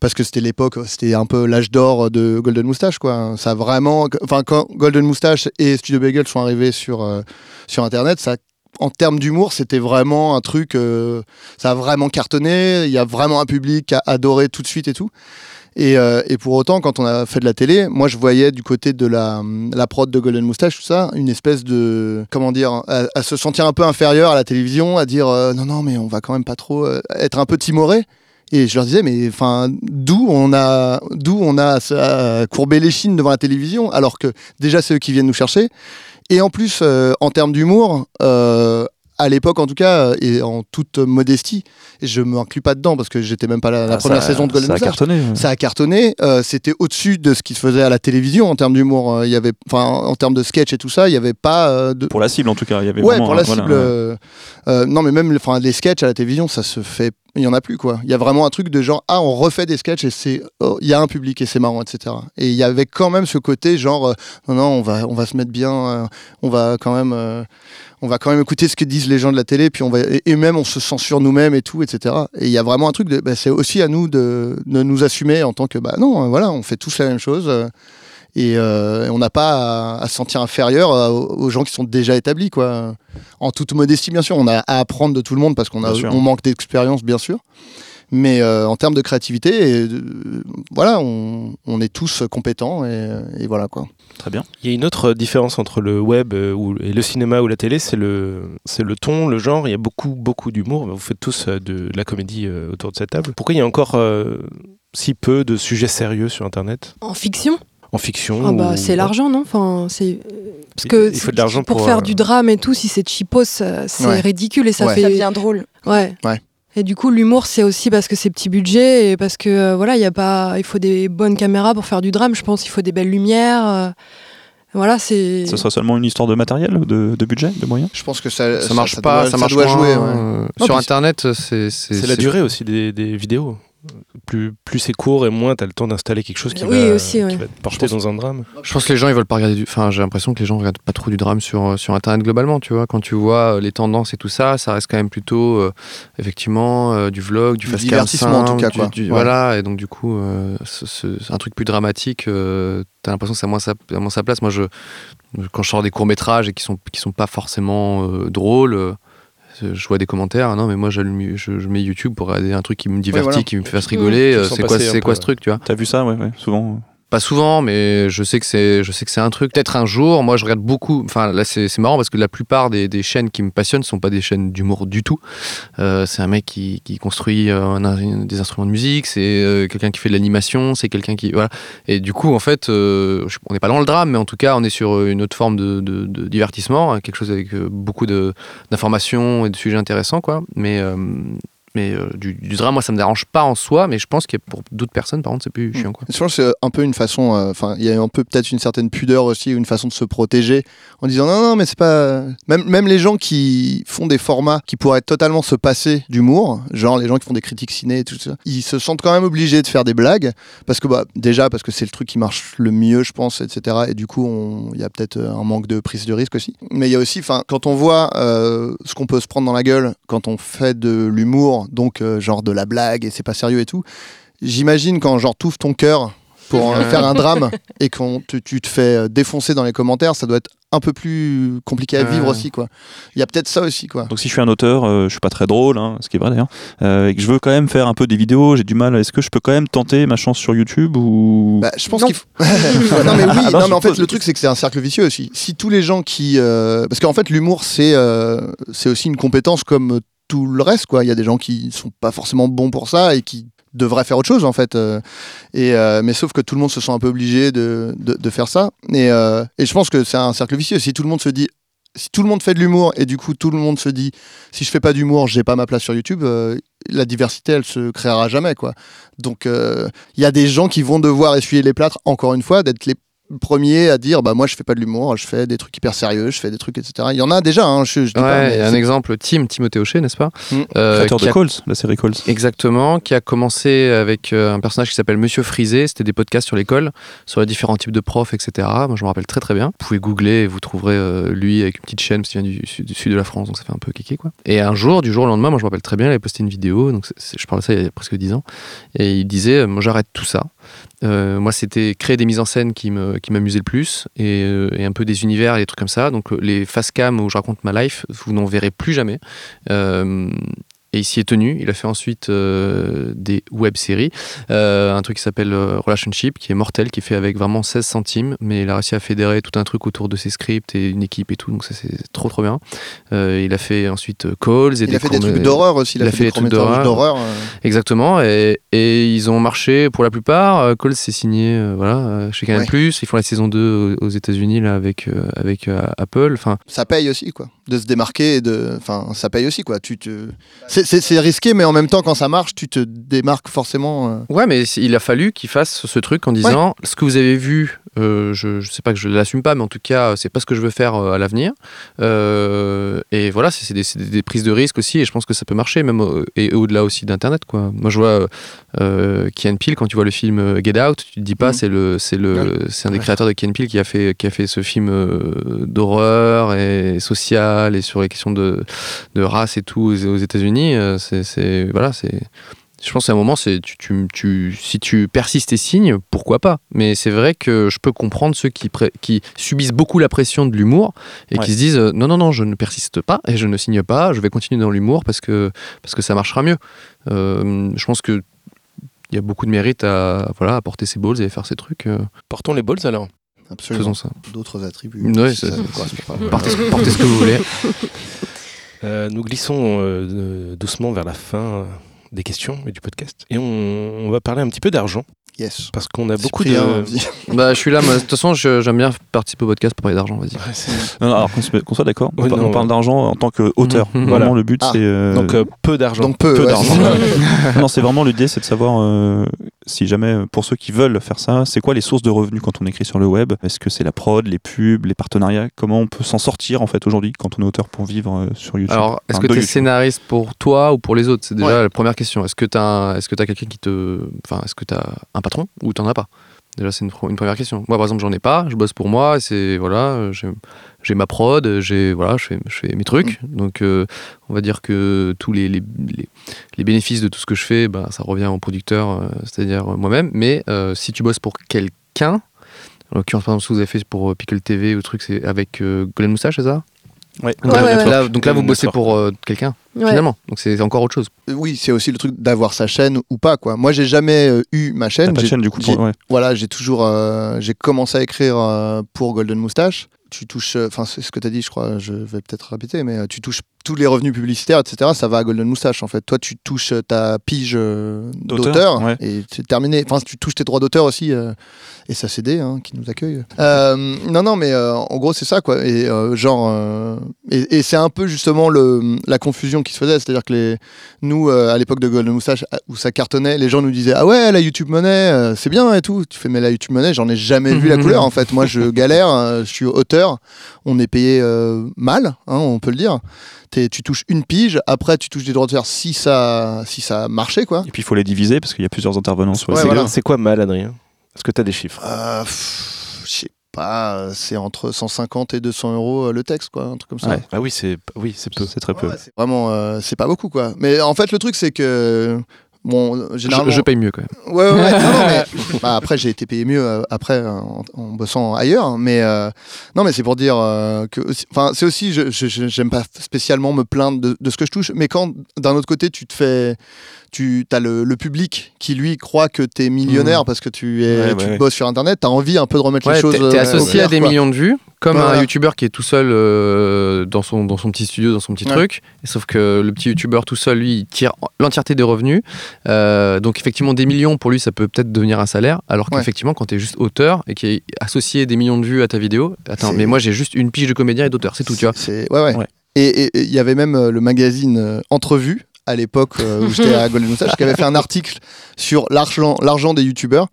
S4: parce que c'était l'époque, c'était un peu l'âge d'or de Golden Moustache, quoi. Ça a vraiment, enfin, quand Golden Moustache et Studio Bagel sont arrivés sur, euh, sur Internet, ça, en termes d'humour, c'était vraiment un truc, euh, ça a vraiment cartonné. Il y a vraiment un public qui a adoré tout de suite et tout. Et, euh, et pour autant, quand on a fait de la télé, moi, je voyais du côté de la, la prod de Golden Moustache, tout ça, une espèce de, comment dire, à, se sentir un peu inférieur à la télévision, à dire, non, non, mais on va quand même pas trop être un peu timoré. Et je leur disais, mais enfin, d'où on a, d'où on les chines devant la télévision, alors que déjà c'est eux qui viennent nous chercher. Et en plus, euh, en termes d'humour, euh, à l'époque en tout cas, euh, et en toute modestie, je m'inclus pas dedans parce que j'étais même pas la, la
S2: Ah,
S4: première
S2: ça-
S4: saison de Golden
S2: Ça a cartonné.
S4: Ça a cartonné. euh, C'était au-dessus de ce qui se faisait à la télévision en termes d'humour. euh, Il y avait, enfin, en termes de sketch et tout ça, il y avait pas euh, de,
S2: Pour la cible en tout cas. Il y avait
S4: Ouais,
S2: vraiment
S4: pour la
S2: voilà,
S4: cible.
S2: ouais.
S4: euh, non, mais même enfin, les sketchs à la télévision, ça se fait. Il y en a plus, quoi. Il y a vraiment un truc de genre, ah, on refait des sketchs et c'est. oh, Il y a un public et c'est marrant, etc. Et il y avait quand même ce côté, genre, non, non, on va, on va se mettre bien, on va quand même. On va quand même écouter ce que disent les gens de la télé, puis on va et, et même on se censure nous-mêmes et tout, etc. Et il y a vraiment un truc de, bah, c'est aussi à nous de, de nous assumer en tant que, bah non, euh, voilà, on fait tous la même chose. euh, et euh, on n'a pas à, se sentir inférieur aux, gens qui sont déjà établis, quoi. En toute modestie, bien sûr, on a à apprendre de tout le monde parce qu'on a, on manque d'expérience, bien sûr. Mais euh, en termes de créativité, et, euh, voilà, on, on est tous compétents et, et voilà quoi.
S2: Très bien.
S1: Il y a une autre différence entre le web euh, ou- et le cinéma ou la télé, c'est le, c'est le ton, le genre. Il y a beaucoup, beaucoup d'humour. Vous faites tous euh, de, la comédie euh, autour de cette table. Pourquoi il y a encore euh, si peu de sujets sérieux sur Internet?
S5: En fiction?
S1: En fiction
S5: Ah bah
S1: ou-
S5: c'est l'argent, non? Enfin, c'est parce que
S1: il faut de l'argent
S5: pour,
S1: pour,
S5: faire
S1: euh,
S5: du drame et tout. Si c'est cheapos, c'est
S4: Ouais.
S5: ridicule et ça
S4: Ouais.
S5: fait.
S6: Ça devient drôle.
S5: Ouais.
S4: Ouais.
S5: Et du coup, l'humour, c'est aussi parce que c'est petit budget et parce que euh, voilà, il y a pas, il faut des bonnes caméras pour faire du drame. Je pense, il faut des belles lumières. euh, voilà, c'est.
S2: Ce sera seulement une histoire de matériel, de, de budget, de moyens?
S4: Je pense que ça,
S3: ça marche pas,
S4: doit-
S3: ça marche
S4: doit
S3: moins,
S4: jouer. ouais.
S3: euh,
S4: Non,
S3: Sur internet, c'est.
S1: C'est la durée aussi des, des vidéos. Plus, plus c'est court et moins tu as le temps d'installer quelque chose qui,
S5: Oui,
S1: va,
S5: aussi,
S1: qui
S5: ouais.
S1: va te porter dans un drame.
S3: Je pense que les gens ils veulent pas regarder du. Enfin, j'ai l'impression que les gens regardent pas trop du drame sur euh, sur internet globalement. Tu vois, quand tu vois euh, les tendances et tout ça, ça reste quand même plutôt euh, effectivement euh, du vlog, du,
S4: Du
S3: fast
S4: divertissement, en tout cas,
S3: du-
S4: quoi.
S3: du-
S4: Ouais.
S3: Voilà, et donc du coup, euh, ce- ce- c'est un truc plus dramatique. euh, T'as l'impression que ça a moins sa, moins sa place. Moi, je quand je sors des courts métrages et qui sont qui sont pas forcément euh, drôles. Euh, je vois des commentaires, non mais moi j'allume, je, je mets YouTube pour regarder un truc qui me divertit,
S4: voilà.
S3: qui me fasse rigoler.
S1: Mmh.
S3: euh,
S1: Qui sont
S3: C'est quoi, c'est quoi ce truc, tu vois
S2: T'as vu ça, ouais, ouais, souvent.
S3: Pas souvent, mais je sais que c'est, je sais que c'est un truc. Peut-être un jour, moi je regarde beaucoup. Enfin là c'est, marrant parce que la plupart des, des chaînes qui me passionnent sont pas des chaînes d'humour du tout. Euh, c'est un mec qui, qui construit euh, des instruments de musique, c'est euh, quelqu'un qui fait de l'animation, c'est quelqu'un qui voilà. Et du coup en fait, on n'est pas dans le drame, mais en tout cas on est sur une autre forme de, de- divertissement, hein, quelque chose avec beaucoup de, d'informations et de sujets intéressants quoi. Mais mais euh, du, du drame, moi, ça me dérange pas en soi, mais je pense que pour d'autres personnes, par contre, c'est plus chiant. Quoi.
S4: Je pense que c'est un peu une façon, euh, enfin, il y a un peu peut-être une certaine pudeur aussi, une façon de se protéger en disant non, non, mais c'est pas. Même, même les gens qui font des formats qui pourraient totalement se passer d'humour, genre les gens qui font des critiques ciné et tout ça, ils se sentent quand même obligés de faire des blagues parce que, bah, déjà, parce que c'est le truc qui marche le mieux, je pense, etc. Et du coup, il y a peut-être un manque de prise de risque aussi. Mais il y a aussi, enfin, quand on voit euh, ce qu'on peut se prendre dans la gueule quand on fait de l'humour, donc euh, genre de la blague et c'est pas sérieux et tout. J'imagine quand genre t'ouvres ton cœur pour euh, faire un drame et quand tu, tu te fais euh, défoncer dans les commentaires, ça doit être un peu plus compliqué à vivre aussi quoi. Il y a peut-être ça aussi quoi.
S2: Donc si je suis un auteur, euh, je suis pas très drôle, hein, ce qui est vrai d'ailleurs, euh, et que je veux quand même faire un peu des vidéos, j'ai du mal. Est-ce que je peux quand même tenter ma chance sur YouTube ou?
S4: Bah, je pense qu'il faut. non mais oui,
S2: Ah non,
S4: non
S2: je
S4: mais en fait
S2: pose-
S4: le truc c'est que c'est un cercle vicieux aussi. Si tous les gens qui, euh, parce qu'en fait l'humour c'est euh, c'est aussi une compétence comme tout le reste quoi. Il y a des gens qui sont pas forcément bons pour ça et qui devraient faire autre chose en fait. euh, et euh, mais sauf que tout le monde se sent un peu obligé de, de, faire ça. Et, euh, et je pense que c'est un cercle vicieux. Si tout le monde se dit si tout le monde fait de l'humour et du coup tout le monde se dit si je fais pas d'humour j'ai pas ma place sur YouTube la diversité elle se créera jamais quoi donc il y a des gens qui vont devoir essuyer les plâtres encore une fois d'être les premiers à dire bah moi je fais pas de l'humour je fais des trucs hyper sérieux je fais des trucs etc il y en a déjà hein, je, je dis pas,
S3: Ouais,
S4: mais
S3: un exemple, Tim, Timothée Hochet, n'est-ce pas
S4: Mm.
S3: Euh,
S2: créateur de
S3: a-
S2: Calls, la série Calls
S3: Exactement, qui a commencé avec euh, un personnage qui s'appelle Monsieur Frisé. C'était des podcasts sur l'école, sur les différents types de profs, etc. Moi, je me rappelle très très bien. Vous pouvez googler et vous trouverez euh, lui avec une petite chaîne, parce qu'il vient du, sud- du sud de la France, donc ça fait un peu kéké quoi. Et un jour, du jour au lendemain, moi je me rappelle très bien, il avait posté une vidéo, donc je parle de ça il y a presque 10 ans, et il disait euh, Moi j'arrête tout ça. Euh, moi, c'était créer des mises en scène qui m'amusaient le plus et, euh, et un peu des univers et des trucs comme ça. Donc, euh, les face cam où je raconte ma life, vous n'en verrez plus jamais. Et il s'y est tenu. Il a fait ensuite euh, des web-séries. Euh, un truc qui s'appelle euh, Relationship, qui est mortel, qui est fait avec vraiment 16 centimes. Mais il a réussi à fédérer tout un truc autour de ses scripts et une équipe et tout. Donc ça, c'est trop, trop bien. Euh, il a fait ensuite Calls. Et
S4: il a fait des trucs d'horreur aussi il, a fait, des,
S3: trucs d'horreur. Exactement, et, et ils ont marché pour la plupart. Cole s'est signé voilà, chez Canal+,
S4: Ouais.
S3: ils font la saison 2 aux États-Unis là, avec, avec Apple. Enfin,
S4: ça paye aussi quoi de se démarquer et de enfin ça paye aussi quoi tu c'est- c'est c'est risqué mais en même temps quand ça marche tu te démarques forcément euh.
S3: ouais, mais il a fallu qu'ils fassent ce truc en disant ce que vous avez vu, euh, je, je sais pas que je l'assume pas, mais en tout cas, c'est pas ce que je veux faire euh, à l'avenir. Euh, et voilà, c'est des, prises de risque aussi, et je pense que ça peut marcher, même euh, et au-delà aussi d'Internet. quoi. Moi, je vois euh, euh, Key Peele, quand tu vois le film euh, Get Out, tu te dis pas,
S4: Mhm.
S3: c'est le, c'est le, c'est un des créateurs de Key Peele qui a fait, qui a fait ce film euh, d'horreur et social et sur les questions de, de race et tout aux, aux États-Unis. euh, c'est, c'est- voilà, c'est. Je pense qu'à un moment, c'est tu, tu, tu- si tu persistes et signes, pourquoi pas? Mais c'est vrai que je peux comprendre ceux qui, subissent beaucoup la pression de l'humour et
S2: Ouais.
S3: qui se disent euh, non, non, non, je ne persiste pas et je ne signe pas, je vais continuer dans l'humour parce que, parce que ça marchera mieux. Euh, je pense que il y a beaucoup de mérite à, voilà, à porter ses balls et à faire ses trucs. euh,
S1: Portons les balls alors.
S4: absolument
S3: faisons ça.
S4: d'autres attributs
S3: Ouais,
S4: si ça.
S3: Portez, ce- portez ce que vous voulez.
S1: Euh, nous glissons euh, doucement vers la fin euh, des questions et du podcast. Et on, va parler un petit peu d'argent.
S4: Yes
S1: Parce qu'on a beaucoup
S4: Cyprien,
S1: de.
S3: Bah, je suis là, moi. De toute façon, j'aime bien participer au podcast pour parler d'argent, vas-y.
S1: Ouais, c'est-
S2: Non, non, alors qu'on soit d'accord, on
S1: Oui, non,
S2: on parle
S1: ouais.
S2: d'argent en tant qu'auteur. Vraiment,
S1: Voilà.
S2: le but,
S4: Ah,
S2: c'est. euh,
S1: Donc euh, peu d'argent.
S4: donc peu, ouais,
S2: d'argent. non, c'est vraiment l'idée, c'est de savoir euh, si jamais, pour ceux qui veulent faire ça, c'est quoi les sources de revenus quand on écrit sur le web? Est-ce que c'est la prod, les pubs, les partenariats? Comment on peut s'en sortir en fait aujourd'hui quand on est auteur pour vivre euh, sur YouTube?
S3: Alors, est-ce
S2: Enfin,
S3: que tu es
S2: YouTube.
S3: scénariste pour toi ou pour les autres? C'est déjà
S4: Ouais.
S3: la première question. Est-ce que tu as, est-ce que as quelqu'un qui te. Enfin, est-ce que tu as un patron ou tu as pas? Déjà, c'est une, première question. Moi, par exemple, j'en ai pas. Je bosse pour moi. C'est voilà, j'ai- ma prod, j'ai voilà, je fais, je fais mes trucs. Donc, euh, on va dire que tous les, les, les- les bénéfices de tout ce que je fais, ben, ça revient au producteur, euh, c'est-à-dire moi-même. Mais euh, si tu bosses pour quelqu'un, en l'occurrence, par exemple, ce que vous avez fait pour Pickle TV ou truc, c'est avec Golden Moustache, c'est ça?
S2: Ouais.
S3: donc,
S5: Ouais,
S3: là,
S5: ouais,
S3: donc là, donc là, vous bossez pour euh, quelqu'un,
S5: Ouais.
S3: finalement. Donc c'est encore autre chose.
S4: Euh, Oui, c'est aussi le truc d'avoir sa chaîne ou pas quoi. Moi, j'ai jamais euh, eu ma chaîne.
S2: pas de chaîne du coup
S4: j'ai-
S2: pour- ouais.
S4: Voilà, j'ai toujours, euh, j'ai commencé à écrire euh, pour Golden Moustache. Tu touches, euh, enfin c'est ce que tu as dit, je crois, je vais peut-être répéter, mais euh, tu touches tous les revenus publicitaires, etc. Ça va à Golden Moustache en fait. Toi, tu touches ta pige euh,
S2: D'auteur, ouais.
S4: et c'est terminé. Enfin, tu touches tes droits d'auteur aussi euh, et SACD hein, qui nous accueille. Euh, non, non, mais euh, en gros c'est ça quoi. Et genre, et, et c'est un peu justement le, la confusion qui se faisait, c'est-à-dire que les, nous à l'époque de Golden Moustache où ça cartonnait, les gens nous disaient ah ouais la YouTube Money c'est bien et tout. Tu fais mais la YouTube Money j'en ai jamais vu la couleur en fait. Moi je galère, je suis auteur, on est payé mal, hein, on peut le dire. T'es- tu touches une pige, après tu touches des droits d'auteur si ça si ça a marché quoi.
S2: Et puis il faut les diviser parce qu'il y a plusieurs intervenants sur les
S4: Ouais,
S1: c'est,
S4: voilà.
S1: c'est quoi mal, Adrien? Est-ce que tu as des chiffres?
S4: Euh, je sais pas, c'est entre 150 et 200 euros euh, le texte quoi, un truc comme ça.
S2: Ouais.
S1: Ah oui, c'est, oui, c'est peu.
S2: C'est très peu.
S4: Ouais, vraiment, euh, c'est pas beaucoup quoi. Mais en fait, le truc c'est que bon,
S3: Je,
S4: généralement.
S3: je paye mieux quand même.
S4: Ouais, ouais, ouais. Non, non, mais, bah, après, j'ai été payé mieux euh, après euh, en, en bossant ailleurs, mais euh, non, mais c'est pour dire euh, que, enfin, c'est aussi, je, je- je- j'aime pas spécialement me plaindre de, de ce que je touche, mais quand d'un autre côté, tu te fais, tu as le, le public qui lui croit que t'es millionnaire parce que tu es,
S2: Ouais,
S4: tu bosses sur Internet, t'as envie un peu de remettre les choses. euh, au
S3: associé à des millions de vues, comme
S4: Voilà.
S3: un youtubeur qui est tout seul euh, dans, son, dans son petit studio, dans son petit
S4: Ouais.
S3: truc. Sauf que le petit youtubeur tout seul, lui, il tire l'entièreté des revenus. Euh, donc effectivement, des millions, pour lui, ça peut peut-être devenir un salaire. Alors
S4: Ouais.
S3: qu'effectivement, quand t'es juste auteur et qui est associé des millions de vues à ta vidéo, attends, mais moi j'ai juste une pige de comédien et d'auteur, c'est tout, tu vois.
S4: Ouais ouais.
S2: Ouais.
S4: Et il y avait même euh, le magazine Entrevue à l'époque où j'étais à Golden Moustache qui avait fait un article sur l'argent l'argent des youtubeurs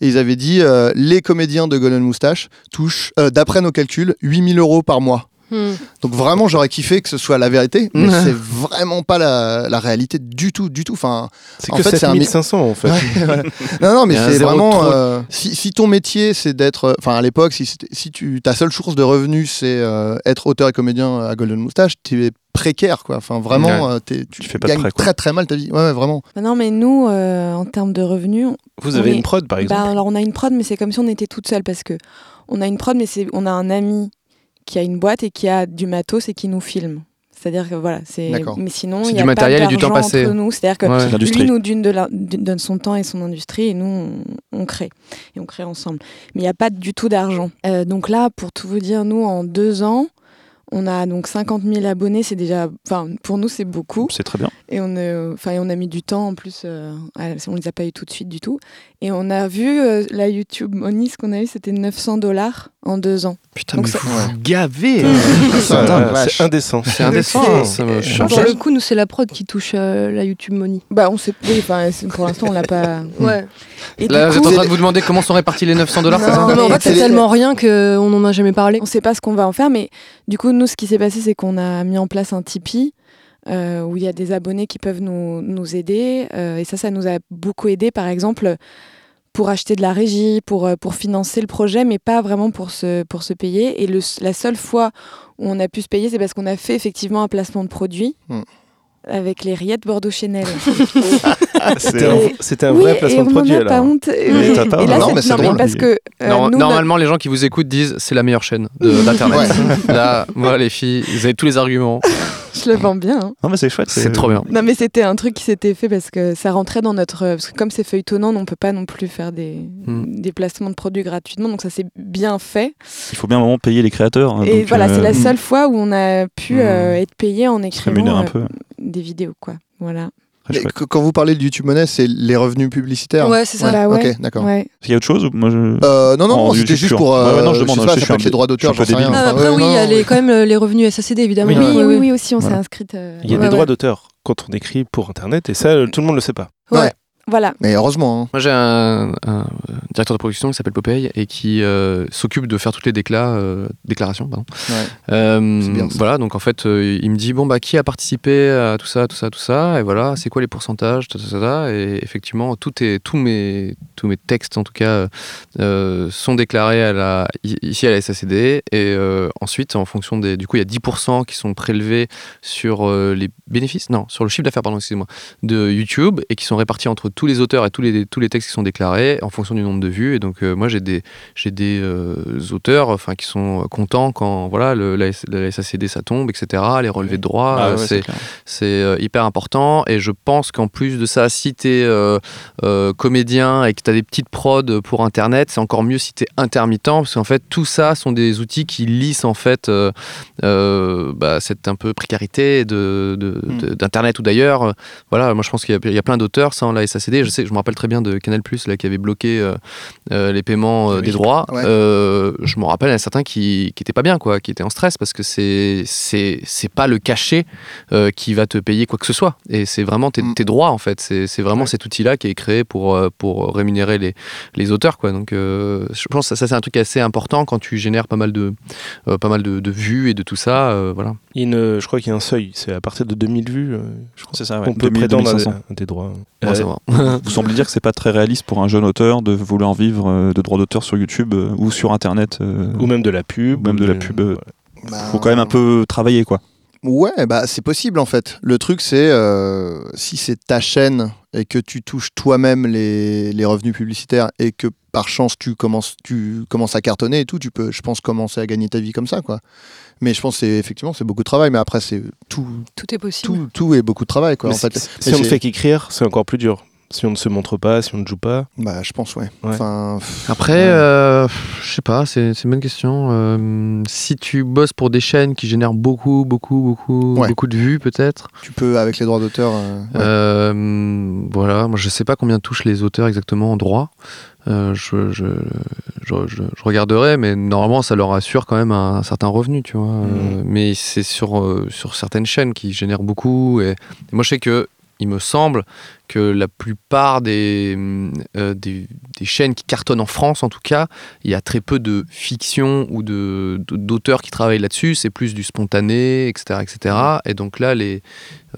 S4: et ils avaient dit euh, les comédiens de Golden Moustache touchent euh, d'après nos calculs 8000 euros par mois.
S5: Hmm.
S4: Donc vraiment j'aurais kiffé que ce soit la vérité mais c'est vraiment pas la, la réalité du tout du tout. Enfin
S1: C'est
S4: En
S1: que
S4: fait, c'est un mi-
S1: 7500 en fait.
S4: Ouais. Non, non, mais c'est vraiment. euh, si, si ton métier, c'est d'être. Enfin, à l'époque, si, c'était- si tu, ta seule source de revenus, c'est euh, être auteur et comédien à Golden Moustache, tu es précaire, quoi. Enfin, vraiment, euh, tu,
S2: Tu fais pas
S4: gagnes très très mal ta vie. Ouais, ouais, vraiment.
S6: Bah non, mais nous, euh, en termes de revenus,
S1: Vous avez
S6: est-
S1: une prod par exemple
S6: bah, alors on a une prod, mais c'est comme si on était toute seule parce que on a une prod, mais c'est on a un ami qui a une boîte et qui a du matos et qui nous filme. C'est-à-dire que voilà, c'est.
S4: D'accord.
S6: Mais sinon,
S3: C'est
S6: il y
S3: du
S6: a
S3: matériel
S6: pas
S3: et du temps passé.
S6: entre nous. C'est-à-dire que
S3: Ouais.
S6: Lui nous donne, de la- donne son temps et son industrie et nous on, on crée et on crée ensemble. Mais il n'y a pas du tout d'argent. Euh, donc là, pour tout vous dire, nous en deux ans, on a donc 50 000 abonnés. C'est déjà, enfin pour nous c'est beaucoup.
S2: C'est très bien.
S6: Et on, euh, enfin, et on a mis du temps en plus, euh, à- on les a pas eu tout de suite du tout. Et on a vu euh, la YouTube Money, ce qu'on a eu, c'était 900 dollars en deux ans.
S3: Putain,
S6: Donc
S3: mais
S6: ça-
S3: vous gavez
S1: euh,
S4: vache.
S1: C'est indécent.
S3: C'est indécent,
S6: C'est-
S3: hein.
S5: Pour le coup, nous, c'est la prod qui touche euh, la YouTube Money.
S6: Bah, on sait, oui, pour l'instant, on l'a pas.
S5: Ouais.
S6: Et
S3: Là, vous êtes en train de vous demander comment sont répartis les 900 dollars, c'est
S6: Non,
S3: ça
S5: Non, mais en fait, c'est
S4: c'est-
S5: tellement rien qu'on n'en a jamais parlé.
S6: on sait pas ce qu'on va en faire, mais du coup, nous, ce qui s'est passé, c'est qu'on a mis en place un Tipeee. euh, où il y a des abonnés qui peuvent nous, nous aider. euh, et ça, ça nous a beaucoup aidé, par exemple, pour acheter de la régie, pour, euh, pour financer le projet, mais pas vraiment pour se, pour se payer. Et le, la seule fois où on a pu se payer, c'est parce qu'on a fait effectivement un placement de produit
S4: Hmm.
S6: avec les rillettes Bordeaux Chanel.
S1: C'était un, c'était un
S6: oui,
S1: vrai placement de produit
S6: pas honte.
S2: Mais t'as pas-
S6: Et là,
S4: Non,
S6: c'est-
S4: mais c'est
S6: non, mais parce que euh, nous,
S3: Normalement, les gens qui vous écoutent disent c'est la meilleure chaîne de- d'internet. Là, moi, les filles, vous avez tous les arguments.
S6: je le vends bien. hein.
S2: Non, mais c'est chouette.
S3: C'est trop bien.
S6: Non, mais c'était un truc qui s'était fait parce que ça rentrait dans notre. Parce que comme c'est feuilletonnant, on peut pas non plus faire des,
S3: Hmm.
S6: des placements de produits gratuitement. Donc ça s'est bien fait.
S2: Il faut bien un moment payer les créateurs. hein,
S6: Et
S2: donc,
S6: voilà, c'est
S2: euh,
S6: la seule fois où on a pu
S3: Hmm.
S6: euh, être payé en écrivant
S2: un
S6: euh,
S2: peu.
S6: des vidéos, quoi. Voilà.
S4: Mais quand vous parlez de YouTube Money, c'est les revenus publicitaires.
S5: Ouais, c'est ça.
S6: Bah ouais.
S4: Ok, d'accord.
S6: Ouais.
S2: Il y a autre chose ou moi je...
S4: Euh, non, non, c'était juste pour. euh,
S2: Ouais, non, je
S4: je
S2: demande,
S4: sais
S2: je
S4: pas,
S2: sais,
S4: ça
S2: je
S4: peut
S2: suis
S4: être
S2: un
S4: les droits d'auteur, j'en sais rien.
S5: Ah, après, oui, il y a les- quand même euh, les revenus SACD, évidemment.
S2: Oui,
S6: Oui, oui, aussi, on s'est
S2: Voilà.
S6: inscrite. euh,
S1: Il y a des droits d'auteur quand on écrit pour Internet et ça, tout le monde le sait pas.
S5: Ouais.
S6: Voilà.
S4: Mais heureusement. hein.
S3: Moi, j'ai un, un, directeur de production qui s'appelle Popeye et qui euh, s'occupe de faire toutes les déclats, euh, déclarations. Pardon.
S4: Ouais.
S3: Euh,
S4: C'est bien, ça.
S3: voilà, donc en fait, euh, il me dit bon bah qui a participé à tout ça, tout ça, tout ça, et voilà, c'est quoi les pourcentages, ta, ta, ta, et effectivement, tout est, tous mes, tous mes textes en tout cas euh, sont déclarés à la, i- ici à la SACD, et euh, ensuite en fonction des, du coup il y a 10% qui sont prélevés sur euh, les bénéfices, non, sur le chiffre d'affaires, pardon, excusez-moi, de YouTube et qui sont répartis entre tous les auteurs et tous les, tous les textes qui sont déclarés en fonction du nombre de vues, et donc euh, moi j'ai des, j'ai des euh, auteurs, enfin qui sont contents quand voilà le, la, SACD ça tombe, etc. Les relevés de droits,
S2: Ah
S3: euh,
S2: ouais,
S3: c'est c'est hyper important et je pense qu'en plus de ça, si tu es comédien et que tu as des petites prods pour internet, c'est encore mieux si tu es intermittent parce qu'en fait tout ça sont des outils qui lissent en fait bah, cette un peu précarité de, de-
S4: Mm.
S3: de- d'internet ou d'ailleurs. Voilà, moi je pense qu'il y a, il y a plein d'auteurs sans la SACD. Je sais, je me rappelle très bien de Canal là qui avait bloqué euh, euh, les paiements euh,
S4: Oui.
S3: des droits.
S4: Ouais.
S3: Je me rappelle a certains qui qui étaient pas bien quoi, qui étaient en stress parce que c'est c'est c'est pas le cachet qui va te payer quoi que ce soit. Et c'est vraiment tes,
S4: Mm.
S3: tes droits, en fait. C'est vraiment cet outil-là qui est créé pour, pour rémunérer les, les auteurs, quoi. Donc, je pense que ça, ça, c'est un truc assez important quand tu génères pas mal de, pas mal de, de vues et de tout ça. voilà.
S1: Il y a une- je crois qu'il y a un seuil, c'est à partir de 2000 vues, euh, je crois.
S2: C'est ça,
S1: On peut
S2: 2000,
S1: prétendre à des,
S2: 2500.
S1: à des droits.
S3: Bon,
S1: Euh.
S2: Vous semblez dire que c'est pas très réaliste pour un jeune auteur de vouloir vivre euh, de droits d'auteur sur YouTube euh, ou sur Internet. euh,
S1: ou même de la pub.
S2: Ou même de la pub, euh,
S1: voilà.
S4: Bah,
S2: faut quand même un peu travailler quoi.
S4: Ouais, bah c'est possible en fait. Le truc c'est euh, si c'est ta chaîne et que tu touches toi-même les, les revenus publicitaires et que par chance tu commences tu commences à cartonner et tout, tu peux je pense commencer à gagner ta vie comme ça quoi. Mais je pense c'est effectivement c'est beaucoup de travail mais après c'est tout
S5: Tout est possible.
S4: tout tout est beaucoup de travail quoi
S1: Mais
S4: en fait.
S1: si, on ne fait qu'écrire, c'est encore plus dur. Si on ne se montre pas, si on ne joue pas.
S4: Bah je pense ouais.
S1: Ouais.
S4: Enfin pff,
S3: Après,
S4: ouais.
S3: euh, je sais pas, c'est c'est une bonne question. Euh, si tu bosses pour des chaînes qui génèrent beaucoup, beaucoup, beaucoup,
S4: Ouais.
S3: beaucoup de vues, peut-être.
S4: tu peux avec les droits d'auteur euh, ouais.
S3: Euh, voilà, moi je sais pas combien touchent les auteurs exactement en droit. Euh, je, je, je, je- je regarderai, mais normalement ça leur assure quand même un, certain revenu, tu vois. Euh, mais c'est sur, euh, sur certaines chaînes qui génèrent beaucoup. Et, et moi je sais que il me semble que la plupart des, euh, des, des chaînes qui cartonnent en France, en tout cas, il y a très peu de fiction ou de d'auteurs qui travaillent là-dessus. C'est plus du spontané, etc., etc. Et donc là,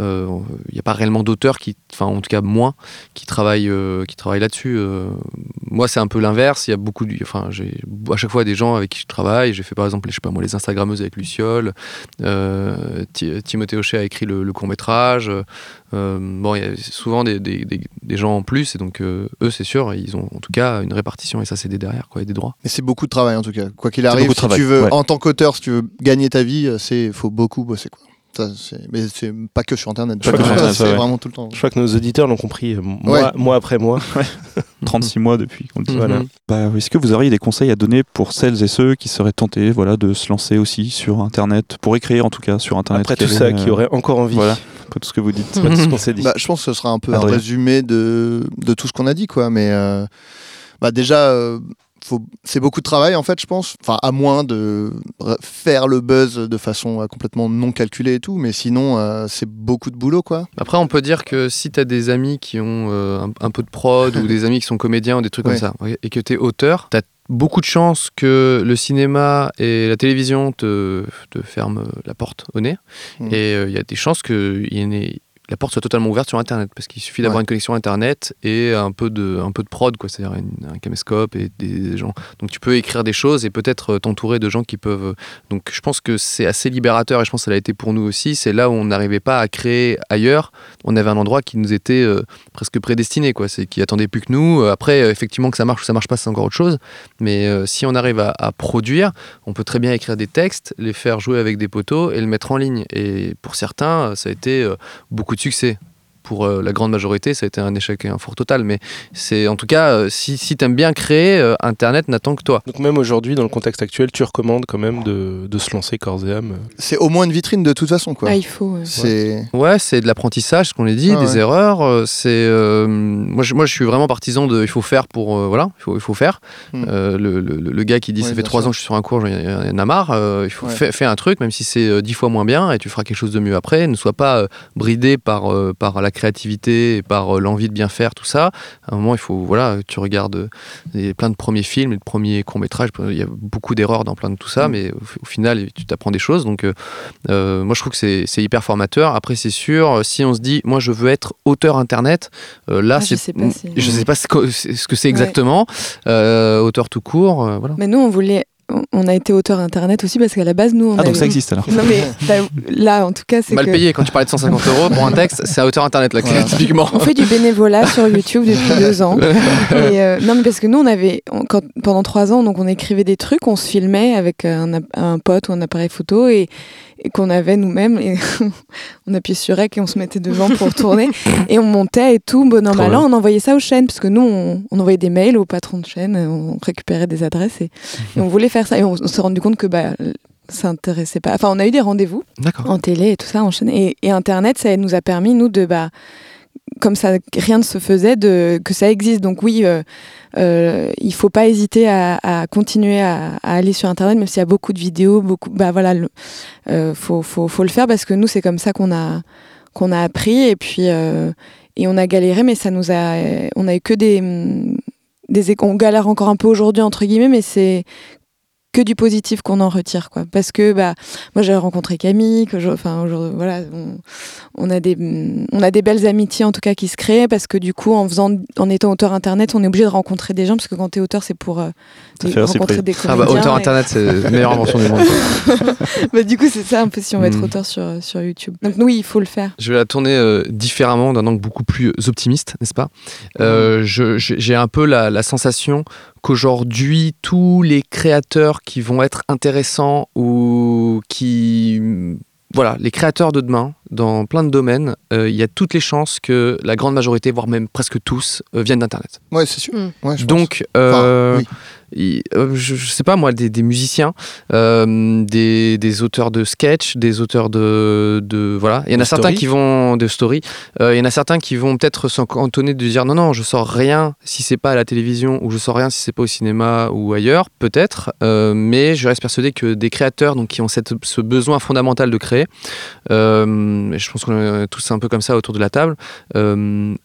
S3: euh, il n'y a pas réellement d'auteurs qui, enfin en tout cas moins, qui travaillent, euh, qui travaillent là-dessus. euh. moi, c'est un peu l'inverse. Il y a beaucoup, de, enfin à chaque fois des gens avec qui je travaille. J'ai fait par exemple, je sais pas moi, les Instagrammeuses avec Luciole. Euh, Ti- Timothée Hochet a écrit le, court métrage. bon, il y a souvent des, des- des- des gens en plus, et donc euh, eux, c'est sûr, ils ont en tout cas une répartition et ça, c'est des derrière, quoi, et des droits.
S4: Mais c'est beaucoup de travail en tout cas. Quoi qu'il arrive, si
S2: travail,
S4: tu veux,
S2: ouais.
S4: en tant qu'auteur, si tu veux gagner ta vie, euh, c'est faut beaucoup bosser quoi. Ça, mais c'est pas que sur internet.
S2: Internet,
S4: c'est
S2: ouais.
S4: vraiment tout le temps.
S1: Je crois que nos auditeurs l'ont compris, euh, mois,
S4: Ouais.
S1: mois après mois.
S2: 36 mois depuis qu'on le dit.
S3: Mhm.
S1: Voilà.
S2: Bah, Est-ce que vous auriez des conseils à donner pour celles et ceux qui seraient tentés voilà, de se lancer aussi sur Internet, pour écrire en tout cas sur Internet
S1: Après tout ça, qui
S2: euh,
S1: aurait encore envie.
S2: Voilà, après tout ce que vous dites.
S1: Tout ce qu'on s'est dit.
S4: Bah, je pense que ce sera un peu
S2: Adrien.
S4: un résumé de, de tout ce qu'on a dit, quoi. Mais euh, bah, déjà, euh, c'est beaucoup de travail, en fait, je pense. Enfin, à moins de re- faire le buzz de façon euh, complètement non calculée et tout. Mais sinon, euh, c'est beaucoup de boulot, quoi.
S3: Après, on peut dire que si tu as des amis qui ont euh, un, un peu de prod ou des amis qui sont comédiens ou des trucs
S4: Ouais.
S3: comme ça, et que tu es auteur, tu as beaucoup de chances que le cinéma et la télévision te, te ferment la porte au nez.
S4: Mm.
S3: Et il y a des chances que y en ait- la porte soit totalement ouverte sur Internet, parce qu'il suffit d'avoir
S4: Ouais.
S3: une connexion Internet et un peu de, un peu de prod, quoi, c'est-à-dire un caméscope et des gens. Donc tu peux écrire des choses et peut-être euh, t'entourer de gens qui peuvent. euh, Donc je pense que c'est assez libérateur et je pense que ça l'a été pour nous aussi. C'est là où on n'arrivait pas à créer ailleurs. On avait un endroit qui nous était euh, presque prédestiné, quoi. C'est qui attendait plus que nous. Après, effectivement, que ça marche ou ça marche pas, c'est encore autre chose. Mais euh, si on arrive à, à produire, on peut très bien écrire des textes, les faire jouer avec des poteaux et le mettre en ligne. Et pour certains, ça a été beaucoup de succès. Pour euh, la grande majorité, ça a été un échec et un four total. Mais c'est en tout cas, euh, si, si tu aimes bien créer, euh, Internet n'attend que toi.
S1: Donc même aujourd'hui, dans le contexte actuel, tu recommandes quand même de, de se lancer corps et âme.
S4: C'est au moins une vitrine de toute façon, quoi.
S5: Ah, il faut. ouais.
S4: c'est.
S3: Ouais, c'est de l'apprentissage, ce qu'on a dit,
S4: Ah
S3: des
S4: ouais.
S3: erreurs. C'est euh, moi, je, moi, je suis vraiment partisan de, il faut faire pour, euh, voilà, il faut, il faut faire.
S4: Hmm.
S3: Euh, le, le- le gars qui dit
S4: Ouais,
S3: ça fait trois ans que je suis sur un cours, j'en ai- j'en ai marre. euh, il faut
S4: Ouais.
S3: faire, un truc, même si c'est dix fois moins bien, et tu feras quelque chose de mieux après. Ne sois pas euh, bridé par euh, par la créativité et par euh, l'envie de bien faire, tout ça, à un moment, il faut, voilà, tu regardes euh, plein de premiers films et de premiers courts-métrages, il y a beaucoup d'erreurs dans plein de tout ça,
S4: Mm.
S3: mais au, au final, tu t'apprends des choses. Donc, euh, moi, je trouve que c'est hyper formateur. Après, c'est sûr, si on se dit, moi, je veux être auteur internet, euh, là,
S6: Ah, je sais pas si-
S3: je sais pas ce que ce que c'est
S6: Ouais.
S3: exactement. Euh, auteur tout court, voilà.
S6: Mais nous, on voulait. On- a été auteur internet aussi parce qu'à la base, nous, on
S2: Ah, donc
S6: avait-
S2: ça existe alors.
S6: Non, mais là, en tout cas, c'est
S3: Mal
S6: que.
S3: payé quand tu parlais de 150 euros pour un texte, c'est à auteur internet là,
S4: Voilà.
S3: typiquement.
S6: On fait du bénévolat sur YouTube depuis deux ans. Et, euh, non, mais parce que nous, on avait, on- quand, pendant trois ans, donc on écrivait des trucs, on se filmait avec un, app- un pote ou un appareil photo et, et qu'on avait nous-mêmes. Et on appuyait sur REC et on se mettait devant pour tourner. Et on montait et tout, bon an, mal an, on envoyait ça aux chaînes. Parce que nous, on, on envoyait des mails aux patrons de chaînes, on récupérait des adresses et, et on voulait faire ça. Et on, on s'est rendu compte que bah, ça intéressait pas. Enfin, on a eu des rendez-vous en télé et tout ça, en chaîne. Et, et Internet, ça nous a permis, nous, de, bah, comme ça, rien ne se faisait, que ça existe. Donc oui, euh, euh, il faut pas hésiter à, continuer à, aller sur Internet, même s'il y a beaucoup de vidéos, beaucoup, bah voilà, le, euh, faut, le faire parce que nous, c'est comme ça qu'on a, qu'on a appris et puis, et on a galéré, mais ça nous a, on a eu que des, des, on galère encore un peu aujourd'hui, entre guillemets, mais c'est que du positif qu'on en retire quoi. Parce que bah moi j'ai rencontré Camille que je, enfin aujourd'hui voilà on, on a des on a des belles amitiés en tout cas qui se créent parce que du coup en faisant en étant auteur internet on est obligé de rencontrer des gens parce que quand t'es auteur c'est pour euh, des- rencontrer des
S3: Ah bah
S6: comédiens
S3: auteur
S6: et-
S3: internet, c'est la meilleure invention du monde.
S6: bah, du coup c'est ça un peu si on veut être
S3: Mm.
S6: auteur sur sur YouTube. Donc oui il faut le faire.
S3: Je vais la tourner euh, différemment, d'un angle beaucoup plus optimiste, n'est-ce pas? Euh, J'ai un peu la, la sensation qu'aujourd'hui, tous les créateurs qui vont être intéressants ou qui... Voilà, les créateurs de demain, dans plein de domaines, euh, il y a toutes les chances que la grande majorité, voire même presque tous, euh, viennent d'Internet.
S4: Ouais, c'est sûr.
S5: Mm.
S4: Ouais, je pense.
S3: Donc, euh,
S4: oui.
S3: Il- euh, je, je sais pas moi, des, des musiciens, euh, des, des auteurs de sketch, des auteurs de, de voilà. Il y en a certains qui vont de story. euh, il y en a certains qui vont peut-être s'en cantonner de dire non non, je sors rien si c'est pas à la télévision ou je sors rien si c'est pas au cinéma ou ailleurs, peut-être. euh, mais je reste persuadé que des créateurs donc qui ont cette, ce besoin fondamental de créer. je pense qu'on est tous un peu comme ça autour de la table.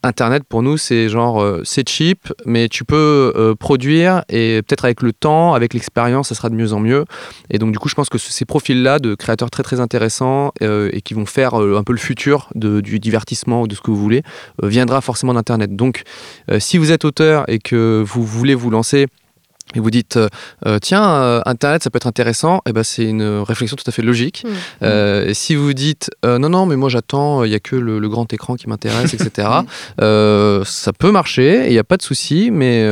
S3: Internet pour nous c'est genre c'est cheap, mais tu peux produire et peut-être avec le temps, avec l'expérience, ça sera de mieux en mieux. Et donc du coup, je pense que ce- ces profils-là de créateurs très très intéressants euh, et qui vont faire euh, un peu le futur de- du divertissement ou de ce que vous voulez, euh, viendra forcément d'Internet. Donc si vous êtes auteur et que vous voulez vous lancer et vous dites euh, tiens euh, internet ça peut être intéressant et ben c'est une réflexion tout à fait logique
S5: Mm.
S3: Euh, et si vous dites non non mais moi j'attends il y a que le, le grand écran qui m'intéresse etc ça peut marcher il n'y a pas de souci mais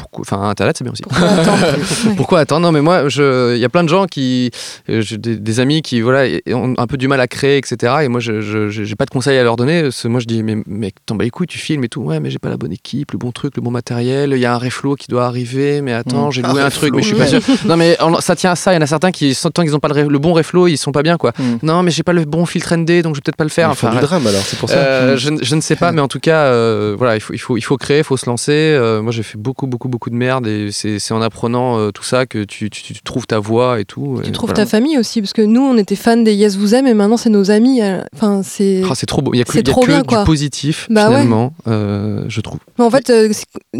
S3: pourquoi enfin internet c'est bien aussi
S6: Pourquoi attendre
S3: pourquoi attendre? Non, mais moi, je- il y a plein de gens qui, euh, j'ai des, des amis qui, voilà, ont un peu du mal à créer, etc. Et moi, je, j'ai pas de conseils à leur donner. moi, je dis, mais mec, t'en bats les couilles, tu filmes et tout. Ouais, mais j'ai pas la bonne équipe, le bon truc, le bon matériel. Il y a un reflow qui doit arriver, mais attends,
S4: Mm.
S3: j'ai loué un truc, mais je suis pas sûr. Non, mais ça tient à ça. Il y en a certains qui, tant qu'ils ont pas le, bon reflow, ils sont pas bien, quoi.
S4: Mm.
S3: Non, mais j'ai pas le bon filtre ND, donc je vais peut-être pas le faire.
S1: Il faut
S3: Enfin,
S1: du drame alors, c'est pour ça.
S3: euh, je, ne- je ne sais pas, mais en tout cas, euh, voilà, il faut, il, faut, il faut créer, il faut se lancer. Euh, moi, j'ai fait beaucoup, beaucoup, beaucoup de merde et c'est en apprenant euh, tout ça que tu, tu- tu trouves ta voie et tout.
S5: Tu
S3: et
S5: trouves
S3: voilà.
S5: ta famille aussi, parce que nous, on était fans des Yes Vous Aime, et maintenant, c'est nos amis. euh, Enfin, c'est.
S3: Ah, c'est trop beau. Il y a que, y a
S5: trop
S3: que
S5: bien,
S3: du
S5: quoi.
S3: positif,
S5: Bah ouais.
S3: finalement, euh, je trouve.
S5: Mais en fait, euh,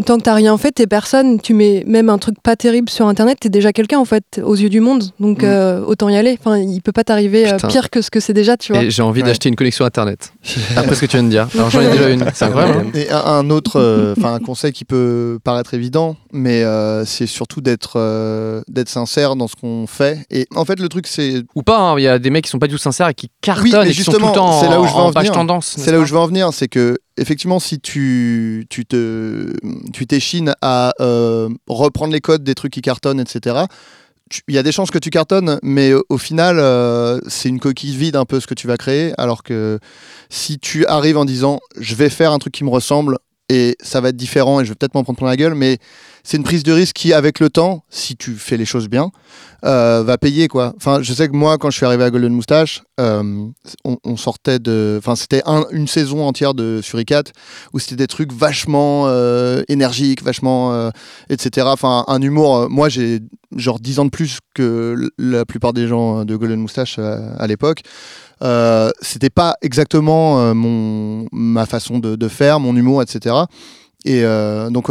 S5: tant que t'as rien fait, t'es personne. Tu mets même un truc pas terrible sur Internet, t'es déjà quelqu'un, en fait, aux yeux du monde. Donc,
S4: Mm.
S5: euh, autant y aller. Enfin, il peut pas t'arriver euh, pire que ce que c'est déjà, tu vois.
S3: J'ai envie
S4: Ouais.
S3: d'acheter une connexion Internet. Après ce que tu viens de dire. Alors, j'en ai déjà une. C'est incroyable.
S4: Et un, autre, euh, enfin un conseil qui peut paraître évident, mais euh, c'est surtout d'être euh, d'être sincère dans ce qu'on fait. Et en fait, le truc, c'est
S3: Ou pas, hein, il y a des mecs qui sont pas du tout sincères et qui cartonnent
S4: mais
S3: et qui sont tout
S4: justement,
S3: le temps
S4: c'est là où je veux en
S3: en page
S4: venir.
S3: tendance.
S4: c'est là où je veux en venir, c'est que effectivement, si tu tu te tu t'échines à euh, reprendre les codes des trucs qui cartonnent, etc. Il y a des chances que tu cartonnes, mais au- au final, euh, c'est une coquille vide un peu ce que tu vas créer. Alors que si tu arrives en disant je vais faire un truc qui me ressemble et ça va être différent et je vais peut-être m'en prendre plein la gueule, mais c'est une prise de risque qui, avec le temps, si tu fais les choses bien, euh, va payer quoi. Enfin, je sais que moi, quand je suis arrivé à Golden Moustache, euh, on, sortait de, enfin, c'était un- une saison entière de Suricat où c'était des trucs vachement euh, énergiques, vachement, etc. Enfin, un humour. moi, j'ai genre 10 ans de plus que la plupart des gens de Golden Moustache à l'époque. Euh, c'était pas exactement euh, mon ma façon de, de faire, mon humour, etc. Et euh, donc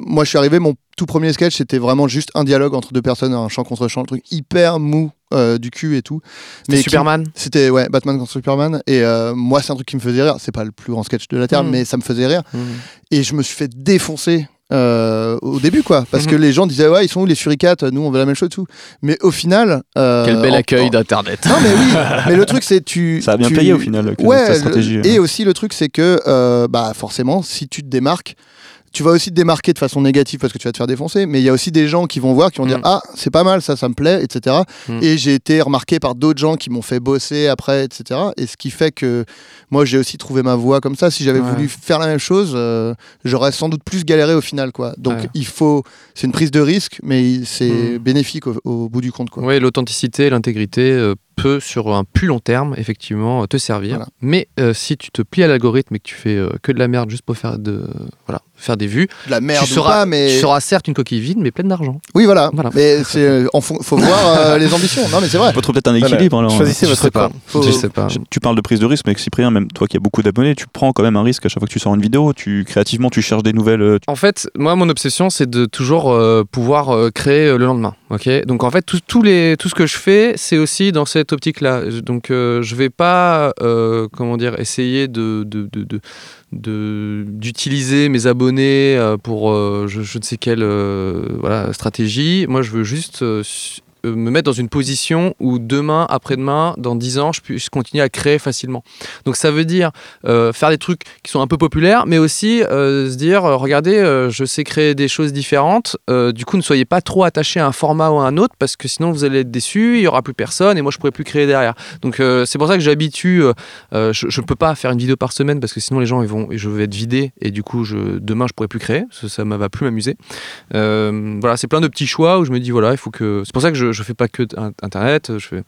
S4: moi je suis arrivé, mon tout premier sketch c'était vraiment juste un dialogue entre deux personnes, un chant contre chant, un truc hyper mou du cul et tout.
S3: Mais Superman.
S4: C'était ouais Batman contre Superman et moi c'est un truc qui me faisait rire. C'est pas le plus grand sketch de la terre,
S5: Mm.
S4: mais ça me faisait rire
S3: Mhm.
S4: et je me suis fait défoncer euh, au début quoi parce
S3: Mhm.
S4: que les gens disaient ouais ils sont où les suricates nous on veut la même chose et tout mais au final euh,
S3: Quel bel
S4: en-
S3: accueil
S4: en-
S3: d'internet.
S4: non mais oui mais le truc c'est tu
S2: Ça a bien
S4: tu-
S2: payé au final, que
S4: ouais
S2: ta
S4: le-
S2: stratégie.
S4: et aussi le truc c'est que euh, bah forcément si tu te démarques tu vas aussi te démarquer de façon négative parce que tu vas te faire défoncer, mais il y a aussi des gens qui vont voir, qui vont dire
S3: Mm.
S4: Ah, c'est pas mal, ça, ça me plaît, etc.
S3: Mm.
S4: Et j'ai été remarqué par d'autres gens qui m'ont fait bosser après, etc. Et ce qui fait que moi, j'ai aussi trouvé ma voie comme ça. Si j'avais
S3: Ouais.
S4: voulu faire la même chose, euh, j'aurais sans doute plus galéré au final, quoi. Donc,
S3: Ouais.
S4: il faut. C'est une prise de risque, mais c'est
S3: Mm.
S4: bénéfique au, au bout du compte, quoi.
S3: Oui, l'authenticité, l'intégrité euh, peut, sur un plus long terme, effectivement, te servir.
S4: Voilà.
S3: Mais euh, si tu te plies à l'algorithme et que tu fais euh, que de la merde juste pour faire, de, voilà, faire des vues,
S4: De la merde
S3: tu, seras,
S4: pas, mais.
S3: tu seras certes une coquille vide, mais pleine d'argent.
S4: Oui, voilà.
S3: Voilà.
S4: Mais c'est. euh, faut voir euh, les ambitions. Non, mais c'est vrai.
S2: On peut trouver peut-être un
S1: Voilà.
S2: équilibre. alors.
S1: Choisissez votre
S3: pas.
S1: camp.
S4: Faut-
S3: Je sais pas.
S2: Je- Tu parles de prise de risque, mais Cyprien, même toi qui as beaucoup d'abonnés, tu prends quand même un risque à chaque fois que tu sors une vidéo. Tu créativement, tu cherches des nouvelles.
S3: En fait, moi, mon obsession, c'est de toujours euh, pouvoir euh, créer euh, le lendemain. Donc, en fait, tout, tous les, tout ce que je fais, c'est aussi dans cette optique-là. Donc, euh, je vais pas, euh, comment dire, essayer de, d'utiliser mes abonnés euh, pour euh, je, ne sais quelle stratégie. Moi, je veux juste me mettre dans une position où demain, après-demain, dans 10 ans, je puisse continuer à créer facilement. Donc ça veut dire euh, faire des trucs qui sont un peu populaires, mais aussi euh, se dire, euh, regardez, euh, je sais créer des choses différentes. Euh, du coup, ne soyez pas trop attachés à un format ou à un autre, parce que sinon vous allez être déçus, il y aura plus personne, et moi je pourrai plus créer derrière. Donc euh, c'est pour ça que j'habitue. euh, euh, je, ne peux pas faire une vidéo par semaine parce que sinon les gens ils vont, je vais être vidé et du coup demain je pourrai plus créer. Ça, ne va plus m'amuser. Euh, voilà, c'est plein de petits choix où je me dis voilà, il faut que. C'est pour ça que je, je fais pas que internet. Je fais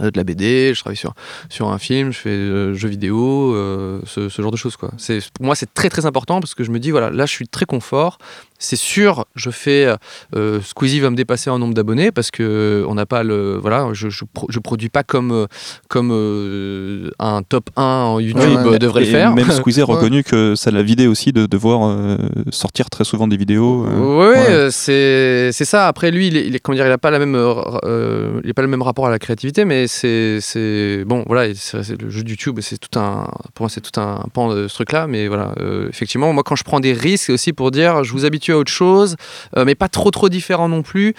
S3: euh, de la BD, je travaille sur, un film, je fais euh, jeux vidéo, euh, ce, genre de choses. Quoi. Pour moi, c'est très très important parce que je me dis, voilà, là je suis très confort. C'est sûr, je fais. euh, Squeezie va me dépasser en nombre d'abonnés parce que on n'a pas le. Voilà, je, je, pro- je produis pas comme, euh, comme euh, un top 1 en YouTube
S4: Ouais, ouais.
S3: euh, devrait le faire.
S2: Même Squeezie a
S4: Ouais.
S2: reconnu que ça l'a vidé aussi de devoir euh, sortir très souvent des vidéos. euh.
S3: Euh, c'est c'est ça. Après lui, il est, il est- comment dire, il a pas la même, euh, euh, il a pas le même rapport à la créativité, mais c'est c'est bon, voilà, c'est c'est le jeu de YouTube, c'est tout un, pour moi, c'est tout un pan de ce truc-là. Mais voilà, euh, effectivement, moi, quand je prends des risques, c'est aussi pour dire, je vous habitue à autre chose, euh, mais pas trop trop différent non plus.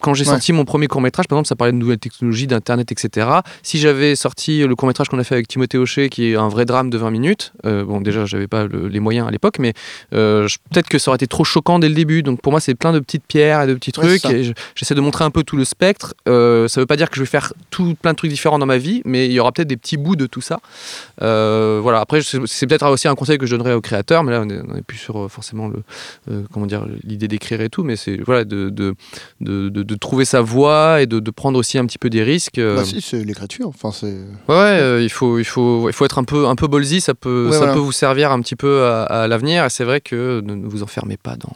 S3: Quand j'ai
S4: Ouais.
S3: sorti mon premier court métrage, par exemple, ça parlait de nouvelles technologies, d'internet, etc. Si j'avais sorti le court métrage qu'on a fait avec Timothée Hochet, qui est un vrai drame de 20 minutes, euh, bon, déjà, j'avais pas le- les moyens à l'époque, mais euh, peut-être que ça aurait été trop choquant dès le début. Donc pour moi, c'est plein de petites pierres et de petits trucs. j'essaie de montrer un peu tout le spectre. Ça veut pas dire que je vais faire tout plein de trucs différents dans ma vie, mais il y aura peut-être des petits bouts de tout ça. Voilà. Après, c'est peut-être aussi un conseil que je donnerais aux créateurs, mais là, on est, on est plus sur forcément le, comment dire, l'idée d'écrire et tout, mais c'est voilà de, de, de, trouver sa voie et de, prendre aussi un petit peu des risques. euh,
S4: Bah, si, c'est l'écriture. Enfin, c'est.
S3: Ouais, euh, il faut, il faut, il faut être un peu, un peu ballsy. Ça peut,
S4: Ouais,
S3: ça
S4: voilà.
S3: peut vous servir un petit peu à, à l'avenir. Et c'est vrai que ne, vous enfermez pas dans.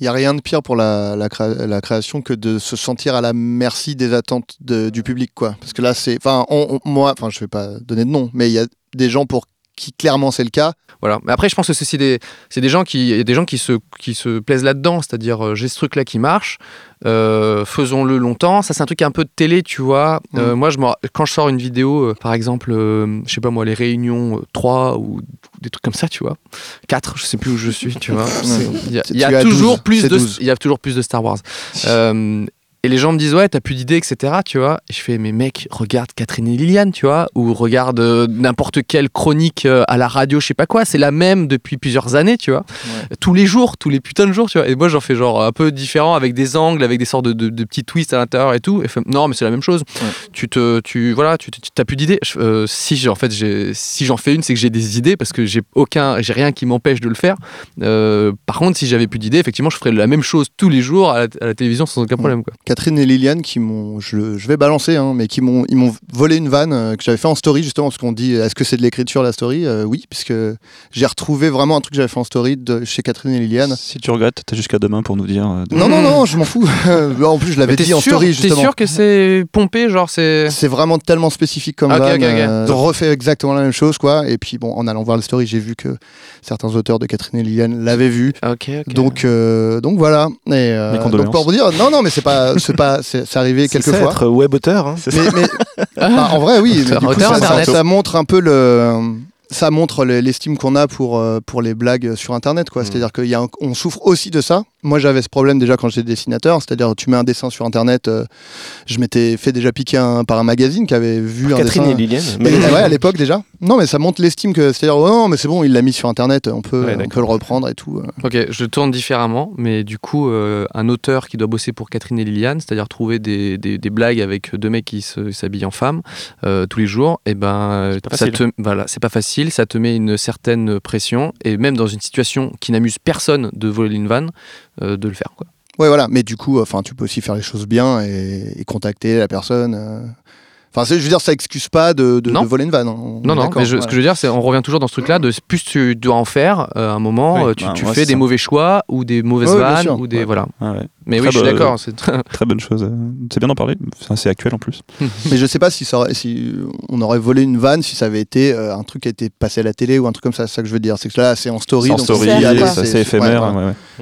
S4: Il n'y a rien de pire pour la, la, créa- la création que de se sentir à la merci des attentes de- du public, quoi. Parce que là, c'est. Enfin, moi, enfin, je vais pas donner de nom, mais il y a des gens pour qui clairement c'est le cas.
S3: Voilà. Mais après, je pense que c'est des, c'est des gens qui, y a des gens qui se, qui se plaisent là-dedans. C'est-à-dire, euh, j'ai ce truc-là qui marche. euh, faisons-le longtemps. Ça, c'est un truc un peu de télé, tu vois. Euh, moi, je quand je sors une vidéo, par exemple, je sais pas moi, les réunions euh, 3 ou des trucs comme ça, tu vois. 4, je sais plus où je suis, tu vois. Il y a, y toujours
S4: 12,
S3: plus de,
S4: 12.
S3: il y a toujours plus de Star Wars. Et les gens me disent ouais t'as plus d'idées etc tu vois. Et je fais mais mec regarde Catherine et Liliane tu vois ou regarde euh, n'importe quelle chronique euh, à la radio je sais pas quoi. C'est la même depuis plusieurs années tu vois. Tous les jours tous les putains de jours tu vois. Et moi j'en fais genre un peu différent avec des angles avec des sortes de, de- de petits twists à l'intérieur et tout. Et fait, non mais c'est la même chose. Tu te tu voilà tu tu- t'as plus d'idées. Euh, si j'ai en fait j'ai si j'en fais une c'est que j'ai des idées parce que j'ai aucun j'ai rien qui m'empêche de le faire. Euh, par contre si j'avais plus d'idées effectivement je ferais la même chose tous les jours à la, à la télévision sans aucun problème quoi
S4: Catherine et Liliane qui m'ont, je, je vais balancer, hein, mais qui m'ont, ils m'ont volé une vanne euh, que j'avais fait en story justement parce qu'on dit est-ce que c'est de l'écriture la story? Euh, Oui, puisque j'ai retrouvé vraiment un truc que j'avais fait en story de chez Catherine et Liliane.
S2: Si tu regrettes, t'as jusqu'à demain pour nous dire. euh, de-
S4: Non non non, je m'en fous. en plus, je l'avais
S3: t'es
S4: dit en story
S3: T'es
S4: justement.
S3: sûr que c'est pompé, genre c'est.
S4: C'est vraiment tellement spécifique comme
S3: Ok,
S4: van.
S3: ok, ok.
S4: euh, on refait exactement la même chose, quoi. Et puis bon, en allant voir le story, j'ai vu que certains auteurs de Catherine et Liliane l'avaient vu. Donc, euh, donc voilà. Et, euh, donc pour vous dire, non, non, mais c'est pas, c'est pas, c'est c'est arrivé quelques
S1: ça,
S4: fois.
S1: être web auteur. hein.
S4: Mais, mais- bah, en vrai, oui. mais
S3: Auteur-
S4: du coup,
S3: auteur
S4: ça, ça-
S3: Internet.
S4: ça montre un peu le. Ça montre le- l'estime qu'on a pour, euh, pour les blagues sur Internet. quoi.
S1: Mm.
S4: C'est-à-dire qu'on souffre aussi de ça. Moi, j'avais ce problème déjà quand j'étais dessinateur. C'est-à-dire, tu mets un dessin sur Internet. euh, je m'étais fait déjà piquer un- par un magazine qui avait vu un
S1: Catherine
S4: dessin.
S1: et Liliane.
S4: Mais, ouais, à l'époque déjà. Non, mais ça montre l'estime que. C'est-à-dire, oh non, mais c'est bon, il l'a mis sur Internet, on peut,
S1: Ouais,
S4: on peut le reprendre et tout. euh.
S3: Ok, je tourne différemment, mais du coup, euh, un auteur qui doit bosser pour Catherine et Liliane, c'est-à-dire trouver des, des- des blagues avec deux mecs qui s'habillent en femme euh, tous les jours, et ben,
S2: pas
S3: ça
S2: facile.
S3: te, voilà, c'est pas facile, ça te met une certaine pression, et même dans une situation qui n'amuse personne de voler une vanne, euh, de le faire. Quoi.
S4: Ouais, voilà. Mais du coup, enfin, tu peux aussi faire les choses bien et, et contacter la personne. Euh. Enfin, je veux dire, ça excuse pas de, de-
S3: Non.
S4: de voler une vanne. On
S3: Non, non, mais je-
S4: ouais.
S3: ce que je veux dire, c'est on revient toujours dans ce truc-là de plus tu dois en faire euh, à un moment,
S2: Oui,
S3: euh, tu,
S2: bah,
S3: tu
S2: ouais,
S3: fais des
S2: ça.
S3: mauvais choix ou des mauvaises
S4: Ouais,
S3: vannes ou des
S4: ouais.
S3: voilà.
S2: Ah ouais.
S3: Mais
S2: Très
S3: oui, je suis d'accord. c'est-
S2: Très bonne chose. euh, C'est bien d'en parler. C'est assez actuel en plus.
S4: Mais je sais pas si, ça aurait- si on aurait volé une vanne si ça avait été euh, un truc qui a été passé à la télé ou un truc comme ça. C'est ça que je veux dire. C'est que là, c'est en story.
S2: C'est en
S4: donc
S2: story, c'est éphémère.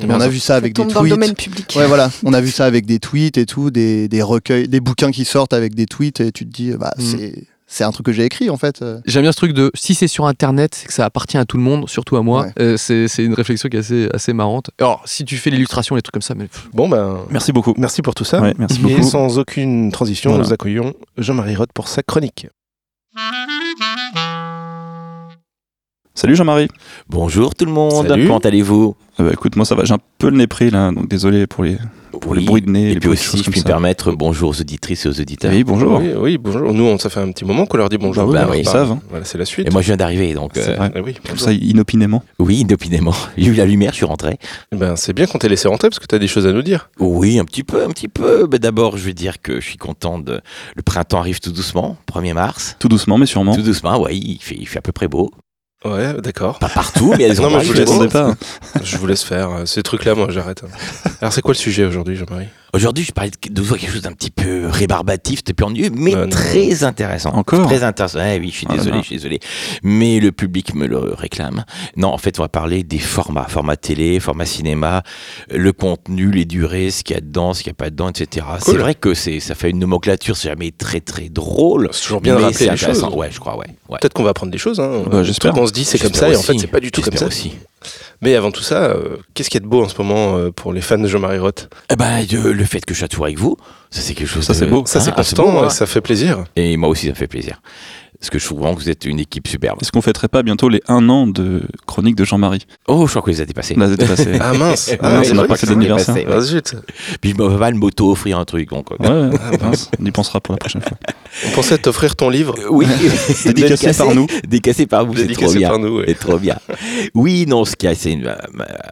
S4: on a vu ça avec des
S6: tombe dans le
S4: tweets.
S6: domaine public.
S4: Ouais, voilà. On a vu ça avec des tweets et tout, des, des recueils, des bouquins qui sortent avec des tweets et tu te dis, bah,
S3: Mm.
S4: c'est, c'est un truc que j'ai écrit en fait. euh.
S3: J'aime bien ce truc de si c'est sur internet, c'est que ça appartient à tout le monde, surtout à moi.
S4: Ouais.
S3: Euh, c'est c'est une réflexion qui est assez, assez marrante. Alors, si tu fais l'illustration, les trucs comme ça, mais
S1: Bon, ben,
S2: Merci beaucoup.
S1: merci pour tout ça.
S2: Ouais, merci
S1: Et
S2: beaucoup.
S1: sans aucune transition,
S2: Voilà.
S1: nous accueillons Jean-Marie Roth pour sa chronique.
S2: Salut Jean-Marie.
S7: Bonjour tout le monde,
S1: Salut.
S7: comment allez-vous?
S2: Ah bah, écoute, moi ça va. J'ai un peu le nez pris là, donc désolé pour les, pour les
S7: Oui.
S2: bruits de nez.
S7: Et
S2: les
S7: puis aussi,
S2: choses
S7: je puis me permettre, bonjour aux auditrices et aux auditeurs.
S2: Oui, bonjour.
S1: Oui, oui, bonjour. Nous, on, ça fait un petit moment qu'on leur dit bonjour.
S2: Bah oui,
S7: bah oui.
S2: ils savent. hein.
S1: Voilà, c'est la suite.
S7: Et moi je viens d'arriver, donc
S2: C'est
S7: euh,
S2: vrai.
S1: Ah oui,
S2: Comme ça, inopinément.
S7: oui, inopinément. J'ai eu la lumière, je suis rentré.
S1: Ben, c'est bien qu'on t'ait laissé rentrer parce que tu as des choses à nous dire.
S7: Oui, un petit peu, un petit peu. Mais D'abord, je vais dire que je suis content de... Le printemps arrive tout doucement, 1er mars.
S2: Tout doucement, mais sûrement.
S7: Tout doucement, oui, il fait, il fait à peu près beau.
S1: Ouais, d'accord.
S7: Pas partout, mais il y a des
S1: Non,
S7: endroits
S1: mais je vous laisse-.
S2: Attendez pas.
S1: Je vous laisse faire. euh, Ces trucs-là, moi, j'arrête. Alors, c'est quoi le sujet aujourd'hui, Jean-Marie?
S7: Aujourd'hui, je parlais de, de quelque chose d'un petit peu rébarbatif, de peu ennuyeux, mais
S1: Ouais,
S7: très intéressant.
S2: Encore
S7: Très intéressant. Eh oui, je suis
S2: Oh
S7: désolé, je suis désolé. Mais le public me le réclame. Non, en fait, on va parler des formats. Format télé, format cinéma, le contenu, les durées, ce qu'il y a dedans, ce qu'il n'y a pas dedans, etc. C'est vrai que ça fait une nomenclature, c'est jamais très très drôle.
S1: C'est toujours bien de rappeler les choses.
S7: intéressant. Ouais, je crois, ouais. ouais.
S1: Peut-être qu'on va apprendre des choses. Hein.
S2: Bah, j'espère.
S1: qu'on se dit c'est comme ça et en fait, c'est pas du tout comme ça.
S7: Aussi.
S1: Mais avant tout ça, euh, qu'est-ce qu'il y a de beau en ce moment euh, pour les fans de Jean-Marie Roth?
S7: Eh ben, euh, le fait que je sois toujours avec vous, ça c'est quelque chose
S2: Ça,
S7: de-
S2: c'est beau.
S1: Ça, c'est
S7: Ah,
S1: constant
S7: beau, hein.
S1: ça fait plaisir.
S7: Et moi aussi, ça me fait plaisir. Parce que je trouve vraiment que vous êtes une équipe superbe.
S2: Est-ce qu'on fêterait pas bientôt les 1 an de chronique de Jean-Marie?
S7: Oh, je crois que vous les avez dépassés.
S2: Là, c'était passé.
S1: Ah mince,
S2: Ah,
S1: ah,
S2: on
S1: c'est
S2: a
S1: vrai
S2: pas
S1: que Ah, zut.
S7: Puis je me vais le m'auto-offrir un truc. Donc,
S2: Ouais, ouais,
S1: Ah,
S2: mince. on y pensera pour la prochaine fois.
S1: On pensait t'offrir ton livre
S7: Euh, Oui,
S2: Dédicacé par nous.
S7: Dédicacé par vous, c'est trop
S1: dédicacé
S7: bien.
S1: par nous. ouais.
S7: C'est trop bien. Oui, non, ce qu'il a, c'est une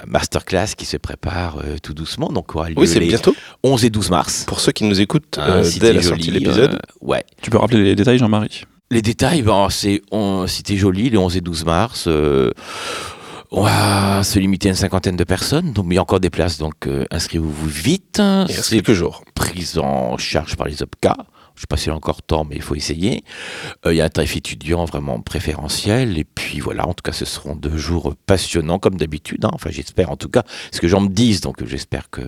S7: masterclass qui se prépare euh, tout doucement. Donc, aura lieu
S1: Oui, c'est
S7: les
S1: bientôt.
S7: 11 et 12 mars.
S1: Pour ceux qui nous écoutent
S7: Hein,
S1: euh, dès la sortie de l'épisode.
S7: euh, ouais.
S2: Tu peux rappeler les détails, Jean-Marie?
S7: Les détails, ben, Cité Jolie, les 11 et 12 mars. euh, on va se limiter à une cinquantaine de personnes, donc mais il y a encore des places, donc euh, inscrivez-vous vite. C'est
S1: quelques jours.
S7: prise en charge par les OPCA. Je sais pas s'il y a encore temps, mais il faut essayer. Euh, Il y a un tarif étudiant vraiment préférentiel. Et puis voilà, en tout cas, ce seront deux jours passionnants, comme d'habitude. hein. Enfin, j'espère en tout cas. Ce que gens me disent, donc j'espère que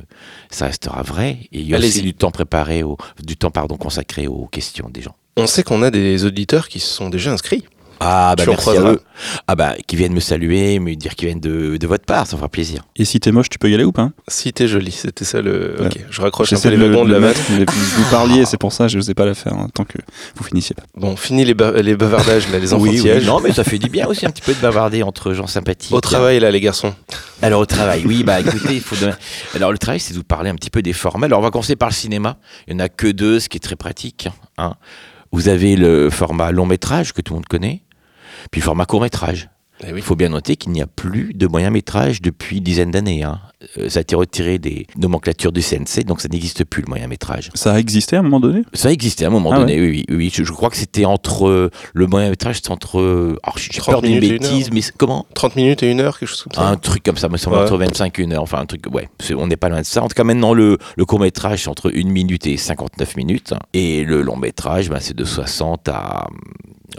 S7: ça restera vrai. Et il y a aussi du temps préparé, au, du temps pardon, consacré aux questions des gens.
S1: On sait qu'on a des auditeurs qui se sont déjà inscrits.
S7: Ah, bah merci à eux. Ah, bah, qui viennent me saluer, me dire qu'ils viennent de, de votre part, ça fera plaisir.
S2: Et si t'es moche, tu peux y aller ou pas
S1: Si t'es joli, c'était ça le.
S2: Ouais.
S1: Ok, je raccroche un
S2: J'essaie
S1: peu les wagons de la vanne.
S2: mettre, mais vous parliez, c'est pour ça, je n'osais pas la faire hein, tant que vous finissiez pas.
S1: Bon, fini les, ba- les bavardages, là, les
S7: Oui,
S1: enfantillages.
S7: oui, non, mais ça fait du bien aussi un petit peu de bavarder entre gens sympathiques.
S1: Au travail, là, les garçons.
S7: Alors au travail, oui, bah écoutez, il faut. donner- Alors le travail, c'est de vous parler un petit peu des formats. Alors on va commencer par le cinéma. Il n'y en a que deux, ce qui est très pratique. hein. Vous avez le format long métrage que tout le monde connaît, puis le format court métrage.
S1: Eh
S7: Il
S1: oui.
S7: faut bien noter qu'il n'y a plus de moyen métrage depuis une dizaine d'années. hein. Euh, ça a été retiré des nomenclatures du CNC, donc ça n'existe plus le moyen métrage.
S2: Ça a existé à un moment donné?
S7: Ça existait à un moment
S2: Ah
S7: donné, oui, oui, oui. Je, je crois que c'était entre. Le moyen métrage, c'était entre. Alors, j'ai
S1: 30
S7: peur d'une
S1: minutes et une
S7: bêtise,
S1: heure.
S7: mais c'est- comment?
S1: 30 minutes et une heure, quelque chose comme ça.
S7: Un truc comme ça, me semble
S1: Ouais.
S7: entre 25 et une heure. Enfin, un truc. Ouais, c'est- on n'est pas loin de ça. En tout cas, maintenant, le, le court-métrage, c'est entre 1 minute et 59 minutes. Et le long-métrage, ben, c'est de 60 à.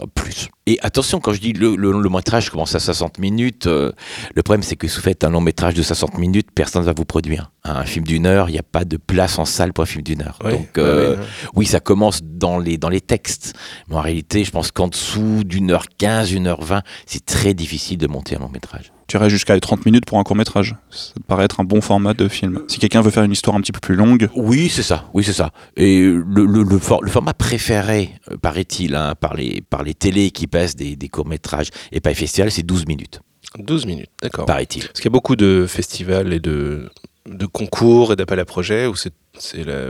S7: Hum, plus. Et attention, quand je dis le, le, le métrage commence à 60 minutes, euh, le problème c'est que si vous faites un long métrage de 60 minutes, personne ne va vous produire. Un film d'une heure, il n'y a pas de place en salle pour un film d'une heure.
S1: Ouais,
S7: Donc, euh, oui, ça commence dans les, dans les textes. Mais en réalité, je pense qu'en dessous d'une heure 15, une heure 20, c'est très difficile de monter un long métrage.
S2: Jusqu'à 30 minutes pour un court métrage. Ça te paraît être un bon format de film. Si quelqu'un veut faire une histoire un petit peu plus longue,
S7: Oui, c'est ça. Oui, c'est ça. Et le, le, le, for- le format préféré, euh, paraît-il, hein, par, les, par les télés qui passent des, des courts-métrages et pas les festivals, c'est 12 minutes,
S1: 12 minutes, d'accord.
S7: paraît-il.
S1: Parce qu'il y a beaucoup de festivals et de, de concours et d'appels à projets où c'est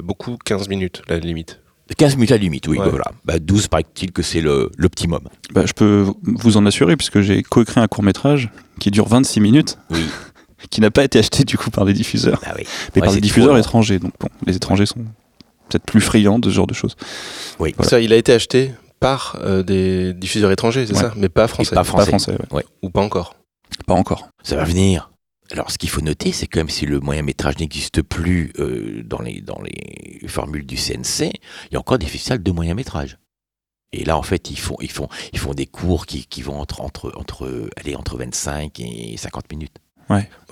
S1: beaucoup 15 minutes, la limite.
S7: 15 minutes à la limite, oui,
S1: Ouais.
S7: bah voilà. Bah, 12, paraît-il que c'est le- l'optimum.
S2: bah, je peux vous en assurer, puisque j'ai coécrit un court métrage qui dure 26 minutes,
S7: Oui.
S2: qui n'a pas été acheté du coup par des diffuseurs,
S7: Ah oui.
S2: mais
S7: Ouais,
S2: par des diffuseurs étrangers. Donc bon, les étrangers sont peut-être plus friands de ce genre de choses.
S7: Oui.
S2: Voilà.
S1: Ça, il a été acheté par euh, des diffuseurs étrangers, c'est
S2: Ouais.
S1: ça? Mais pas français.
S7: Et pas
S2: Pas
S7: français.
S2: français, ouais.
S1: Ou pas encore.
S2: pas encore.
S7: Ça va venir. Alors, ce qu'il faut noter, c'est que même si le moyen métrage n'existe plus euh, dans, les, dans les formules du CNC, il y a encore des festivals de moyen métrage. Et là, en fait, ils font, ils font, ils font des cours qui, qui vont entre, entre, entre, allez, entre 25 et 50 minutes.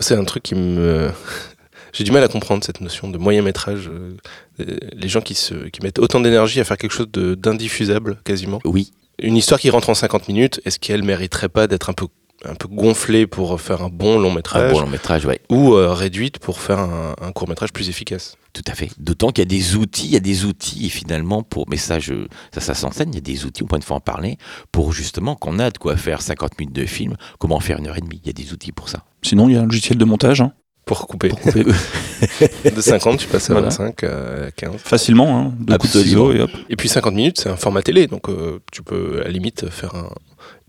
S1: C'est un truc qui me. J'ai du mal à comprendre cette notion de moyen métrage. euh, Les gens qui, se, qui mettent autant d'énergie à faire quelque chose d'indiffusable, quasiment.
S7: Oui,
S1: Une histoire qui rentre en 50 minutes, est-ce qu'elle mériterait pas d'être un peu, un peu gonflée pour faire un bon long
S7: un
S1: métrage
S7: bon long métrage, ouais,
S1: ou euh, réduite pour faire un, un court métrage plus efficace
S7: tout à fait. D'autant qu'il y a des outils, il y a des outils finalement pour, mais ça, je, ça, ça s'enseigne, il y a des outils, on pourrait une fois en parler, pour justement qu'on a de quoi faire 50 minutes de film, comment faire une heure et demie. Il y a des outils pour ça.
S2: Sinon, il y a un logiciel de montage, hein,
S1: pour couper.
S7: Pour couper-
S1: de 50, tu passes à
S2: Voilà.
S1: 25, à 15.
S2: facilement, hein, deux coups de ciseaux et hop.
S1: Et puis 50 minutes, c'est un format télé, donc euh, tu peux à la limite faire un,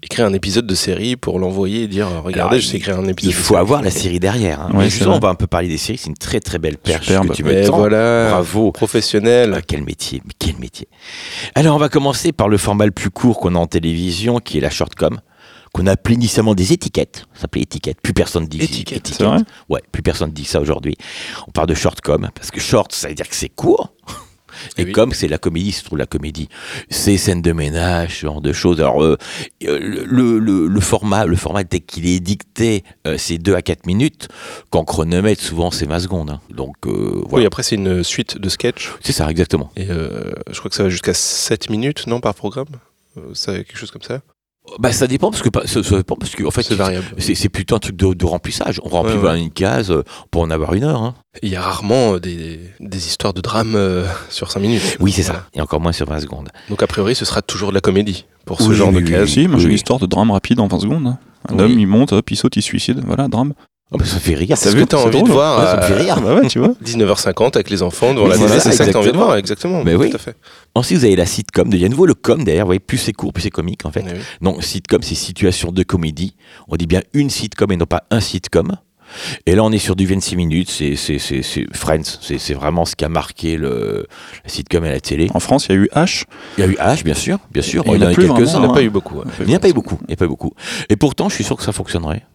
S1: écrire un épisode de série pour l'envoyer et dire euh, regardez,
S7: Alors,
S1: je sais écrire un épisode.
S7: Il
S1: de
S7: faut
S1: série.
S7: avoir la série derrière. hein.
S2: Ouais,
S7: Mais
S2: c'est
S7: justement, on va un peu parler des séries. C'est une très très belle perche
S2: Superbe.
S7: que tu me tends.
S1: voilà,
S7: Bravo.
S1: professionnel.
S7: Ah, quel métier, mais quel métier. Alors, on va commencer par le format le plus court qu'on a en télévision, qui est la shortcom, qu'on appelait initialement des étiquettes. Ça s'appelait étiquette. Plus personne dit
S1: Étiquette,
S2: vrai?
S7: Ouais, plus personne dit ça aujourd'hui. On parle de shortcom, parce que short, ça veut dire que c'est court. Et
S1: oui.
S7: comme c'est la comédie, c'est trouve la comédie, c'est scènes de ménage, ce genre de choses. Alors euh, euh, le, le, le format, le format tel qu'il est dicté, euh, c'est 2 à 4 minutes. Quand chronomètre, souvent c'est 20 secondes. hein. Donc euh,
S1: Oui, après c'est une suite de sketchs.
S7: c'est ça exactement.
S1: Et je crois que ça va jusqu'à 7 minutes, non, par programme? Ça, Quelque chose comme ça?
S7: Bah ça dépend parce que pas- ça, ça dépend parce que en fait
S1: C'est variable.
S7: c'est c'est plutôt un truc de, de remplissage. On remplit
S1: Ouais, ouais.
S7: voilà, une case euh, pour en avoir une heure. hein.
S1: Il y a rarement euh, des, des histoires de drame euh, sur 5 minutes.
S7: Oui, c'est
S1: Voilà.
S7: ça. Et encore moins sur 20 secondes.
S1: Donc a priori, ce sera toujours de la comédie pour ce
S7: Oui,
S1: genre
S7: oui,
S1: de
S7: oui,
S1: case.
S2: Si, moi j'ai une histoire de drame rapide en 20 secondes. hein. Un
S7: Oui.
S2: homme, il monte, hop, il saute, il se suicide. Voilà, drame.
S7: Oh, bah, ça fait rire.
S1: Ce que t'as envie de voir
S7: Ouais, ça me fait rire.
S2: Ah bah ouais, tu vois.
S1: 19h50 avec les enfants devant la
S7: c'est
S1: télé.
S7: ça,
S1: C'est ça que t'as envie de
S7: exactement.
S1: voir, exactement.
S7: Mais oui.
S1: Tout à fait.
S7: Ensuite, vous avez la sitcom. Il y a à nouveau le com derrière. Vous voyez, plus c'est court, plus c'est comique en fait.
S1: Eh oui.
S7: Non, sitcom, c'est situation de comédie. On dit bien une sitcom et non pas un sitcom. Et là, on est sur du 26 minutes. C'est c'est- c'est- c'est Friends. C'est vraiment ce qui a marqué le, la sitcom à la télé.
S2: En France, il y a eu H.
S7: Il y a eu H, bien sûr. Bien sûr.
S2: Et il y en a
S7: quelques-uns.
S2: vraiment,
S1: Il n'y en a
S7: hein.
S1: pas eu beaucoup.
S7: Il n'y en a pas eu beaucoup. Il n'y a pas eu beaucoup. Et pourtant, je suis sûr que ça fonctionnerait.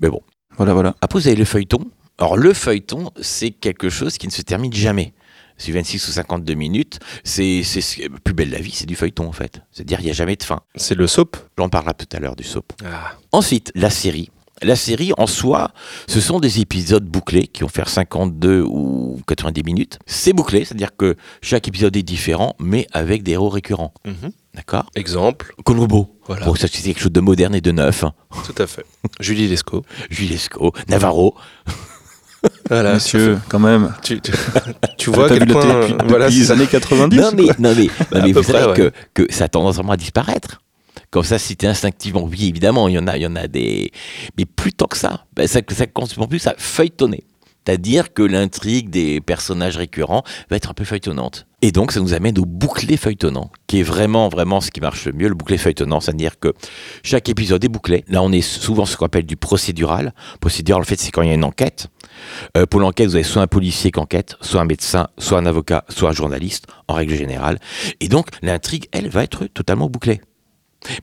S7: Mais bon.
S2: Voilà, voilà.
S7: Après, vous avez le feuilleton. Alors, le feuilleton, c'est quelque chose qui ne se termine jamais. C'est 26 ou 52 minutes. C'est c'est ce- plus belle la vie, c'est du feuilleton en fait. C'est-à-dire, il n'y a jamais de fin.
S1: C'est le soap.
S7: J'en parlera tout à l'heure du soap.
S1: Ah.
S7: Ensuite, la série. La série en soi, ce sont des épisodes bouclés qui vont faire 52 ou 90 minutes. C'est bouclé, c'est-à-dire que chaque épisode est différent, mais avec des héros récurrents. D'accord
S1: Exemple.
S7: Colombo.
S1: Voilà.
S7: Ça c'est quelque chose de moderne et de neuf. hein.
S1: Tout à fait. Julie Lescaut.
S7: Jules Lescaut, Navarro.
S1: Voilà.
S2: Monsieur, quand même.
S1: Tu, tu, tu vois quel point.
S2: depuis,
S1: voilà,
S2: les années 90
S7: non mais, non mais, non, mais vous savez
S1: ouais.
S7: que, que ça a tendance vraiment à disparaître. Comme ça, c'était instinctivement. Oui, évidemment, il y en a, il y en a des. Mais plus tant que ça. Ben, ça, ça continue plus à feuilletonner. C'est-à-dire que l'intrigue des personnages récurrents va être un peu feuilletonnante. Et donc, ça nous amène au bouclé feuilletonnant, qui est vraiment, vraiment ce qui marche le mieux, le bouclé feuilletonnant, c'est-à-dire que chaque épisode est bouclé. Là, on est souvent ce qu'on appelle du procédural. Procédural, en fait, c'est quand il y a une enquête. Euh, pour l'enquête, vous avez soit un policier qui enquête, soit un médecin, soit un avocat, soit un journaliste, en règle générale. Et donc, l'intrigue, elle, va être totalement bouclée.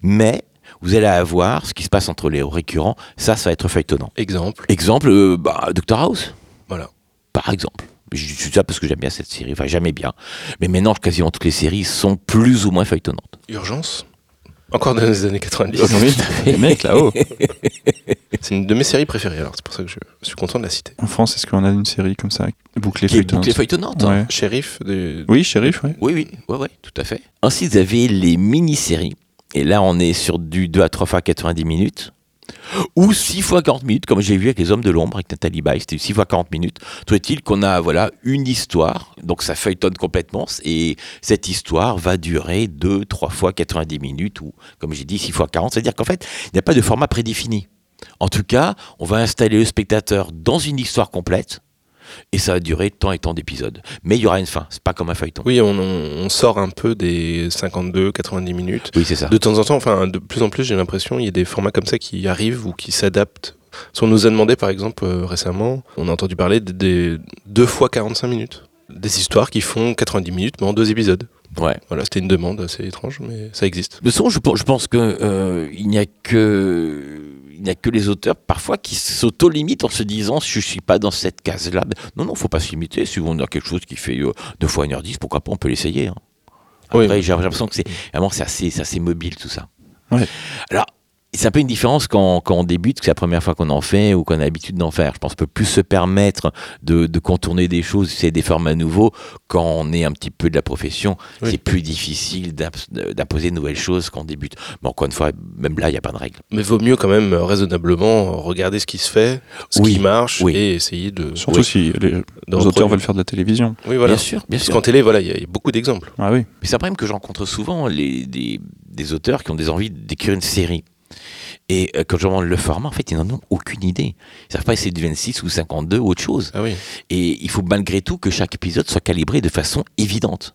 S7: Mais vous allez avoir ce qui se passe entre les récurrents, ça, ça va être feuilletonnant.
S1: Exemple.
S7: Exemple, euh, bah, Dr House.
S1: Voilà.
S7: Par exemple. Je dis ça parce que j'aime bien cette série, enfin jamais bien. Mais maintenant, quasiment toutes les séries sont plus ou moins feuilletonnantes.
S1: Urgence. Encore dans les années 90.
S2: Oui, les mecs là-haut.
S1: C'est une de mes séries préférées, alors c'est pour ça que je suis content de la citer.
S2: En France, est-ce qu'on a une série comme ça, bouclée feuilletonnante
S7: bouclée feuilletonnante. hein.
S2: Ouais.
S1: Shérif des...
S2: Oui, shérif, oui.
S7: Oui, oui, ouais, ouais, tout à fait. Ensuite, vous avez les mini-séries. Et là, on est sur du 2 à 3 fois 90 minutes. Ou 6 fois 40 minutes, comme j'ai vu avec Les Hommes de l'Ombre, avec Nathalie Baye, c'était 6 fois 40 minutes. Trouve-t-il qu'on a voilà, une histoire, donc ça feuilletonne complètement, et cette histoire va durer 2, 3 fois 90 minutes, ou comme j'ai dit, 6 fois 40, c'est-à-dire qu'en fait, il n'y a pas de format prédéfini. En tout cas, on va installer le spectateur dans une histoire complète, et ça va durer tant et tant d'épisodes. Mais il y aura une fin, c'est pas comme un feuilleton.
S1: Oui, on, sort un peu des 52, 90 minutes.
S7: Oui, c'est ça.
S1: De temps en temps, enfin, de plus en plus, j'ai l'impression, il y a des formats comme ça qui arrivent ou qui s'adaptent. Si on nous a demandé, par exemple, euh, récemment, on a entendu parler des, des deux fois 45 minutes. Des histoires qui font 90 minutes, mais en deux épisodes.
S7: Ouais.
S1: Voilà, c'était une demande assez étrange, mais ça existe.
S7: De toute façon, je, pense- je pense que euh, il n'y a que il n'y a que les auteurs parfois qui s'auto-limitent en se disant je suis pas dans cette case-là. Non, non, faut pas se limiter. Si on a quelque chose qui fait euh, deux fois 1h10, pourquoi pas, on peut l'essayer. hein.
S1: Oui.
S7: Après, j'ai l'impression que c'est vraiment c'est assez, assez mobile tout ça.
S2: Ouais.
S7: Alors, c'est un peu une différence quand, quand on débute, que c'est la première fois qu'on en fait ou qu'on a l'habitude d'en faire. Je pense qu'on peut plus se permettre de, de contourner des choses, c'est des formats nouveaux, quand on est un petit peu de la profession.
S1: Oui.
S7: C'est plus difficile d'imp- d'imposer de nouvelles choses quand on débute. Mais encore une fois, même là, il n'y a pas de règle.
S1: Mais vaut mieux quand même euh, raisonnablement regarder ce qui se fait, ce
S7: Oui,
S1: qui marche,
S7: oui.
S1: et essayer de.
S2: Surtout
S1: Oui,
S2: si les,
S1: de
S2: les auteurs veulent faire de la télévision.
S1: Oui, voilà.
S7: Bien sûr, bien
S1: Parce
S7: sûr.
S1: qu'en télé, voilà, il y, a- il y a beaucoup d'exemples.
S2: Ah oui.
S7: Mais c'est un problème que je rencontre souvent, les, des, des auteurs qui ont des envies d'écrire une série. Et euh, quand je demande le format, en fait, ils n'en ont aucune idée. Ils savent pas si c'est du 26 ou 52 ou autre chose.
S1: Ah oui.
S7: Et il faut malgré tout que chaque épisode soit calibré de façon évidente.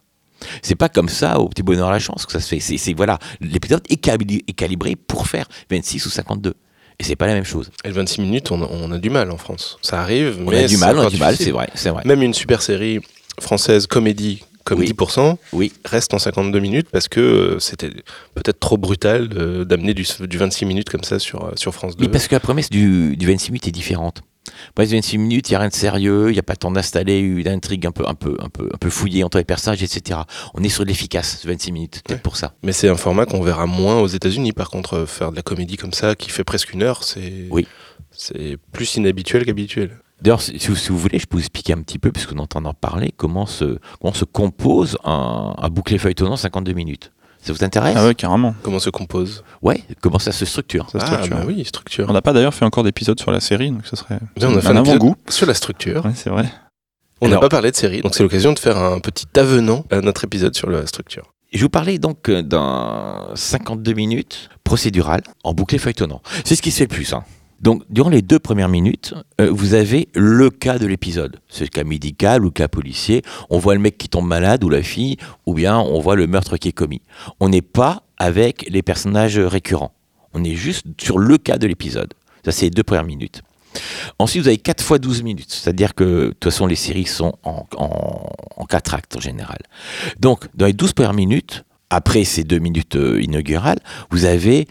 S7: C'est pas comme ça au petit bonheur à la chance que ça se fait. C'est, voilà, l'épisode est, calibré pour faire 26 ou 52. Et c'est pas la même chose.
S1: Et le 26 minutes, on a, on a du mal en France. Ça arrive,
S7: On
S1: mais
S7: a du mal, on a du mal, c'est vrai, c'est vrai.
S1: Même une super série française comédie comme
S7: Oui.
S1: 10%
S7: Oui.
S1: reste en 52 minutes parce que euh, c'était peut-être trop brutal euh, d'amener du, du 26 minutes comme ça sur, euh, sur France 2.
S7: Oui, parce que la promesse du, du 26 minutes est différente. Les 26 minutes, il n'y a rien de sérieux, il n'y a pas tant d'installer une intrigue un peu, un, peu, un, peu, un peu fouillée entre les personnages, etc. On est sur l'efficace, ce 26 minutes, peut-être
S1: Ouais.
S7: pour ça.
S1: Mais c'est un format qu'on verra moins aux États-Unis. Par contre, euh, faire de la comédie comme ça qui fait presque une heure, c'est
S7: Oui.
S1: c'est plus inhabituel qu'habituel.
S7: D'ailleurs, si, si vous- voulez, je peux vous expliquer un petit peu, puisqu'on entend en parler, comment se, comment se compose un, un bouclier feuilletonnant 52 minutes. Ça vous intéresse?
S2: Ah ouais, carrément.
S1: Comment se compose?
S7: Ouais, comment ça se structure?
S2: Ça structure.
S1: Ah, bah oui, structure.
S2: On n'a pas d'ailleurs fait encore d'épisode sur la série, donc ça serait
S1: on a fait
S2: un
S1: un
S2: avant-goût.
S1: sur la structure.
S2: Ouais, c'est vrai.
S1: On n'a pas parlé de série, donc c'est l'occasion de faire un petit avenant à notre épisode sur la structure.
S7: Je vous parlais donc euh, d'un 52 minutes procédural en bouclier feuilletonnant. C'est ce qui se fait le plus. hein. Donc, durant les deux premières minutes, euh, vous avez le cas de l'épisode. C'est le cas médical ou le cas policier. On voit le mec qui tombe malade ou la fille, ou bien on voit le meurtre qui est commis. On n'est pas avec les personnages récurrents. On est juste sur le cas de l'épisode. Ça, c'est les deux premières minutes. Ensuite, vous avez 4 fois 12 minutes. C'est-à-dire que, de toute façon, les séries sont en, en, en 4 actes en général. Donc, dans les 12 premières minutes, après ces deux minutes euh, inaugurales, vous avez.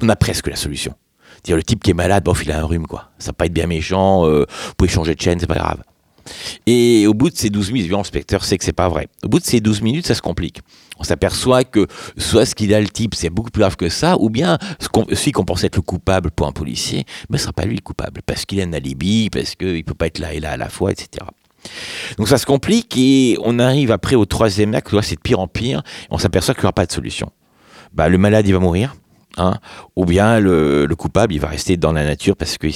S7: on a presque la solution. Dire le type qui est malade, bon, il a un rhume, quoi. Ça va pas être bien méchant, euh, vous pouvez changer de chaîne, c'est pas grave. Et au bout de ces 12 minutes, spectateur sait que c'est pas vrai. Au bout de ces 12 minutes, ça se complique. On s'aperçoit que soit ce qu'il a le type, c'est beaucoup plus grave que ça, ou bien celui qu'on pensait être le coupable pour un policier, mais ce sera pas lui le coupable, parce qu'il a un alibi, parce qu'il peut pas être là et là à la fois, etc. Donc ça se complique et on arrive après au troisième acte, c'est de pire en pire, et on s'aperçoit qu'il n'y aura pas de solution. Bah, le malade, il va mourir, hein, ou bien le, le coupable, il va rester dans la nature parce qu'on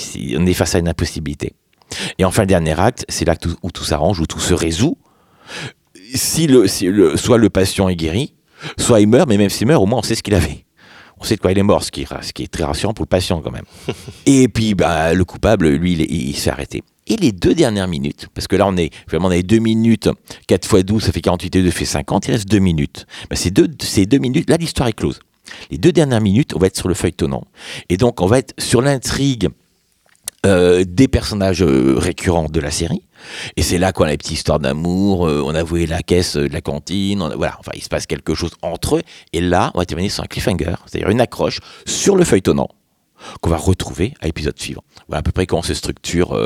S7: est face à une impossibilité. Et enfin, le dernier acte, c'est tout- où tout s'arrange, où tout se résout. Si le, si le- soit le patient est guéri, soit il meurt, mais même s'il meurt, au moins on sait ce qu'il avait. On sait de quoi il est mort, ce qui, est ra- ce qui est très rassurant pour le patient quand même. Et puis, bah, le coupable, lui, il, est- il se fait arrêter. Et les deux dernières minutes, parce que là on est vraiment on a 2 minutes, 4 fois 12, ça fait 48 et 2 fait 50, il reste 2 minutes. Ben, ces, deux, ces deux minutes, là l'histoire est close. Les deux dernières minutes, on va être sur le feuilletonnant. Et donc on va être sur l'intrigue euh, des personnages euh, récurrents de la série. Et c'est là qu'on a les petites histoires d'amour, euh, on a voué la caisse de la cantine, on voilà, enfin il se passe quelque chose entre eux. Et là, on va terminer sur un cliffhanger, c'est-à-dire une accroche sur le feuilletonnant qu'on va retrouver à l'épisode suivant. Voilà à peu près comment se structure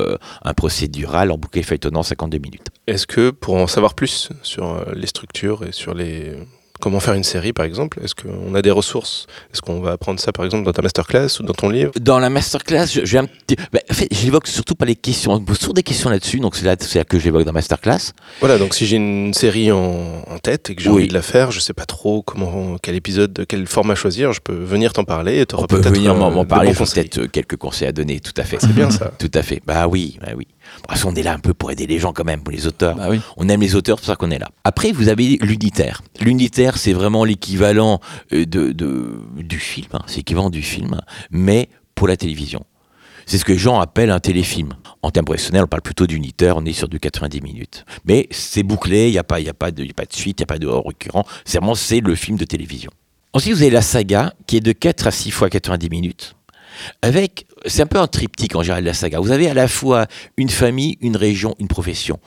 S7: un procédural en bouquet feuilletonnant 52 minutes.
S1: Est-ce que pour en savoir plus sur les structures et sur les comment faire une série par exemple, est-ce qu'on a des ressources? Est-ce qu'on va apprendre ça par exemple dans ta masterclass ou dans ton livre?
S7: Dans la masterclass, je, je vais un petit- ben, en fait, j'évoque surtout pas les questions, on me pose toujours des questions là-dessus, donc c'est là, que j'évoque dans la masterclass.
S1: Voilà, donc si j'ai une série en, en tête et que j'ai
S7: Oui.
S1: envie de la faire, je sais pas trop comment, quel épisode, quel format choisir, je peux venir t'en parler et tu
S7: On peut venir m'en
S1: euh,
S7: parler, j'ai peut-être euh, quelques conseils à donner, tout à fait.
S1: C'est bien ça.
S7: Tout à fait. Bah oui, bah oui. Bon, de toute façon, on est là un peu pour aider les gens quand même, pour les auteurs.
S2: Bah oui.
S7: On aime les auteurs, c'est pour ça qu'on est là. Après, vous avez l'unitaire. L'unitaire, c'est vraiment l'équivalent euh, de, de- du film, hein. c'est l'équivalent du film, mais pour la télévision. C'est ce que les gens appellent un téléfilm. En termes professionnels, on parle plutôt d'unitaire, on est sur du 90 minutes. Mais c'est bouclé, il n'y a, pas- y a, pas de- il y a pas de suite, il n'y a pas de récurrent. C'est vraiment c'est le film de télévision. Ensuite, vous avez la saga, qui est de 4 à 6 fois 90 minutes. Avec, c'est un peu un triptyque en général de la saga. Vous avez à la fois une famille, une région, une profession.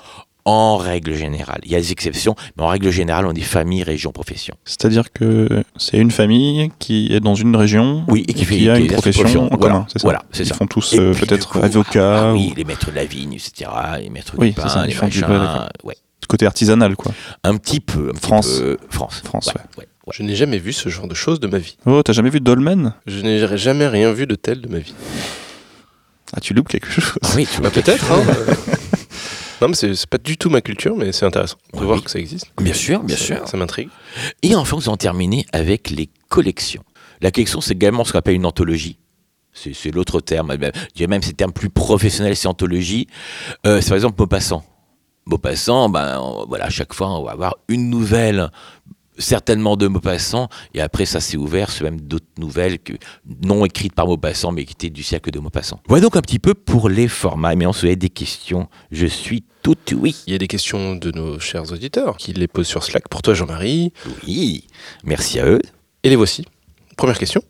S7: En règle générale. Il y a des exceptions, mais en règle générale, on dit famille, région, profession.
S2: C'est-à-dire que c'est une famille qui est dans une région
S7: Oui, et qui fait-
S2: qui a
S7: qui
S2: une profession en
S7: profession.
S2: commun.
S7: Voilà,
S2: c'est ça
S7: voilà,
S2: Ils
S7: ça.
S2: font tous euh, peut-être avocats
S7: ah oui,
S2: ou
S7: les maîtres de la vigne, etc. Les maîtres
S2: Oui,
S7: du pain,
S2: ça, ils
S7: les
S2: font du-
S7: ouais.
S2: côté artisanal quoi.
S7: Un petit peu. un petit
S2: France.
S7: peu, France.
S2: France,
S7: Ouais,
S2: ouais.
S7: ouais, ouais.
S1: Je n'ai jamais vu ce genre de choses de ma vie.
S2: Oh, t'as jamais vu Dolmen?
S1: Je n'ai jamais rien vu de tel de ma vie.
S2: Ah, tu loupes quelque chose.
S7: Ah oui, tu vois.
S1: Bah, peut-être. hein, euh. non, mais c'est pas du tout ma culture, mais c'est intéressant de
S7: Oui,
S1: voir
S7: oui.
S1: que ça existe.
S7: Bien sûr, bien
S1: Ça-
S7: sûr.
S1: Ça m'intrigue.
S7: Et enfin, vous en terminez avec les collections. La collection, c'est également ce qu'on appelle une anthologie. C'est c'est l'autre terme. Je dirais même ces termes plus professionnels, c'est anthologie. Euh, c'est par exemple Maupassant. Maupassant, ben, on- voilà, à chaque fois, on va avoir une nouvelle, certainement de Maupassant, et après, ça s'est ouvert sur même d'autres nouvelles que, non écrites par Maupassant, mais qui étaient du siècle de Maupassant. Voilà donc un petit peu pour les formats. Mais on se fait des questions. Je suis tout oui.
S1: Il y a des questions de nos chers auditeurs qui les posent sur Slack. Pour toi, Jean-Marie.
S7: Oui. Merci à eux.
S1: Et les voici. Première question.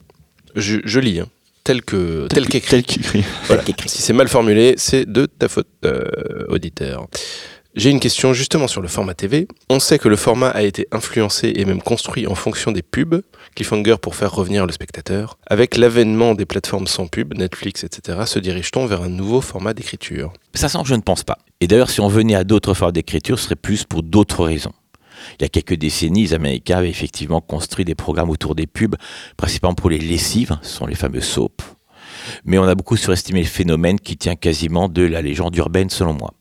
S1: Je, je lis. hein. Tel que tel qu'écrit.
S2: Tel qu'écrit.
S1: Voilà. Si c'est mal formulé, c'est de ta faute, euh, auditeur. J'ai une question justement sur le format TV. On sait que le format a été influencé et même construit en fonction des pubs, cliffhanger pour faire revenir le spectateur. Avec l'avènement des plateformes sans pub, Netflix, etc., se dirige-t-on vers un nouveau format d'écriture?
S7: Ça semble que je ne pense pas. Et d'ailleurs, si on venait à d'autres formes d'écriture, ce serait plus pour d'autres raisons. Il y a quelques décennies, les Américains avaient effectivement construit des programmes autour des pubs, principalement pour les lessives, ce sont les fameux soaps. Mais on a beaucoup surestimé le phénomène qui tient quasiment de la légende urbaine, selon moi.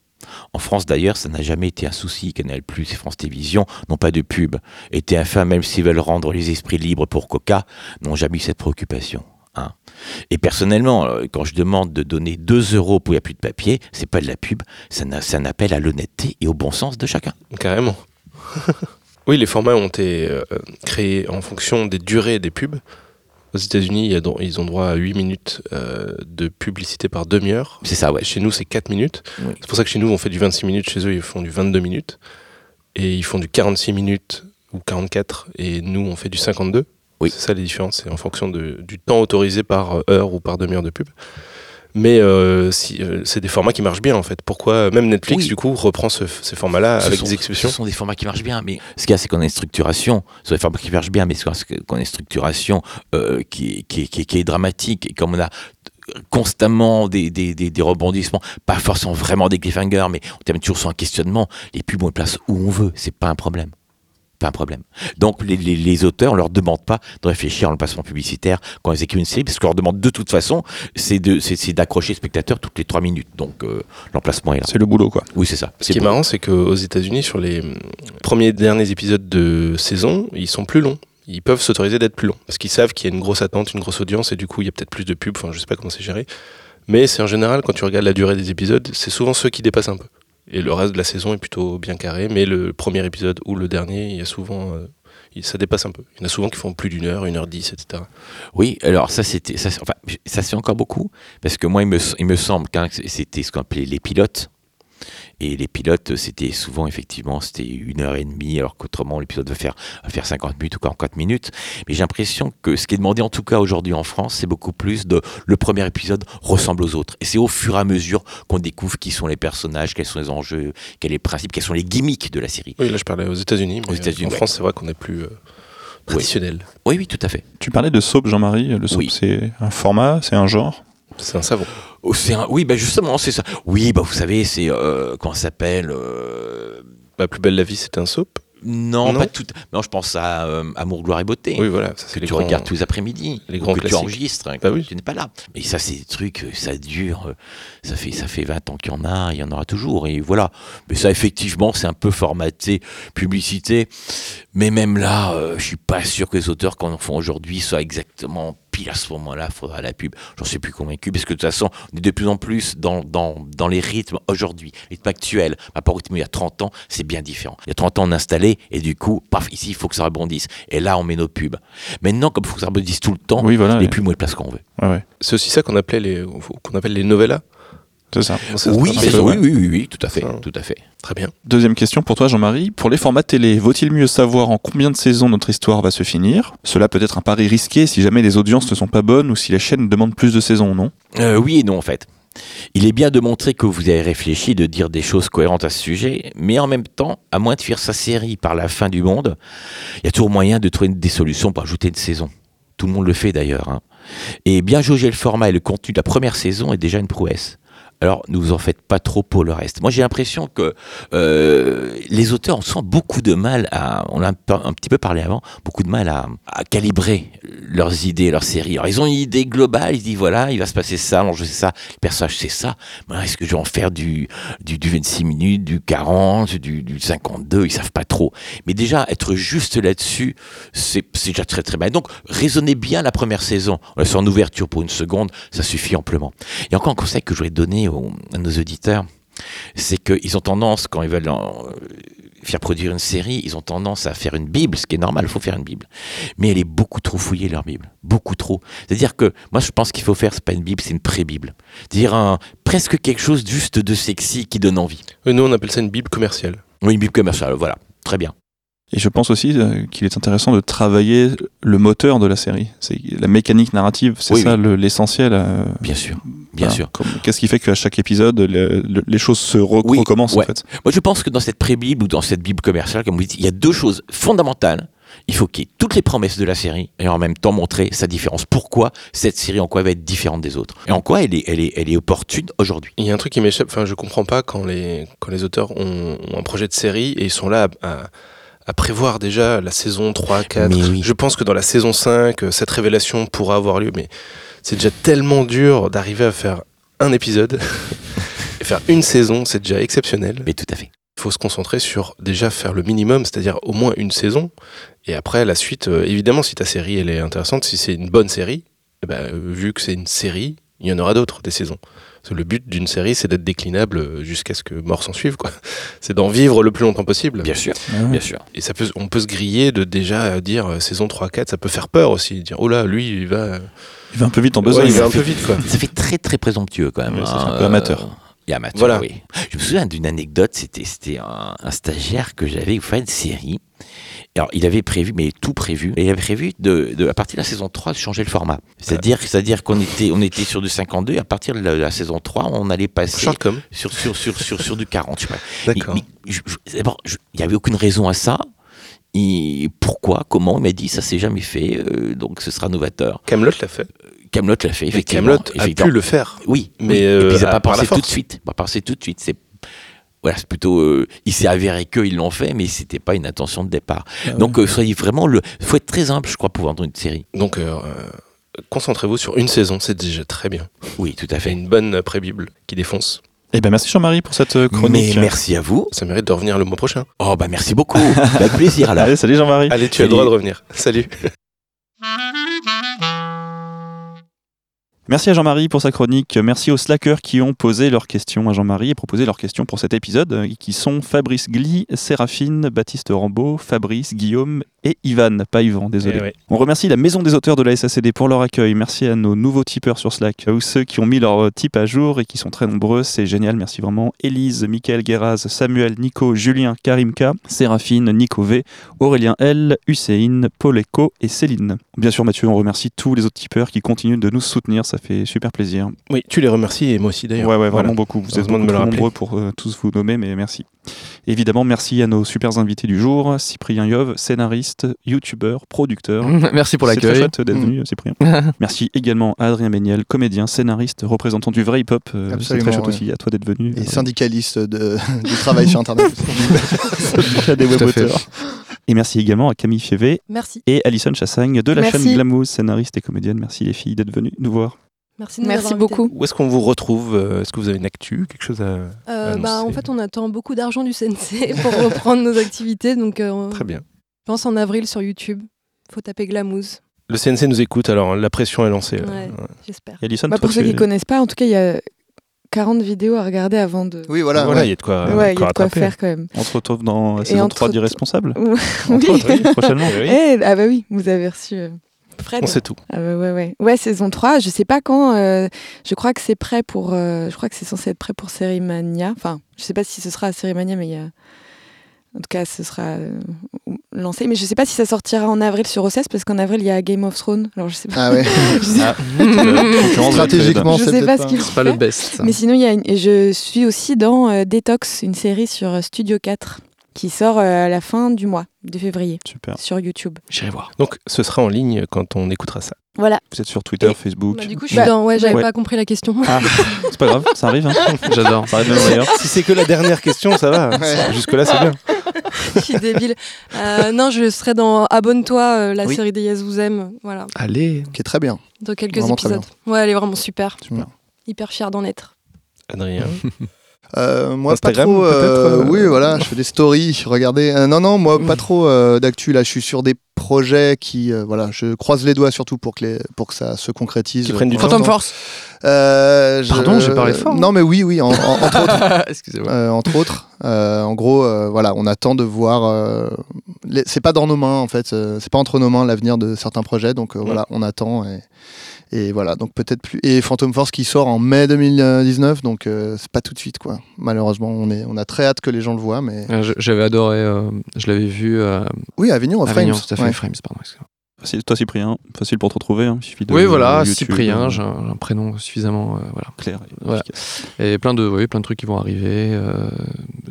S7: En France d'ailleurs, ça n'a jamais été un souci. Canal et France Télévisions n'ont pas de pub. Et TF1, même s'ils veulent rendre les esprits libres pour Coca, n'ont jamais eu cette préoccupation. hein. Et personnellement, euh, quand je demande de donner 2 euros pour il n'y a plus de papier, c'est pas de la pub, c'est un appel à l'honnêteté et au bon sens de chacun.
S1: Carrément. oui, les formats ont été euh, créés en fonction des durées des pubs. Aux États-Unis, ils ont droit à 8 minutes euh, de publicité par demi-heure.
S7: C'est ça, ouais.
S1: Chez nous, c'est 4 minutes.
S7: Oui.
S1: C'est pour ça que chez nous, on fait du 26 minutes. Chez eux, ils font du 22 minutes. Et ils font du 46 minutes ou 44. Et nous, on fait du 52.
S7: Oui.
S1: C'est ça les différences. C'est en fonction de- du temps autorisé par heure ou par demi-heure de pub. Mais euh, si, euh, c'est des formats qui marchent bien en fait. Pourquoi même Netflix
S7: Oui.
S1: du coup reprend ce- ces formats-là
S7: Ce
S1: avec
S7: sont-
S1: des exceptions
S7: Ce sont des formats qui marchent bien, mais ce qu'il y a, c'est qu'on a une structuration. Ce sont des formats qui marchent bien, mais c'est qu'on a une structuration euh, qui, est- qui, est- qui est- qui est dramatique. Et comme on a constamment des, des, des- des rebondissements, pas forcément vraiment des cliffhangers, mais on termine toujours sur un questionnement. Les pubs, on les place où on veut, c'est pas un problème. Pas un problème. Donc les, les- les auteurs, on leur demande pas de réfléchir à l'emplacement publicitaire quand ils écrivent une série, parce qu'on leur demande de toute façon, c'est de- c'est- c'est d'accrocher le spectateur toutes les trois minutes. Donc euh, l'emplacement est là.
S2: C'est le boulot quoi.
S7: Oui, c'est ça.
S1: Ce
S7: C'est
S1: qui est marrant, c'est qu'aux États-Unis, sur les hum, premiers derniers épisodes de saison, ils sont plus longs. Ils peuvent s'autoriser d'être plus longs parce qu'ils savent qu'il y a une grosse attente, une grosse audience et du coup, il y a peut-être plus de pubs. Enfin, je sais pas comment c'est géré. Mais c'est en général, quand tu regardes la durée des épisodes, c'est souvent ceux qui dépassent un peu. Et le reste de la saison est plutôt bien carré. Mais le premier épisode ou le dernier, il y a souvent. euh, ça dépasse un peu. Il y en a souvent qui font plus d'une heure, une heure dix, etc.
S7: Oui, alors ça c'était c'est- enfin, ça fait encore beaucoup parce que moi il me, il me semble que c'était ce qu'on appelait les pilotes. Et les pilotes, c'était souvent, effectivement, c'était une heure et demie, alors qu'autrement, l'épisode va faire, va faire 50 minutes ou 44 minutes. Mais j'ai l'impression que ce qui est demandé, en tout cas aujourd'hui en France, c'est beaucoup plus de le premier épisode ressemble aux autres. Et c'est au fur et à mesure qu'on découvre qui sont les personnages, quels sont les enjeux, quels sont les principes, quels sont les gimmicks de la série.
S1: Oui, là je parlais aux États-Unis.
S7: Aux États-Unis,
S1: En
S7: ouais.
S1: France, c'est vrai qu'on est plus euh, traditionnel.
S7: Oui, oui, tout à fait.
S2: Tu parlais de soap, Jean-Marie. Le soap,
S7: Oui.
S2: c'est un format, c'est un genre?
S1: C'est un savon.
S7: Oh, c'est un- Oui, bah justement, c'est ça. Oui, bah vous savez, c'est. Euh, comment ça s'appelle euh,
S1: plus belle la vie, c'était un soap.
S7: Non,
S1: Non
S7: pas tout. Non, je pense à euh, Amour, gloire et beauté.
S1: Oui, voilà. Ça, c'est
S7: que
S1: les
S7: tu
S1: grands-
S7: regardes tous les après-midi,
S1: les grands
S7: que tu
S1: classiques.
S7: enregistres, hein,
S1: Bah oui.
S7: tu n'es pas là. Mais ça, c'est des trucs, ça dure, ça fait, ça fait 20 ans qu'il y en a, il y en aura toujours, et voilà. Mais ça, effectivement, c'est un peu formaté publicité. Mais même là, euh, je suis pas sûr que les auteurs qu'on en font aujourd'hui soient exactement pile à ce moment-là, faudra la pub. J'en suis plus convaincu, parce que de toute façon, on est de plus en plus dans, dans, dans les rythmes aujourd'hui, les rythmes actuels. Par rapport au rythme il y a 30 ans, c'est bien différent. Il y a 30 ans, on installait, et du coup, paf, ici, il faut que ça rebondisse. Et là, on met nos pubs. Maintenant, comme il faut que ça rebondisse tout le temps,
S2: Oui, voilà.
S7: les
S2: ouais.
S7: pubs, on les place quand on veut.
S2: Ouais, ouais.
S1: C'est aussi ça qu'on appelait les, qu'on appelle les novellas.
S2: C'est ça.
S1: Ça,
S7: Oui, ça, oui, oui, oui, oui, tout à fait, tout à fait.
S1: Très bien.
S2: Deuxième question pour toi, Jean-Marie. Pour les formats télé, vaut-il mieux savoir en combien de saisons notre histoire va se finir? Cela peut être un pari risqué si jamais les audiences ne sont pas bonnes ou si les chaînes demandent plus de saisons, non?
S7: Euh, oui et non, en fait. Il est bien de montrer que vous avez réfléchi, de dire des choses cohérentes à ce sujet, mais en même temps, à moins de faire sa série par la fin du monde, il y a toujours moyen de trouver des solutions pour ajouter une saison. Tout le monde le fait d'ailleurs. hein. Et bien jauger le format et le contenu de la première saison est déjà une prouesse. Alors, ne vous en faites pas trop pour le reste. Moi, j'ai l'impression que euh, les auteurs ont souvent beaucoup de mal à, on l'a un, petit peu parlé avant, beaucoup de mal à, calibrer leurs idées, leurs séries. Alors, ils ont une idée globale, ils se disent, voilà, il va se passer ça, l'enjeu c'est ça, le personnage c'est ça. Mais est-ce que je vais en faire du, du, du 26 minutes, du 40, du, du 52 Ils savent pas trop. Mais déjà, être juste là-dessus, c'est déjà très très bien. Donc, raisonnez bien la première saison. On laisse en ouverture pour une seconde, ça suffit amplement. Et encore un conseil que je voudrais donner aux- à nos auditeurs, c'est qu'ils ont tendance, quand ils veulent en- euh, faire produire une série, ils ont tendance à faire une Bible, ce qui est normal, il faut faire une Bible. Mais elle est beaucoup trop fouillée, leur Bible. Beaucoup trop. C'est-à-dire que moi, je pense qu'il faut faire, c'est pas une Bible, c'est une pré-Bible. C'est-à-dire un- presque quelque chose juste de sexy qui donne envie.
S1: Oui, nous, on appelle ça une bible commerciale.
S7: Oui, une Bible commerciale, voilà. Très bien.
S2: Et je pense aussi euh, qu'il est intéressant de travailler le moteur de la série. C'est la mécanique narrative, c'est
S7: Oui,
S2: ça le- l'essentiel. euh,
S7: Bien sûr. Bien
S2: voilà.
S7: sûr.
S2: Qu'est-ce qui fait qu'à chaque épisode, le- le- les choses se re-
S7: Oui,
S2: recommencent en fait?
S7: Moi, je pense que dans cette pré-Bible ou dans cette Bible commerciale, comme vous dites, il y a deux choses fondamentales. Il faut qu'il y ait toutes les promesses de la série et en même temps montrer sa différence. Pourquoi cette série, en quoi elle va être différente des autres? Et en quoi elle est, elle est, elle est opportune aujourd'hui?
S1: Il y a un truc qui m'échappe, enfin je comprends pas quand les, quand les auteurs ont, ont un projet de série et ils sont là à, à- à prévoir déjà la saison 3, 4.
S7: Mais oui.
S1: Je pense que dans la saison 5, euh, cette révélation pourra avoir lieu, mais c'est déjà tellement dur d'arriver à faire un épisode. et faire une saison, c'est déjà exceptionnel.
S7: Mais tout à fait.
S1: Il faut se concentrer sur déjà faire le minimum, c'est-à-dire au moins une saison. Et après, la suite, euh, évidemment, si ta série elle est intéressante, si c'est une bonne série, eh ben, euh, vu que c'est une série, il y en aura d'autres, des saisons. Parce que le but d'une série, c'est d'être déclinable jusqu'à ce que mort s'en suive. quoi. C'est d'en vivre le plus longtemps possible.
S7: Bien sûr.
S2: Ah
S7: Bien sûr.
S1: Et ça peut, on peut se griller de déjà dire euh, saison 3, 4, ça peut faire peur aussi. Dire, oh là, lui, il va,
S2: Il va un peu vite en
S1: ouais,
S2: besogne.
S1: il va un peu vite. Quoi.
S7: Ça fait très très présomptueux quand même.
S2: Ouais, ça
S7: hein,
S2: fait un peu amateur.
S7: euh, Et amateur,
S1: Voilà.
S7: oui. Je me souviens d'une anecdote, c'était c'était un, un stagiaire que j'avais, il fallait une série. Alors, il avait prévu, mais tout prévu, et il avait prévu, de, de- à partir de la saison 3, de changer le format. C'est-à-dire c'est-à-dire qu'on était, on était sur du 52, et à partir de la, saison 3, on allait passer
S1: Shortcom.
S7: sur, sur, sur, sur, sur du 40. Je sais pas.
S1: D'accord.
S7: D'abord, il n'y avait aucune raison à ça. Et pourquoi Comment Il m'a dit ça s'est jamais fait, euh, donc ce sera novateur.
S1: Camelot l'a fait.
S7: Camelot l'a fait, effectivement.
S1: Camelot a pu le faire.
S7: Oui,
S1: Mais,
S7: oui.
S1: euh,
S7: et puis ils n'ont
S1: à-
S7: pas pensé tout de suite. Pas pensé tout de suite. C'est voilà, c'est plutôt. euh, il s'est avéré qu'ils l'ont fait, mais c'était pas une intention de départ.
S2: Ah
S7: Donc euh, soyez vraiment le. Faut être très humble, je crois, pour vendre une série.
S1: Donc, euh, euh, concentrez-vous sur une saison, c'est déjà très bien.
S7: Oui, tout à
S1: fait une bonne pré-bible qui défonce.
S2: Eh ben merci Jean-Marie pour cette euh,
S7: Mais
S2: chronique.
S7: merci à vous.
S1: Ça mérite de revenir le mois prochain.
S7: Oh bah merci beaucoup. Avec plaisir alors.
S2: Allez, salut Jean-Marie.
S1: Allez, tu as le droit de revenir. Salut.
S2: Merci à Jean-Marie pour sa chronique. Merci aux slackers qui ont posé leurs questions à Jean-Marie et proposé leurs questions pour cet épisode, euh, qui sont Fabrice Gli, Séraphine, Baptiste Rambaud, Fabrice, Guillaume et Ivan. Pas Yvan, désolé.
S1: Eh ouais.
S2: On remercie la maison des auteurs de la SACD pour leur accueil. Merci à nos nouveaux tipeurs sur Slack, ou ceux qui ont mis leur type à jour et qui sont très nombreux. C'est génial. Merci vraiment. Élise, Michael Guéraz, Samuel, Nico, Julien, Karimka, Séraphine, Nico V, Aurélien L, Hussein, Paul Eco et Céline. Bien sûr, Mathieu, on remercie tous les autres tipeurs qui continuent de nous soutenir. Ça fait super plaisir.
S1: Oui, tu les remercies et moi aussi d'ailleurs.
S2: Ouais, ouais, vraiment
S1: Voilà.
S2: beaucoup. Vous êtes beaucoup
S1: me le
S2: nombreux pour euh, tous vous nommer, mais merci. Évidemment, merci à nos super invités du jour, Cyprien Yov, scénariste, youtubeur, producteur.
S3: Merci pour
S2: C'est très
S3: l'accueil.
S2: chouette d'être venu, Cyprien. Merci également à Adrien Méniel, comédien, scénariste, représentant du vrai hip-hop. Euh, C'est
S4: Absolument,
S2: très chouette
S4: ouais.
S2: aussi à toi d'être venu.
S4: Et syndicaliste de, du travail sur Internet.
S2: Des
S3: Tout à
S2: web
S3: fait.
S2: auteurs. Et merci également à Camille Fievé
S5: Merci.
S2: et Alison Chassagne de la
S6: Merci.
S2: chaîne Glamouze, scénariste et comédienne. Merci les filles d'être venues nous voir.
S5: Merci, de nous
S6: Merci
S5: avoir invités.
S6: beaucoup.
S1: Où est-ce qu'on vous retrouve euh, Est-ce que vous avez une actu Quelque chose à.
S5: Euh,
S1: annoncer
S5: bah, en fait, on attend beaucoup d'argent du CNC pour reprendre nos activités. Donc, euh,
S1: Très bien.
S5: je pense en avril sur YouTube. faut taper Glamouze,
S1: Le CNC nous écoute, alors la pression est lancée.
S5: Ouais.
S1: Ouais.
S5: j'espère.
S2: Et
S6: Bah, pour ceux
S2: tu-
S6: qui connaissent pas, en tout cas, il y a 40 vidéos à regarder avant de.
S4: Oui, voilà.
S1: Voilà, il
S4: ouais.
S1: y a de quoi,
S6: ouais, il y a de quoi
S1: rattraper.
S6: faire quand même.
S2: on se retrouve dans la saison
S6: entre
S2: 3
S6: autres-
S2: d'Irresponsable.
S6: oui.
S2: Entre autres, oui, prochainement.
S1: Oui,
S6: Eh, ah bah oui, vous avez reçu. euh,
S5: Fred,
S1: On sait tout.
S6: Ah bah ouais, ouais. Ouais, saison 3, je sais pas quand. euh, je crois que c'est prêt pour. euh, je crois que c'est censé être prêt pour Sérimania. Enfin, je sais pas si ce sera à Sérimania, mais il y a. En tout cas, ce sera euh, lancé. Mais je sais pas si ça sortira en avril sur OCS, parce qu'en avril, il y a Game of Thrones. Alors je sais pas.
S4: Ah ouais.
S6: je sais,
S2: Ah,
S4: Stratégiquement,
S6: je
S4: c'est
S6: sais pas
S4: peut-être
S6: ce qu'il
S3: C'est pas le best. ça.
S6: Mais sinon, il y a une- je suis aussi dans euh, Detox, une série sur Studio 4, qui sort euh, à la fin du mois de février
S2: Super.
S6: sur YouTube.
S3: J'irai voir.
S1: Donc ce sera en ligne quand on écoutera ça.
S6: Voilà.
S2: Vous êtes sur Twitter,
S6: Et-
S2: Facebook.
S5: Bah, du coup, je suis
S6: Bah,
S5: dans. Ouais, j'avais
S2: ouais.
S5: pas compris la question.
S2: Ah, c'est pas grave, ça arrive. Hein.
S3: J'adore.
S2: Ça arrive même
S1: si c'est que la dernière question, ça va.
S4: Ouais.
S1: Jusque-là, c'est bien.
S5: je suis débile. Euh, non, je serai dans Abonne-toi, euh, la
S4: Oui.
S5: série des Yes vous aime. Voilà,
S3: Allez.
S4: Qui est très bien.
S5: dans quelques
S4: Vraiment
S5: épisodes. Ouais, elle est vraiment super.
S4: Super.
S5: Hyper fière d'en être.
S1: Adrien.
S4: Euh, moi,
S1: Instagram,
S4: pas trop. euh,
S1: euh,
S4: Oui, voilà, je fais des stories. Regardez. Euh, non, non, moi, pas trop euh, d'actu. Là, je suis sur des projets qui, euh, voilà, je croise les doigts surtout pour que les, pour que ça se concrétise.
S1: Qui prennent du.
S3: Phantom. Force.
S4: Euh, je-
S3: Pardon, j'ai parlé fort, hein.
S4: Non, mais oui, oui, en- en- entre autres.
S3: Excusez-moi.
S4: Euh, entre autres, Euh, en gros, euh, voilà, on attend de voir. euh, les- c'est pas dans nos mains en fait, euh, c'est pas entre nos mains l'avenir de certains projets, donc euh, voilà, on attend et, et voilà, donc peut-être plus. Et Phantom Force qui sort en mai 2019, donc euh, c'est pas tout de suite quoi. Malheureusement, on est, on a très hâte que les gens le voient, mais
S3: Euh, je- J'avais adoré, euh, je l'avais vu à
S4: oui, Avignon, à Frames.
S3: Avignon, tout à fait,
S4: ouais.
S3: Frames, pardon.
S2: Facile- Toi, Cyprien, facile pour te retrouver. hein. Il suffit de.
S3: Oui, voilà,
S2: YouTube,
S3: Cyprien,
S2: euh,
S3: j'ai un, prénom suffisamment, euh, voilà.
S2: clair. et
S3: Voilà.
S2: efficace.
S3: Et plein de, oui, plein de trucs qui vont arriver. euh,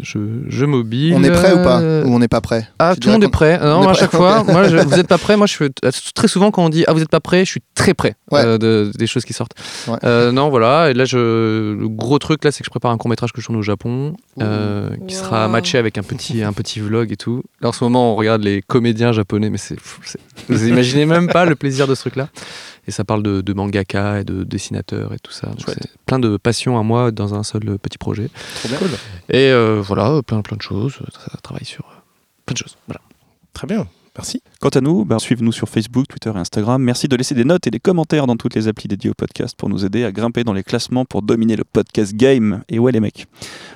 S3: je, je mobile.
S4: On est prêt ou pas Ou on n'est pas prêt
S3: Ah,
S4: Tu
S3: tout le monde est prêt. Non, à
S4: prêt,
S3: chaque fois,
S4: ok.
S3: moi, je- vous êtes pas prêt. Moi, je suis très souvent quand on dit ah vous êtes pas prêt, je suis très prêt
S4: Ouais.
S3: euh, de, des choses qui sortent.
S4: Ouais.
S3: Euh, non, voilà. Et là, je, le gros truc là, c'est que je prépare un court métrage que je tourne au Japon, euh, qui sera matché avec un petit, un petit vlog et tout. Là, en ce moment, on regarde les comédiens japonais, mais c'est, imaginez même pas le plaisir de ce truc-là. Et ça parle de, de mangaka et de dessinateurs et tout ça. Donc
S2: Chouette.
S3: c'est plein de passion à moi dans un seul euh, petit projet.
S1: Trop bien.
S3: Et euh, voilà, plein, plein de choses. Ça travaille sur euh, plein de choses. Voilà.
S1: Très bien. Merci.
S2: Quant à nous, bah, suivez-nous sur Facebook, Twitter et Instagram. Merci de laisser des notes et des commentaires dans toutes les applis dédiées au podcast pour nous aider à grimper dans les classements pour dominer le podcast game. Et ouais les mecs,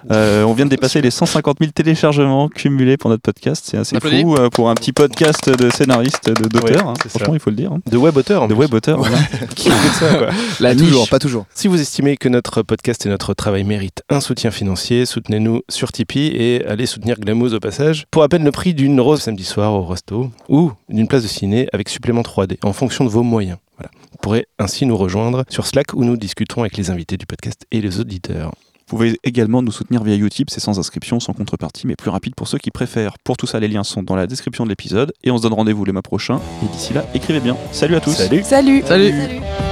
S2: Euh, on vient de dépasser les 150 000 téléchargements cumulés pour notre podcast. C'est assez
S3: Applaudis.
S2: fou euh, pour un petit podcast de scénaristes, de- d'auteurs.
S1: Ouais,
S2: hein. Franchement, il faut le dire. hein.
S1: De web auteur. en
S2: De
S1: plus.
S2: web.
S1: Qui écoute ça, quoi.
S3: La
S4: toujours, pas toujours.
S1: Si vous estimez que notre podcast et notre travail méritent un soutien financier, soutenez-nous sur Tipeee et allez soutenir Glamouze au passage pour à peine le prix d'une rose samedi soir au ou d'une place de ciné avec supplément 3D en fonction de vos moyens. Voilà. Vous pourrez ainsi nous rejoindre sur Slack où nous discutons avec les invités du podcast et les auditeurs.
S2: Vous pouvez également nous soutenir via Utip, c'est sans inscription, sans contrepartie, mais plus rapide pour ceux qui préfèrent. Pour tout ça, les liens sont dans la description de l'épisode et on se donne rendez-vous le mois prochain. Et d'ici là, écrivez bien. Salut à tous.
S1: Salut
S6: Salut
S3: Salut
S5: Salut